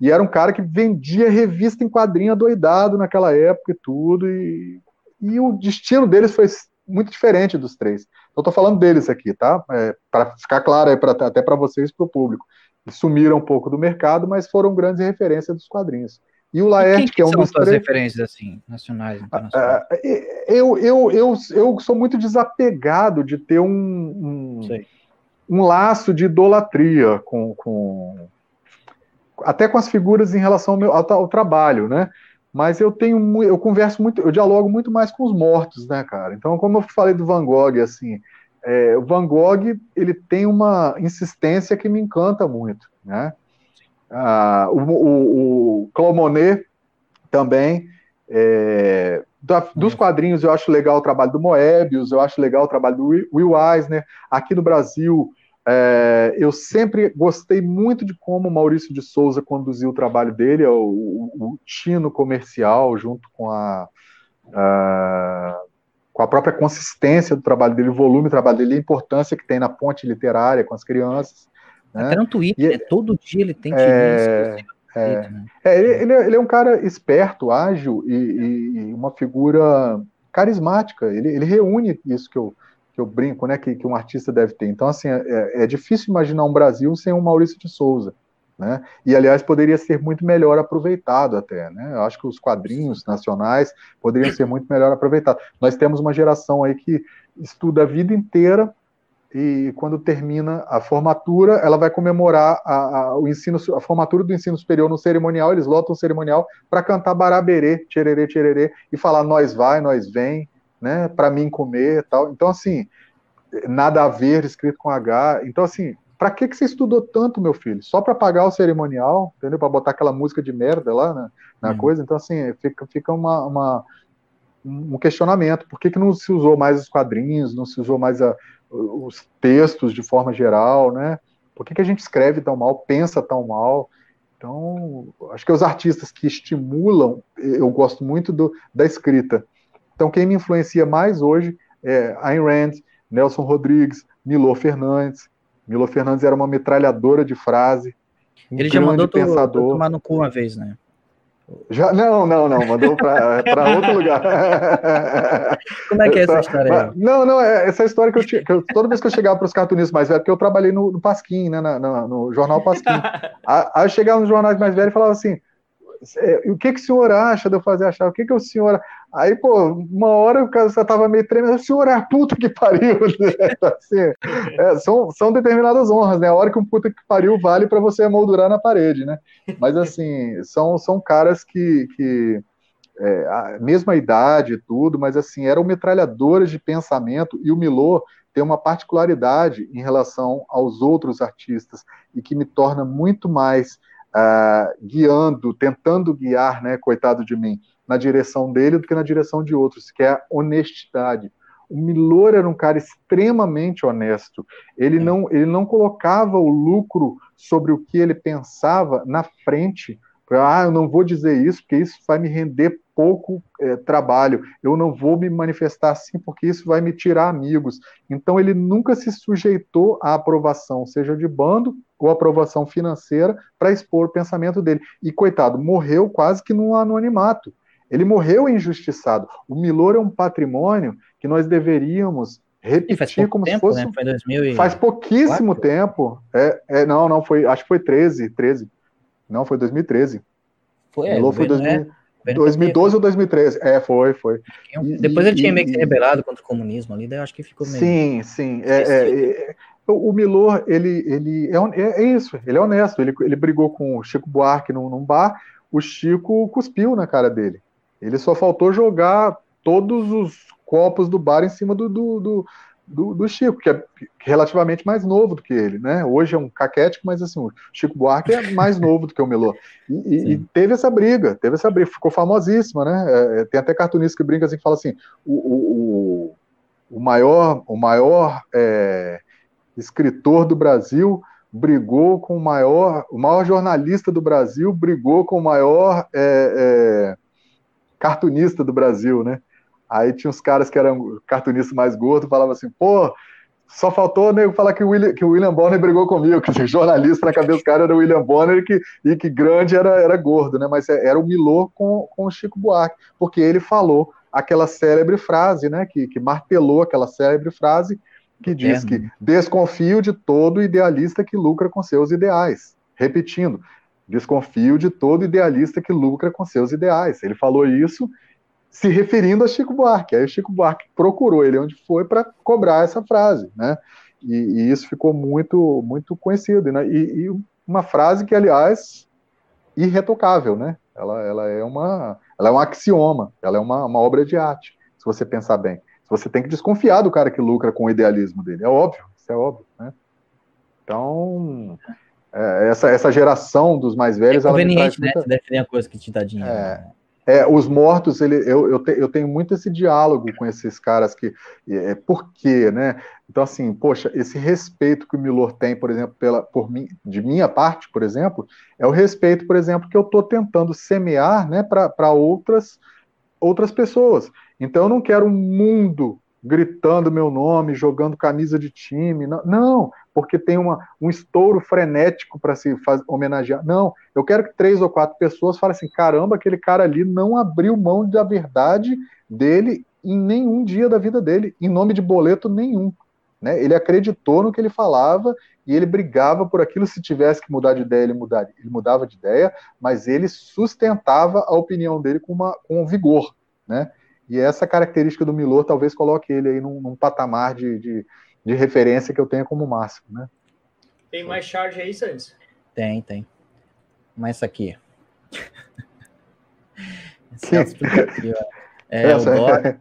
E era um cara que vendia revista em quadrinho adoidado naquela época e tudo, e, e o destino deles foi muito diferente dos três. Eu tô falando deles aqui, tá? É, para ficar claro aí, pra, até para vocês e para o público. Eles sumiram um pouco do mercado, mas foram grandes referências dos quadrinhos. E o Laerte, que, que, é um dos três... referências assim, nacionais, internacionais? Uh, eu, eu, eu, eu sou muito desapegado de ter um, um, um laço de idolatria com, com, até com as figuras em relação ao, meu, ao, ao, trabalho, né? Mas eu tenho, eu converso muito, eu dialogo muito mais com os mortos, né, cara? Então, como eu falei do Van Gogh, assim, é, o Van Gogh ele tem uma insistência que me encanta muito, né? Ah, o, o, o Claude Monet também. É, da, dos quadrinhos eu acho legal o trabalho do Moebius, eu acho legal o trabalho do Will Eisner. Aqui no Brasil, é, eu sempre gostei muito de como o Maurício de Souza conduziu o trabalho dele, o, o, o tino comercial, junto com a, a, com a própria consistência do trabalho dele, o volume do trabalho dele, a importância que tem na ponte literária com as crianças. Né? Até no Twitter, e, né? todo dia ele tem que é, é, né? é, ele, ele, é, ele, é um cara esperto, ágil e, e, e uma figura carismática. Ele, ele, reúne isso que eu, que eu brinco, né? Que, que um artista deve ter. Então, assim, é, é difícil imaginar um Brasil sem um Maurício de Souza. Né? E aliás poderia ser muito melhor aproveitado até, né? Eu acho que os quadrinhos nacionais poderiam ser muito melhor aproveitados. Nós temos uma geração aí que estuda a vida inteira e quando termina a formatura, ela vai comemorar a, a, o ensino, a formatura do ensino superior no cerimonial, eles lotam o cerimonial para cantar baraberê, tchererê, tchererê, e falar nós vai, nós vem, né, para mim comer tal. Então, assim, nada a ver, escrito com H. Então, assim, para que, que você estudou tanto, meu filho? Só para pagar o cerimonial, entendeu? Para botar aquela música de merda lá na, na uhum. coisa. Então, assim, fica, fica uma, uma um questionamento. Por que, que não se usou mais os quadrinhos, não se usou mais a, os textos de forma geral, né? Por que, que a gente escreve tão mal, pensa tão mal? Então, acho que os artistas que estimulam, eu gosto muito do, da escrita. Então, quem me influencia mais hoje é Ayn Rand, Nelson Rodrigues, Milo Fernandes. Milo Fernandes era uma metralhadora de frase. Um Ele já mandou pensador. tomar no cu uma vez, né? Já, não, não, não, mandou para outro lugar. Como é que é essa, história aí? Não, não, é essa história que eu, tinha, que eu toda vez que eu chegava para os cartunistas mais velhos, porque eu trabalhei no, no Pasquim, né, na, na, no jornal Pasquim. aí eu chegava nos jornais mais velhos e falava assim: o que, que o senhor acha de eu fazer achar? O que, que o senhor. Aí, pô, uma hora o cara já tava meio tremendo, o senhor é puta que pariu. Né? assim, é, são, são determinadas honras, né? A hora que um puta que pariu vale para você moldurar na parede, né? Mas, assim, são, são caras que. que é, a mesma idade e tudo, mas assim, eram metralhadoras de pensamento, e o Milô tem uma particularidade em relação aos outros artistas, e que me torna muito mais uh, guiando, tentando guiar, né, coitado de mim, na direção dele do que na direção de outros, que é a honestidade. O Milor era um cara extremamente honesto. Ele é. não, ele não colocava o lucro sobre o que ele pensava na frente. Ah, eu não vou dizer isso, porque isso vai me render pouco é, trabalho. Eu não vou me manifestar assim, porque isso vai me tirar amigos. Então, ele nunca se sujeitou à aprovação, seja de bando ou aprovação financeira para expor o pensamento dele. E, coitado, morreu quase que num anonimato. Ele morreu injustiçado. O Milor é um patrimônio que nós deveríamos repetir como tempo, se fosse. Né? Foi 2000 e... Faz pouquíssimo tempo. É, é, não, não, foi. Acho que foi 13, 13. Não, foi 2013. Foi, é, Milor foi 2000, 2012 ou 2013. É, foi, foi. Depois ele tinha meio que rebelado contra o comunismo ali, daí eu acho que ficou meio. Sim, sim. É, é, é o Milor, ele, ele é, é, é, isso, ele é honesto. Ele, ele brigou com o Chico Buarque num, num bar, o Chico cuspiu na cara dele. Ele só faltou jogar todos os copos do bar em cima do, do, do, do, do, Chico, que é relativamente mais novo do que ele, né? Hoje é um caquético, mas assim, o Chico Buarque é mais novo do que o Milor. E, e, teve essa briga, teve essa briga, ficou famosíssima, né? É, é tem até cartunista que brinca assim, que fala assim, o, o, o maior, o maior é, escritor do Brasil brigou com o maior, o maior jornalista do Brasil brigou com o maior é, é, cartunista do Brasil, né? Aí tinha uns caras que eram cartunistas mais gordos, falavam assim, pô, só faltou nego falar que o, William, que o William Bonner brigou comigo, que jornalista na cabeça do cara era o William Bonner e que, e que grande era, era gordo, né? Mas era o Milô com, com o Chico Buarque, porque ele falou aquela célebre frase, né? Que, que martelou aquela célebre frase que diz é, que desconfio de todo idealista que lucra com seus ideais. Repetindo, desconfio de todo idealista que lucra com seus ideais. Ele falou isso se referindo a Chico Buarque. Aí o Chico Buarque procurou ele onde foi para cobrar essa frase, né? E, e, isso ficou muito muito conhecido, né? E, e, uma frase que, aliás, irretocável, né? Ela, ela é uma ela é um axioma, ela é uma, uma obra de arte, se você pensar bem. Você tem que desconfiar do cara que lucra com o idealismo dele, é óbvio, isso é óbvio, né? Então, é, essa, essa geração dos mais velhos... É conveniente, né? Muita... definir a coisa que te dá dinheiro. É, né? É, os mortos, ele, eu, eu, te, eu, tenho muito esse diálogo com esses caras que. É, por quê, né? Então, assim, poxa, esse respeito que o Milor tem, por exemplo, pela, por mim, de minha parte, por exemplo, é o respeito, por exemplo, que eu estou tentando semear né, para outras, outras pessoas. Então, eu não quero um mundo gritando meu nome, jogando camisa de time. Não, não porque tem uma, um estouro frenético para se faz, homenagear. Não, eu quero que três ou quatro pessoas falem assim: caramba, aquele cara ali não abriu mão da verdade dele em nenhum dia da vida dele, em nome de boleto nenhum. Né? Ele acreditou no que ele falava e ele brigava por aquilo. Se tivesse que mudar de ideia, ele, mudaria, ele mudava de ideia, mas ele sustentava a opinião dele com, uma, com vigor. Né? E essa característica do Milor talvez coloque ele aí num, num patamar de, de, de, referência que eu tenho como máximo, né? Tem mais charge aí, Santos? Tem, tem. Mas essa aqui. aqui, ó. É, essa, o Dora,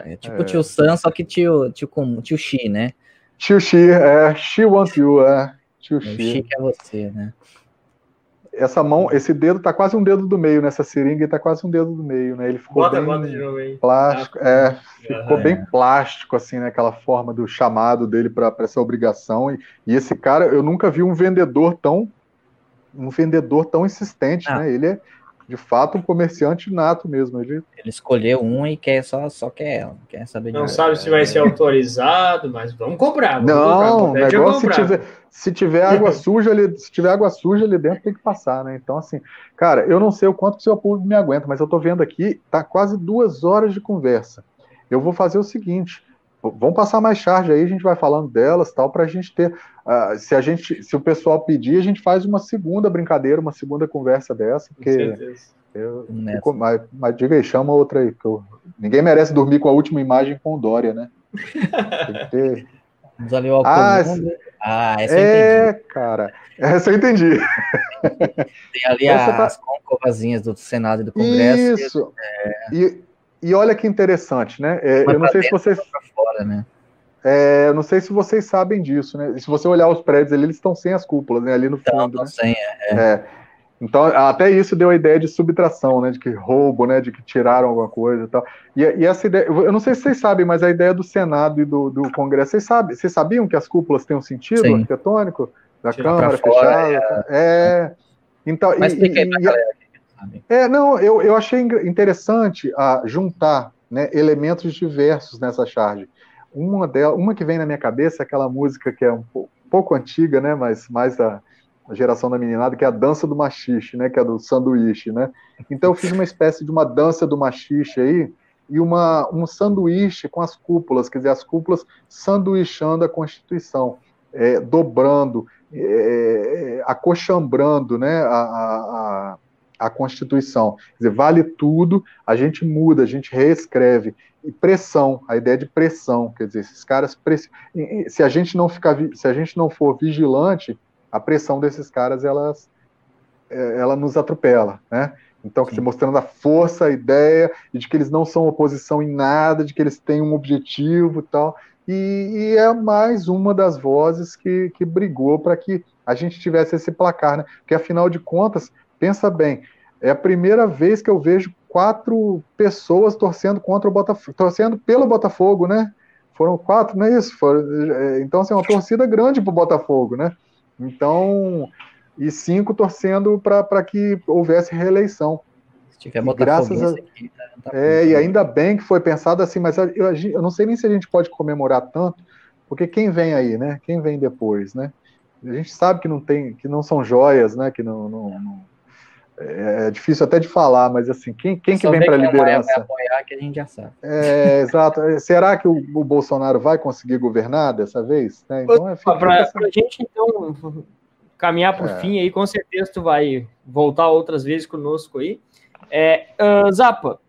é tipo é. tio Sam, só que tio, tio, com, tio Xi, né? Tio Xi, é. Xi wants you, é. Tio Xi. O Xi que é você, né? Essa mão, esse dedo tá quase um dedo do meio nessa seringa e tá quase um dedo do meio, né? Ele ficou bota, bem bota de novo aí. plástico, ah, é, ficou bem plástico assim, né? Aquela forma do chamado dele para essa obrigação e, e, esse cara, eu nunca vi um vendedor tão um vendedor tão insistente, ah. né? Ele é de fato um comerciante nato mesmo. Ele, ele escolheu um e quer só, só quer ela, quer saber Não sabe se vai ser autorizado, mas vamos comprar. Vamos não, comprar, negócio se tiver, se tiver água suja ali, se tiver água suja ali dentro tem que passar, né? Então assim, cara, eu não sei o quanto o seu público me aguenta, mas eu tô vendo aqui, tá quase duas horas de conversa. Eu vou fazer o seguinte, vamos passar mais charge aí, a gente vai falando delas, tal, para a gente ter Uh, se a gente, se o pessoal pedir, a gente faz uma segunda brincadeira, uma segunda conversa dessa, porque eu, fico, mas, mas diga aí, chama outra aí, eu, ninguém merece dormir com a última imagem com o Dória, né? Tem que ter... Ah, ah, essa é, eu entendi. cara. Essa eu entendi. Tem ali essa as tá... concovazinhas do Senado e do Congresso. Isso. É... E, e olha que interessante, né? É, eu não sei se vocês. Fora, né? É, não sei se vocês sabem disso, né? Se você olhar os prédios ali, eles estão sem as cúpulas, né? Ali no fundo. Não, né? sem, é. é. Então, até isso deu a ideia de subtração, né? De que roubo, né? De que tiraram alguma coisa e tal. E, e essa ideia, eu não sei se vocês sabem, mas a ideia do Senado e do, do Congresso, vocês, sabem, vocês sabiam que as cúpulas têm um sentido Sim. arquitetônico? Da Tira Câmara fechada? É. é. Então, mas e, e, pra galera É, não, eu, eu achei interessante a juntar né, elementos diversos nessa charge uma delas, uma que vem na minha cabeça é aquela música que é um pouco antiga, né, mas mais da geração da meninada, que é a dança do machixe, né, que é do sanduíche, né? Então eu fiz uma espécie de uma dança do machixe aí e uma um sanduíche com as cúpulas, quer dizer, as cúpulas sanduichando a Constituição, é, dobrando, é, é acochambrando, né, a, a, a Constituição. Quer dizer, vale tudo, a gente muda, a gente reescreve e pressão, a ideia de pressão, quer dizer, esses caras, se a gente não ficar, se a gente não for vigilante, a pressão desses caras, elas, é, ela nos atropela, né? Então, que mostrando a força, a ideia, e de que eles não são oposição em nada, de que eles têm um objetivo e tal. E, e, é mais uma das vozes que, que brigou para que a gente tivesse esse placar, né? Porque afinal de contas, pensa bem, é a primeira vez que eu vejo quatro pessoas torcendo contra o Botafogo, torcendo pelo Botafogo, né? Foram quatro, não é isso? Foram, é, então, assim, uma torcida grande para o Botafogo, né? Então, e cinco torcendo para que houvesse reeleição. Se tiver graças a... aqui, tá, tá é, e ainda bem que foi pensado assim, mas eu, eu não sei nem se a gente pode comemorar tanto, porque quem vem aí, né? Quem vem depois, né? A gente sabe que não tem, que não são joias, né? Que não, não, não é, é difícil até de falar, mas assim, quem, quem que vem para a liderança? Vai apoiar que a gente já sabe. É, exato. Será que o, o, Bolsonaro vai conseguir governar dessa vez? Né? Então, é, para a gente então caminhar para o é. fim aí, com certeza tu vai voltar outras vezes conosco aí. É, uh, Zapa,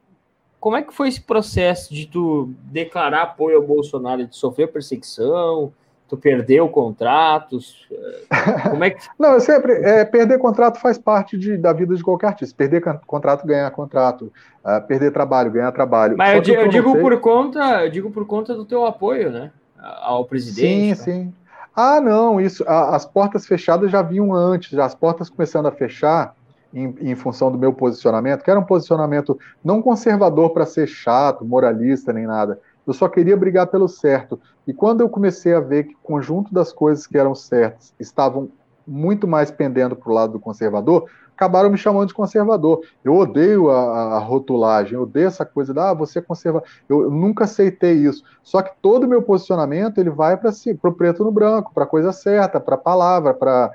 como é que foi esse processo de tu declarar apoio ao Bolsonaro, de sofrer perseguição? Tu perdeu contratos? Como é que... Não, eu sempre. É, perder contrato faz parte de, da vida de qualquer artista. Perder contrato, ganhar contrato. Uh, perder trabalho, ganhar trabalho. Mas eu, digo, eu digo por conta, eu digo por conta do teu apoio, né? Ao presidente. Sim, sim. Ah, não, isso. A, as portas fechadas já vinham antes, já as portas começando a fechar. Em, em, função do meu posicionamento, que era um posicionamento não conservador para ser chato, moralista, nem nada, eu só queria brigar pelo certo. E quando eu comecei a ver que o conjunto das coisas que eram certas estavam muito mais pendendo para o lado do conservador, acabaram me chamando de conservador. Eu odeio a, a rotulagem, eu odeio essa coisa da ah, você é conservador. Eu, eu, nunca aceitei isso. Só que todo o meu posicionamento ele vai para si, o preto no branco, para a coisa certa, para a palavra, para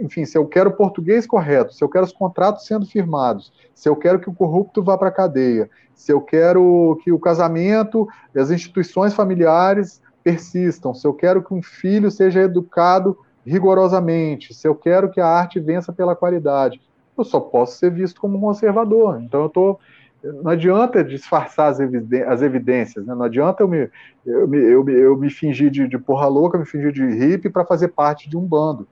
enfim, se eu quero português correto, se eu quero os contratos sendo firmados, se eu quero que o corrupto vá para a cadeia, se eu quero que o casamento, as instituições familiares persistam, se eu quero que um filho seja educado rigorosamente, se eu quero que a arte vença pela qualidade, eu só posso ser visto como um conservador. Então eu tô não adianta disfarçar as, evidências, né? não adianta eu me, eu me, eu me, eu me fingir de, de porra louca, me fingir de hippie para fazer parte de um bando.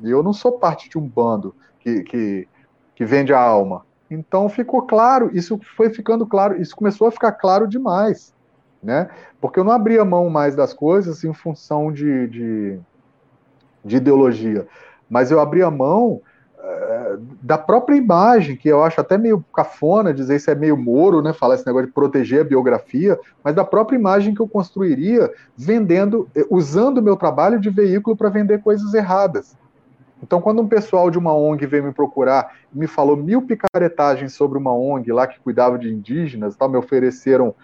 E eu não sou parte de um bando que, que, que vende a alma. Então ficou claro, isso foi ficando claro, isso começou a ficar claro demais, né? Porque eu não abria mão mais das coisas em função de, de, de ideologia, mas eu abria mão uh, da própria imagem, que eu acho até meio cafona dizer isso é meio moro, né? Falar esse negócio de proteger a biografia, mas da própria imagem que eu construiria vendendo, eh, usando o meu trabalho de veículo para vender coisas erradas. Então, quando um pessoal de uma ONG veio me procurar e me falou mil picaretagens sobre uma ONG lá que cuidava de indígenas, tal, me ofereceram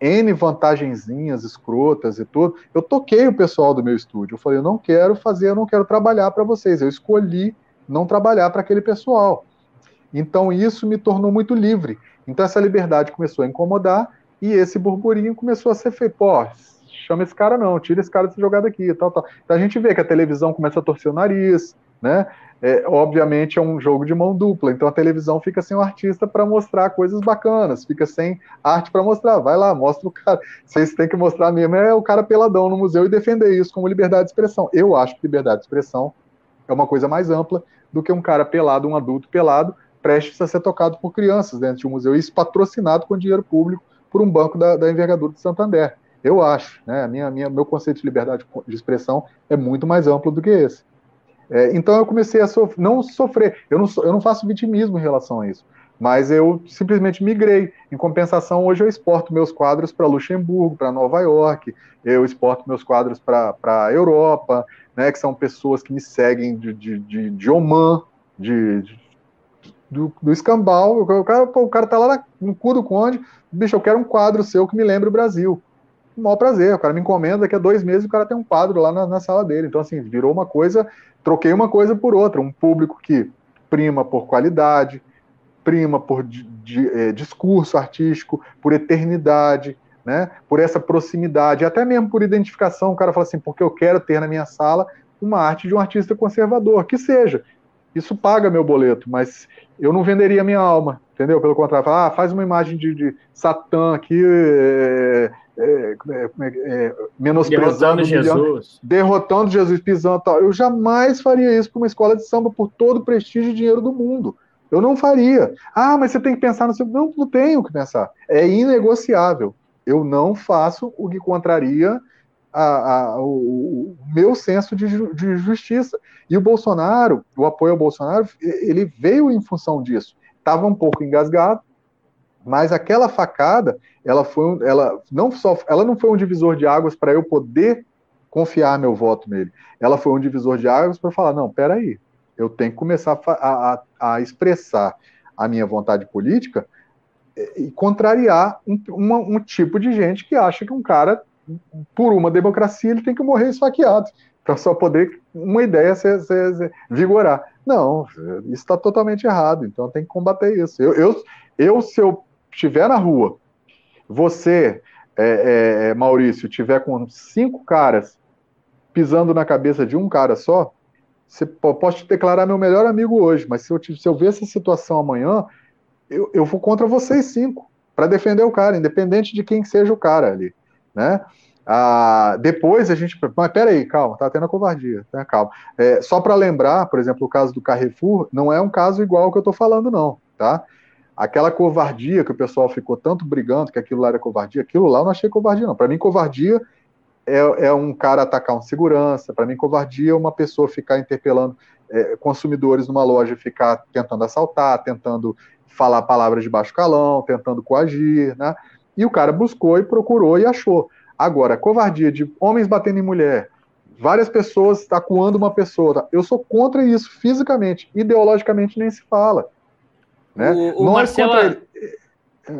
N vantagenzinhas escrotas e tudo, eu toquei o pessoal do meu estúdio. Eu falei, eu não quero fazer, eu não quero trabalhar para vocês. Eu escolhi não trabalhar para aquele pessoal. Então, isso me tornou muito livre. Então, essa liberdade começou a incomodar e esse burburinho começou a ser feito. Pô, chama esse cara não, tira esse cara dessa jogada aqui, tal, tal. Então, a gente vê que a televisão começa a torcer o nariz, né? É, obviamente é um jogo de mão dupla, então a televisão fica sem o artista para mostrar coisas bacanas, fica sem arte para mostrar. Vai lá, mostra o cara. Vocês têm que mostrar mesmo é o cara peladão no museu e defender isso como liberdade de expressão. Eu acho que liberdade de expressão é uma coisa mais ampla do que um cara pelado, um adulto pelado, prestes a ser tocado por crianças dentro de um museu, isso patrocinado com dinheiro público por um banco da, da envergadura de Santander. Eu acho, né? A minha, minha, meu conceito de liberdade de expressão é muito mais amplo do que esse. É, então eu comecei a sof não sofrer, eu não, eu não faço vitimismo em relação a isso, mas eu simplesmente migrei. Em compensação, hoje eu exporto meus quadros para Luxemburgo, para Nova York, eu exporto meus quadros para a Europa, né, que são pessoas que me seguem de, de, de, de Oman, de, de do, do escambau, o cara, o cara tá lá no cu do conde, bicho, eu quero um quadro seu que me lembre o Brasil. Um maior prazer, o cara me encomenda, daqui a dois meses o cara tem um quadro lá na, na sala dele. Então, assim, virou uma coisa troquei uma coisa por outra, um público que prima por qualidade, prima por de, é, discurso artístico, por eternidade, né, por essa proximidade, até mesmo por identificação. O cara fala assim, porque eu quero ter na minha sala uma arte de um artista conservador, que seja. Isso paga meu boleto, mas eu não venderia minha alma, entendeu? Pelo contrário, ah, faz uma imagem de, de Satã aqui, é, é, é, é, menosprezando derrotando Jesus, derrotando Jesus, pisando tal. Eu jamais faria isso para uma escola de samba por todo o prestígio e dinheiro do mundo. Eu não faria. Ah, mas você tem que pensar no seu. Não, não tenho que pensar. É inegociável. Eu não faço o que contraria a, a, o, o, meu senso de, de, justiça. E o Bolsonaro, o apoio ao Bolsonaro, ele veio em função disso. Estava um pouco engasgado, mas aquela facada, ela foi, ela não só, ela não foi um divisor de águas para eu poder confiar meu voto nele. Ela foi um divisor de águas para falar, não, peraí, eu tenho que começar a, a, a expressar a minha vontade política e contrariar um, uma, um tipo de gente que acha que um cara, por uma democracia, ele tem que morrer esfaqueado, para só poder uma ideia se, se, se vigorar. Não, isso está totalmente errado, então tem que combater isso. Eu, eu, eu se eu estiver na rua, você, é, é, é, Maurício, tiver com cinco caras pisando na cabeça de um cara só, você pode te declarar meu melhor amigo hoje, mas se eu, se eu ver essa situação amanhã, eu, eu vou contra vocês cinco para defender o cara, independente de quem seja o cara ali, né? Ah, depois a gente. Mas peraí, calma, tá tendo a covardia, né? calma. É, só para lembrar, por exemplo, o caso do Carrefour, não é um caso igual ao que eu estou falando, não, tá? Aquela covardia que o pessoal ficou tanto brigando que aquilo lá era covardia, aquilo lá eu não achei covardia, não. Para mim, covardia é, é, um cara atacar um segurança, para mim, covardia é uma pessoa ficar interpelando é, consumidores numa loja, ficar tentando assaltar, tentando falar palavras de baixo calão, tentando coagir, né? E o cara buscou e procurou e achou. Agora, covardia de homens batendo em mulher, várias pessoas acuando uma pessoa, tá? eu sou contra isso fisicamente, ideologicamente nem se fala. Né? O, o Marcelo, é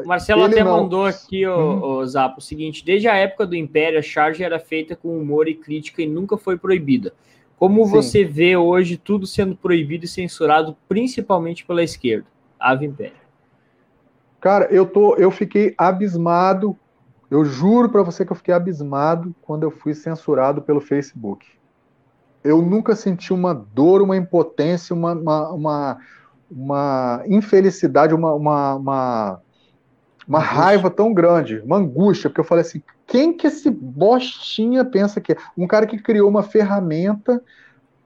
Marcelo até não. mandou aqui, o, uhum. o Zap, o seguinte: desde a época do Império, a charge era feita com humor e crítica e nunca foi proibida. Como Sim. você vê hoje tudo sendo proibido e censurado, principalmente pela esquerda? Ave Império. Cara, eu, tô, eu fiquei abismado, eu juro para você que eu fiquei abismado quando eu fui censurado pelo Facebook. Eu nunca senti uma dor, uma impotência, uma, uma, uma, uma infelicidade, uma, uma, uma, uma raiva tão grande, uma angústia, porque eu falei assim: quem que esse bostinha pensa que é? Um cara que criou uma ferramenta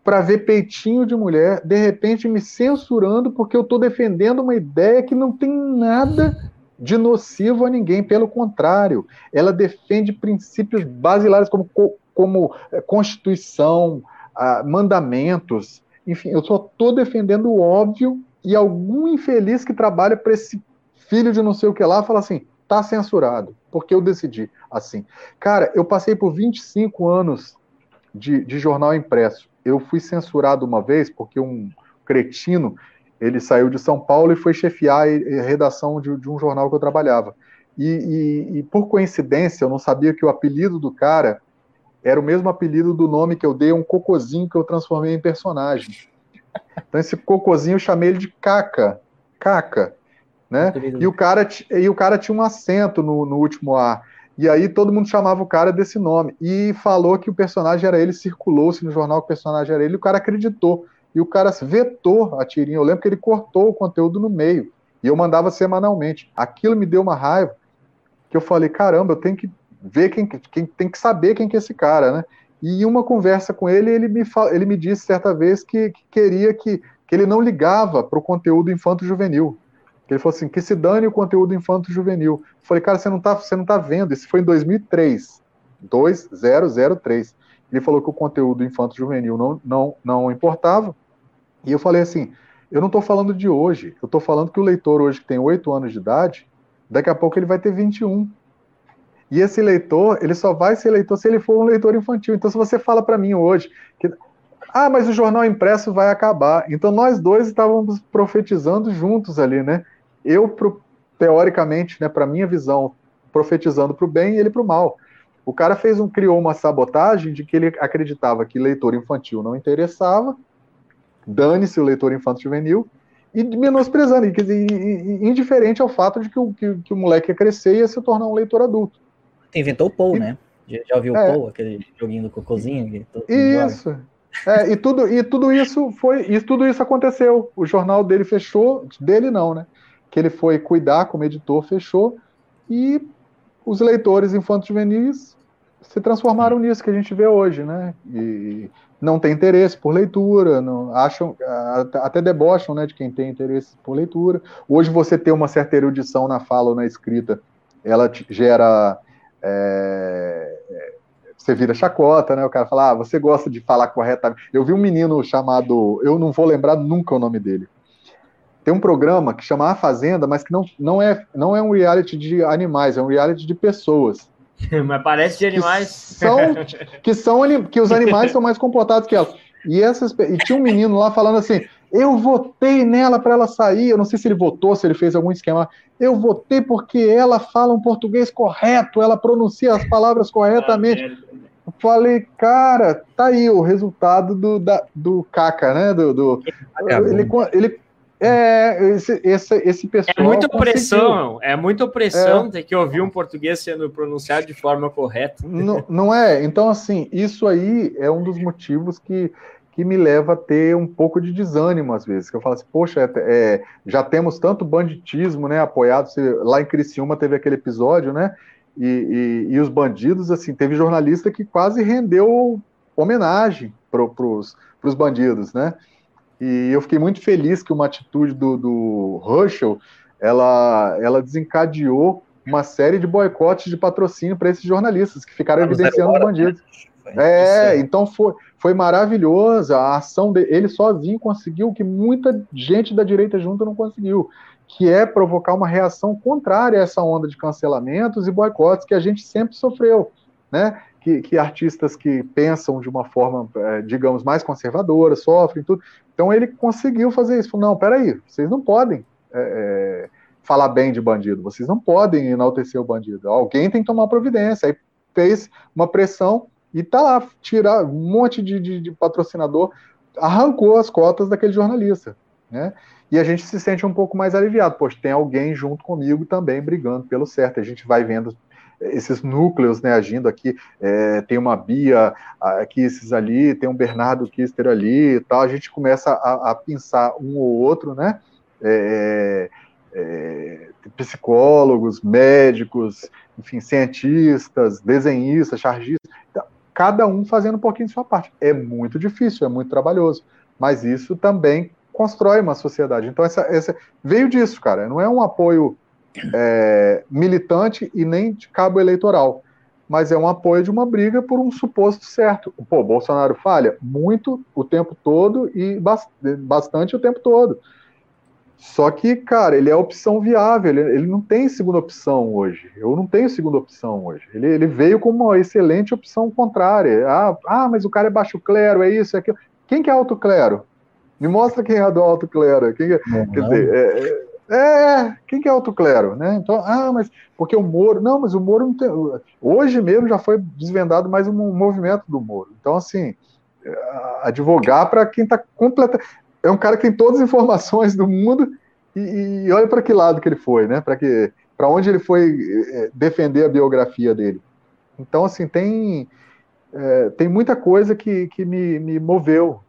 para ver peitinho de mulher, de repente me censurando porque eu estou defendendo uma ideia que não tem nada de nocivo a ninguém, pelo contrário, ela defende princípios basilares como, como eh, Constituição, ah, mandamentos, enfim, eu só estou defendendo o óbvio e algum infeliz que trabalha para esse filho de não sei o que lá fala assim, tá censurado, porque eu decidi assim. Cara, eu passei por 25 anos de, de jornal impresso eu fui censurado uma vez porque um cretino ele saiu de São Paulo e foi chefiar a redação de, de um jornal que eu trabalhava. E, e, e, por coincidência, eu não sabia que o apelido do cara era o mesmo apelido do nome que eu dei a um cocozinho que eu transformei em personagem. Então esse cocozinho eu chamei ele de Caca, Caca, né? E o cara e o cara tinha um acento no, no último A. E aí todo mundo chamava o cara desse nome. E falou que o personagem era ele, circulou-se no jornal que o personagem era ele, e o cara acreditou. E o cara vetou a tirinha. Eu lembro que ele cortou o conteúdo no meio. E eu mandava semanalmente. Aquilo me deu uma raiva, que eu falei, caramba, eu tenho que ver quem, quem tem que saber quem que é esse cara, né? E em uma conversa com ele, ele me, ele me disse certa vez que, que queria que, que ele não ligava para o conteúdo infanto-juvenil ele falou assim, que se dane o conteúdo infanto-juvenil. Falei, cara, você não, tá, você não tá vendo, isso foi em 2003, 2003. Ele falou que o conteúdo infanto-juvenil não, não, não importava, e eu falei assim, eu não estou falando de hoje, eu estou falando que o leitor hoje que tem 8 anos de idade, daqui a pouco ele vai ter 21. E esse leitor, ele só vai ser leitor se ele for um leitor infantil. Então, se você fala para mim hoje que ah, mas o jornal impresso vai acabar. Então nós dois estávamos profetizando juntos ali, né? Eu, pro, teoricamente, né, para minha visão, profetizando para o bem e ele para o mal. O cara fez um, criou uma sabotagem de que ele acreditava que leitor infantil não interessava, dane-se o leitor infanto juvenil, e menosprezando, e, e, e, indiferente ao fato de que o, que, que, o moleque ia crescer e ia se tornar um leitor adulto. Inventou o Paul, e, né? Já, já ouviu é, o Paul, aquele joguinho do cocôzinho? Isso. É, e, tudo, e tudo isso foi. E tudo isso aconteceu. O jornal dele fechou, dele não, né? Que ele foi cuidar como editor, fechou, e os leitores infantos juvenis se transformaram nisso que a gente vê hoje, né? E não tem interesse por leitura, não, acham, até debocham né, de quem tem interesse por leitura. Hoje você ter uma certa erudição na fala ou na escrita, ela gera é, você vira chacota, né? O cara fala, ah, você gosta de falar corretamente. Eu vi um menino chamado, eu não vou lembrar nunca o nome dele. Tem um programa que chama A Fazenda, mas que não, não, é, não é um reality de animais, é um reality de pessoas. mas parece de animais. Que são, que são que os animais são mais comportados que elas. E, essas, e tinha um menino lá falando assim: eu votei nela para ela sair. Eu não sei se ele votou, se ele fez algum esquema. Eu votei porque ela fala um português correto, ela pronuncia as palavras corretamente. Eu falei, cara, tá aí o resultado do, da, do caca, né? Do, do ele, ele, é, esse, esse, esse pessoal. É muita opressão, é muita opressão é, ter que ouvir um português sendo pronunciado de forma correta. Não, não é? Então, assim, isso aí é um dos motivos que que me leva a ter um pouco de desânimo às vezes, que eu falo assim, poxa, é, é, já temos tanto banditismo, né, apoiado, lá em Criciúma teve aquele episódio, né, e, e, e os bandidos, assim, teve jornalista que quase rendeu homenagem para os bandidos, né, e eu fiquei muito feliz que uma atitude do, do Russell, ela, ela desencadeou uma série de boicotes de patrocínio para esses jornalistas que ficaram evidenciando os bandidos. Né? É, então foi, foi maravilhosa a ação dele. Ele sozinho conseguiu o que muita gente da direita junta não conseguiu, que é provocar uma reação contrária a essa onda de cancelamentos e boicotes que a gente sempre sofreu, né? Que, que artistas que pensam de uma forma, é, digamos, mais conservadora sofrem tudo. Então ele conseguiu fazer isso. Falou, não, peraí, vocês não podem é, é, falar bem de bandido, vocês não podem enaltecer o bandido. Alguém tem que tomar providência. Aí fez uma pressão e tá lá, tirar um monte de, de, de, patrocinador, arrancou as cotas daquele jornalista, né? E a gente se sente um pouco mais aliviado, pois tem alguém junto comigo também brigando pelo certo. A gente vai vendo esses núcleos né, agindo aqui. É, tem uma Bia aqui, esses ali, tem um Bernardo Kister ali e tal. A gente começa a, a pensar um ou outro, né? É, é, psicólogos, médicos, enfim, cientistas, desenhistas, chargistas cada um fazendo um pouquinho de sua parte. É muito difícil, é muito trabalhoso, mas isso também constrói uma sociedade. Então, essa, essa veio disso, cara. Não é um apoio é, militante e nem de cabo eleitoral, mas é um apoio de uma briga por um suposto certo. Pô, Bolsonaro falha muito o tempo todo e bastante o tempo todo. Só que, cara, ele é opção viável, ele, ele, não tem segunda opção hoje. Eu não tenho segunda opção hoje. Ele, ele veio como uma excelente opção contrária. Ah, ah, mas o cara é baixo clero, é isso, é aquilo. Quem que é alto clero? Me mostra quem é do alto clero. Quem é, não, quer dizer, é, é, é, quem que é alto clero, né? Então, ah, mas porque o Moro, não, mas o Moro não tem. Hoje mesmo já foi desvendado mais um movimento do Moro. Então, assim, advogar para quem está completa é um cara que tem todas as informações do mundo e, e olha para que lado que ele foi, né? Para que, para onde ele foi é, defender a biografia dele. Então, assim, tem é, tem muita coisa que, que me, me moveu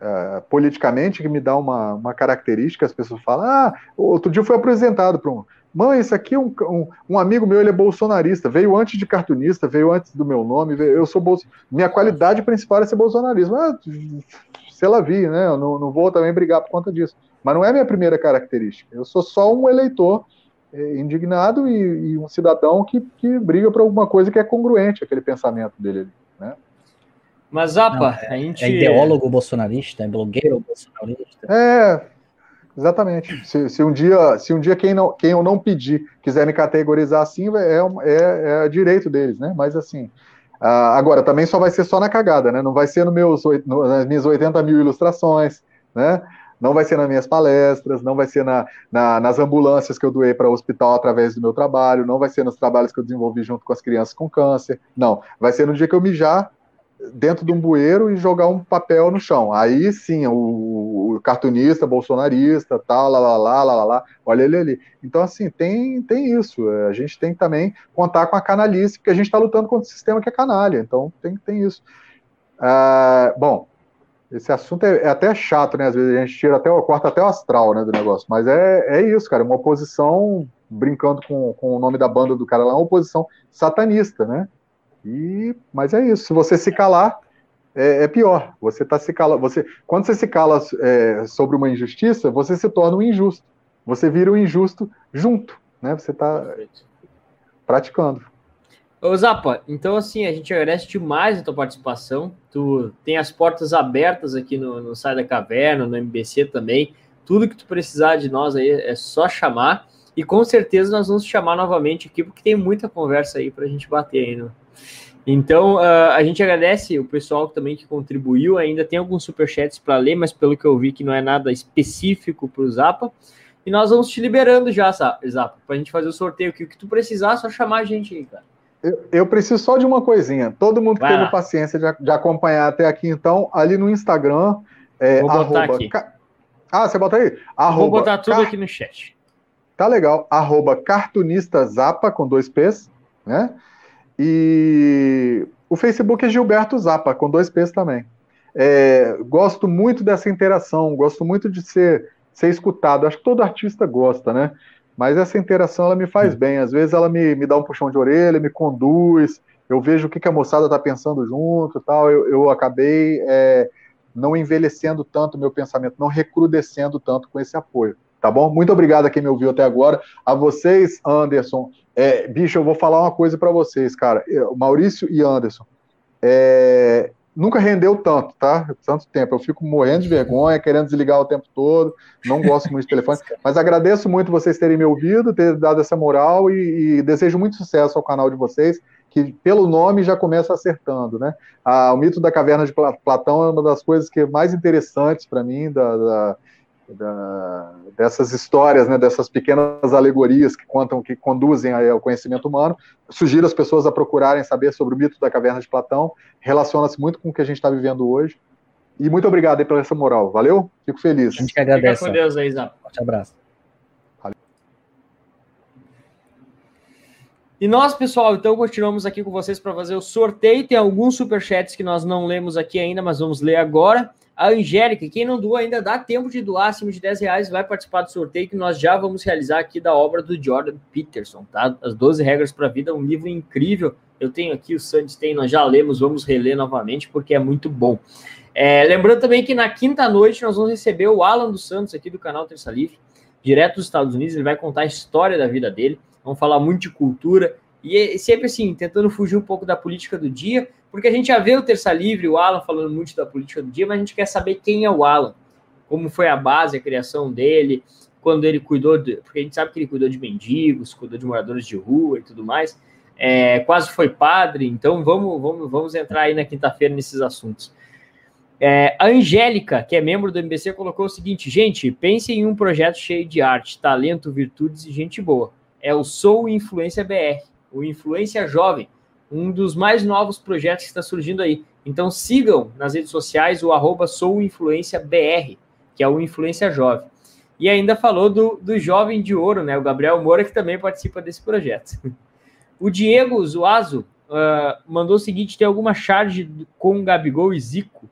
é, politicamente, que me dá uma, uma característica. As pessoas falam, ah, outro dia foi apresentado para um Mãe, esse aqui é um, um, um, amigo meu, ele é bolsonarista, veio antes de cartunista, veio antes do meu nome, veio, eu sou bolso... Minha qualidade principal é ser bolsonarista. Ah, se ela vir, né? Eu não, não, vou também brigar por conta disso. Mas não é minha primeira característica. Eu sou só um eleitor é, indignado e, e, um cidadão que, que briga por alguma coisa que é congruente aquele pensamento dele? Mas, Apa, não, é, a gente. É ideólogo bolsonarista, é blogueiro bolsonarista. É, exatamente. Se, se, um dia, se um dia quem, não, quem eu não pedir quiser me categorizar assim, é, é, é direito deles, né? Mas assim, Uh, agora, também só vai ser só na cagada, né? Não vai ser no meus, no, nas minhas 80 mil ilustrações, né? Não vai ser nas minhas palestras, não vai ser na, na, nas ambulâncias que eu doei para o hospital através do meu trabalho, não vai ser nos trabalhos que eu desenvolvi junto com as crianças com câncer. Não, vai ser no dia que eu mijar dentro de um bueiro e jogar um papel no chão. Aí sim, o, o cartunista, bolsonarista, tal, lá, lá, lá, lá, lá, olha ele ali. Então, assim, tem, tem isso. A gente tem que também contar com a canalice, porque a gente está lutando contra o sistema que é canalha. Então, tem, tem isso. Uh, bom, esse assunto é, é, até chato, né? Às vezes a gente tira até, corta até o astral né, do negócio. Mas é, é isso, cara. Uma oposição, brincando com, com o nome da banda do cara lá, uma oposição satanista, né? E, mas é isso. Se você se calar, é, é pior. Você está se cala, você, quando você se cala é, sobre uma injustiça, você se torna um injusto. Você vira um injusto junto, né? Você está praticando. Ô Zapa, então assim, a gente agradece demais a tua participação. Tu tem as portas abertas aqui no, no Sai da Caverna, no MBC também. Tudo que tu precisar de nós aí é só chamar. E com certeza nós vamos chamar novamente aqui, porque tem muita conversa aí para a gente bater aí. Né? Então, uh, a gente agradece o pessoal também que contribuiu. Ainda tem alguns superchats para ler, mas pelo que eu vi que não é nada específico para o Zapa. E nós vamos te liberando já, Zapa, para a gente fazer o sorteio. O que tu precisar, é só chamar a gente aí, cara. Eu, eu, preciso só de uma coisinha. Todo mundo que Vai teve lá. paciência de, de, acompanhar até aqui, então, ali no Instagram. É, Vou botar arroba, aqui. Ah, você bota aí? Arroba, Vou botar tudo car... aqui no chat. Tá legal. Arroba cartunista Zapa, com dois P's, né? E o Facebook é Gilberto Zapa, com dois P's também. É, gosto muito dessa interação, gosto muito de ser, ser escutado. Acho que todo artista gosta, né? Mas essa interação ela me faz bem. Às vezes ela me, me dá um puxão de orelha, me conduz, eu vejo o que, que a moçada está pensando junto tal. Eu, eu acabei é, não envelhecendo tanto o meu pensamento, não recrudescendo tanto com esse apoio. Tá bom? Muito obrigado a quem me ouviu até agora. A vocês, Anderson. É, bicho, eu vou falar uma coisa para vocês, cara. Maurício e Anderson. É, nunca rendeu tanto, tá? Tanto tempo. Eu fico morrendo de vergonha, querendo desligar o tempo todo, não gosto muito de telefone, mas agradeço muito vocês terem me ouvido, ter dado essa moral e, e desejo muito sucesso ao canal de vocês, que pelo nome já começa acertando, né? Ah, o mito da caverna de Platão é uma das coisas que é mais interessantes para mim, da, da da, dessas histórias, né, dessas pequenas alegorias que contam, que conduzem ao conhecimento humano. Sugiro as pessoas a procurarem saber sobre o mito da caverna de Platão. Relaciona-se muito com o que a gente está vivendo hoje. E muito obrigado aí pela essa moral. Valeu? Fico feliz. A gente que agradece. Fica com Deus aí, Zap. Forte abraço. E nós, pessoal, então continuamos aqui com vocês para fazer o sorteio. Tem alguns superchats que nós não lemos aqui ainda, mas vamos ler agora. A Angélica, quem não doou ainda dá tempo de doar acima de 10 reais, vai participar do sorteio que nós já vamos realizar aqui da obra do Jordan Peterson, tá? As 12 Regras para a Vida, um livro incrível. Eu tenho aqui, o Santos tem, nós já lemos, vamos reler novamente, porque é muito bom. É, lembrando também que na quinta noite nós vamos receber o Alan dos Santos aqui do canal Terça Livre, direto dos Estados Unidos, ele vai contar a história da vida dele, vamos falar muito de cultura, e sempre assim, tentando fugir um pouco da política do dia, porque a gente já vê o Terça Livre, o Alan falando muito da política do dia, mas a gente quer saber quem é o Alan, como foi a base, a criação dele, quando ele cuidou, de, porque a gente sabe que ele cuidou de mendigos, cuidou de moradores de rua e tudo mais, é, quase foi padre, então vamos, vamos, vamos entrar aí na quinta-feira nesses assuntos. É, a Angélica, que é membro do MBC, colocou o seguinte: gente, pense em um projeto cheio de arte, talento, virtudes e gente boa. É o Sou Influência BR, o Influência Jovem um dos mais novos projetos que está surgindo aí. Então sigam nas redes sociais o arroba souinfluenciabr, que é o Influência Jovem. E ainda falou do, do Jovem de Ouro, né? O Gabriel Moura, que também participa desse projeto. O Diego Zuazo uh, mandou o seguinte: tem alguma charge com Gabigol e Zico?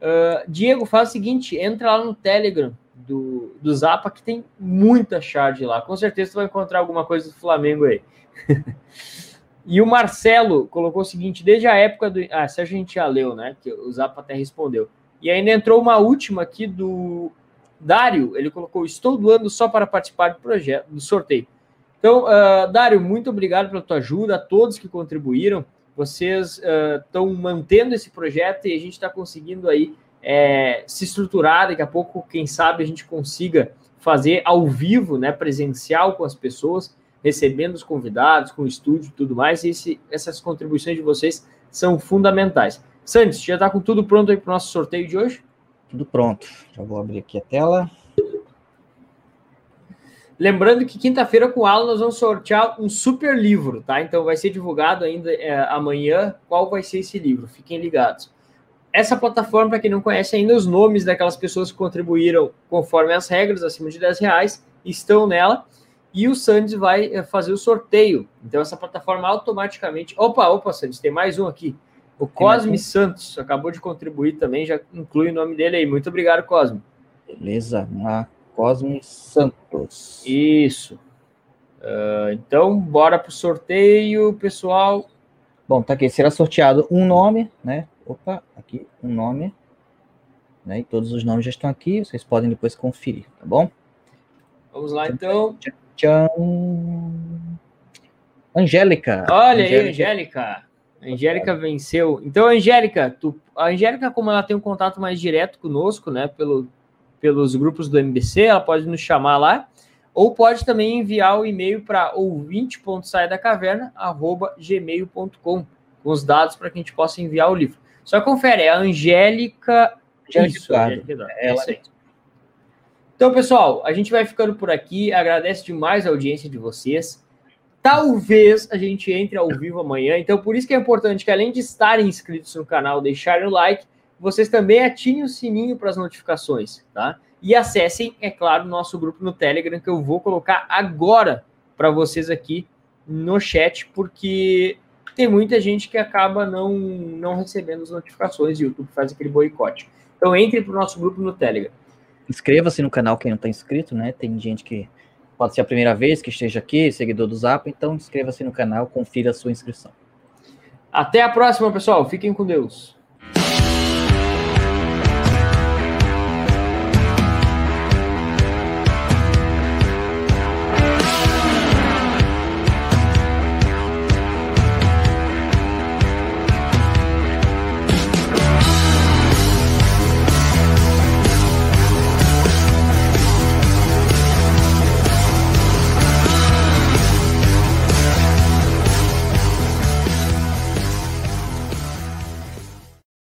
Uh, Diego, faz o seguinte: entra lá no Telegram do, do Zapa, que tem muita charge lá. Com certeza tu vai encontrar alguma coisa do Flamengo aí. E o Marcelo colocou o seguinte: desde a época do. Ah, essa a gente já leu, né? Que o Zapa até respondeu. E ainda entrou uma última aqui do Dário. Ele colocou: Estou doando só para participar do projeto, do sorteio. Então, uh, Dário, muito obrigado pela tua ajuda, a todos que contribuíram. Vocês estão uh, mantendo esse projeto e a gente está conseguindo aí é, se estruturar. Daqui a pouco, quem sabe, a gente consiga fazer ao vivo, né, presencial com as pessoas recebendo os convidados, com o estúdio e tudo mais. E esse, essas contribuições de vocês são fundamentais. Santos, já está com tudo pronto aí para o nosso sorteio de hoje? Tudo pronto. Já vou abrir aqui a tela. Lembrando que quinta-feira com o Alan nós vamos sortear um super livro, tá? Então vai ser divulgado ainda é, amanhã qual vai ser esse livro. Fiquem ligados. Essa plataforma, para quem não conhece ainda, os nomes daquelas pessoas que contribuíram conforme as regras, acima de 10 reais, estão nela e o Sandes vai eh, fazer o sorteio. Então, essa plataforma automaticamente. Opa, opa, Sandes, tem mais um aqui. O Cosme Santos acabou de contribuir também, já inclui o nome dele aí. Muito obrigado, Cosme. Beleza, na Cosme Santos. Isso. Uh, então, bora para o sorteio, pessoal. Bom, tá aqui. Será sorteado um nome, né? Opa, aqui, um nome. Né? E todos os nomes já estão aqui. Vocês podem depois conferir, tá bom? Vamos lá, então. Tchau. Angélica. Olha Angélica. aí, Angélica. Angélica venceu. Então, Angélica, tu, a Angélica, como ela tem um contato mais direto conosco, né, pelo, pelos grupos do MBC, ela pode nos chamar lá, ou pode também enviar o e-mail para ouvinte.saidacaverna@gmail.com com os dados para que a gente possa enviar o livro. Só confere, é a Angélica. Angélica Isso, Angélica é ela... É então, pessoal, a gente vai ficando por aqui. Agradece demais a audiência de vocês. Talvez a gente entre ao vivo amanhã. Então, por isso que é importante que, além de estarem inscritos no canal, deixarem o like, vocês também ativem o sininho para as notificações, tá? E acessem, é claro, o nosso grupo no Telegram, que eu vou colocar agora para vocês aqui no chat, porque tem muita gente que acaba não, não recebendo as notificações e o YouTube faz aquele boicote. Então entre para o nosso grupo no Telegram. Inscreva-se no canal quem não está inscrito, né? Tem gente que pode ser a primeira vez que esteja aqui, seguidor do Zap, então inscreva-se no canal, confira a sua inscrição. Até a próxima, pessoal. Fiquem com Deus.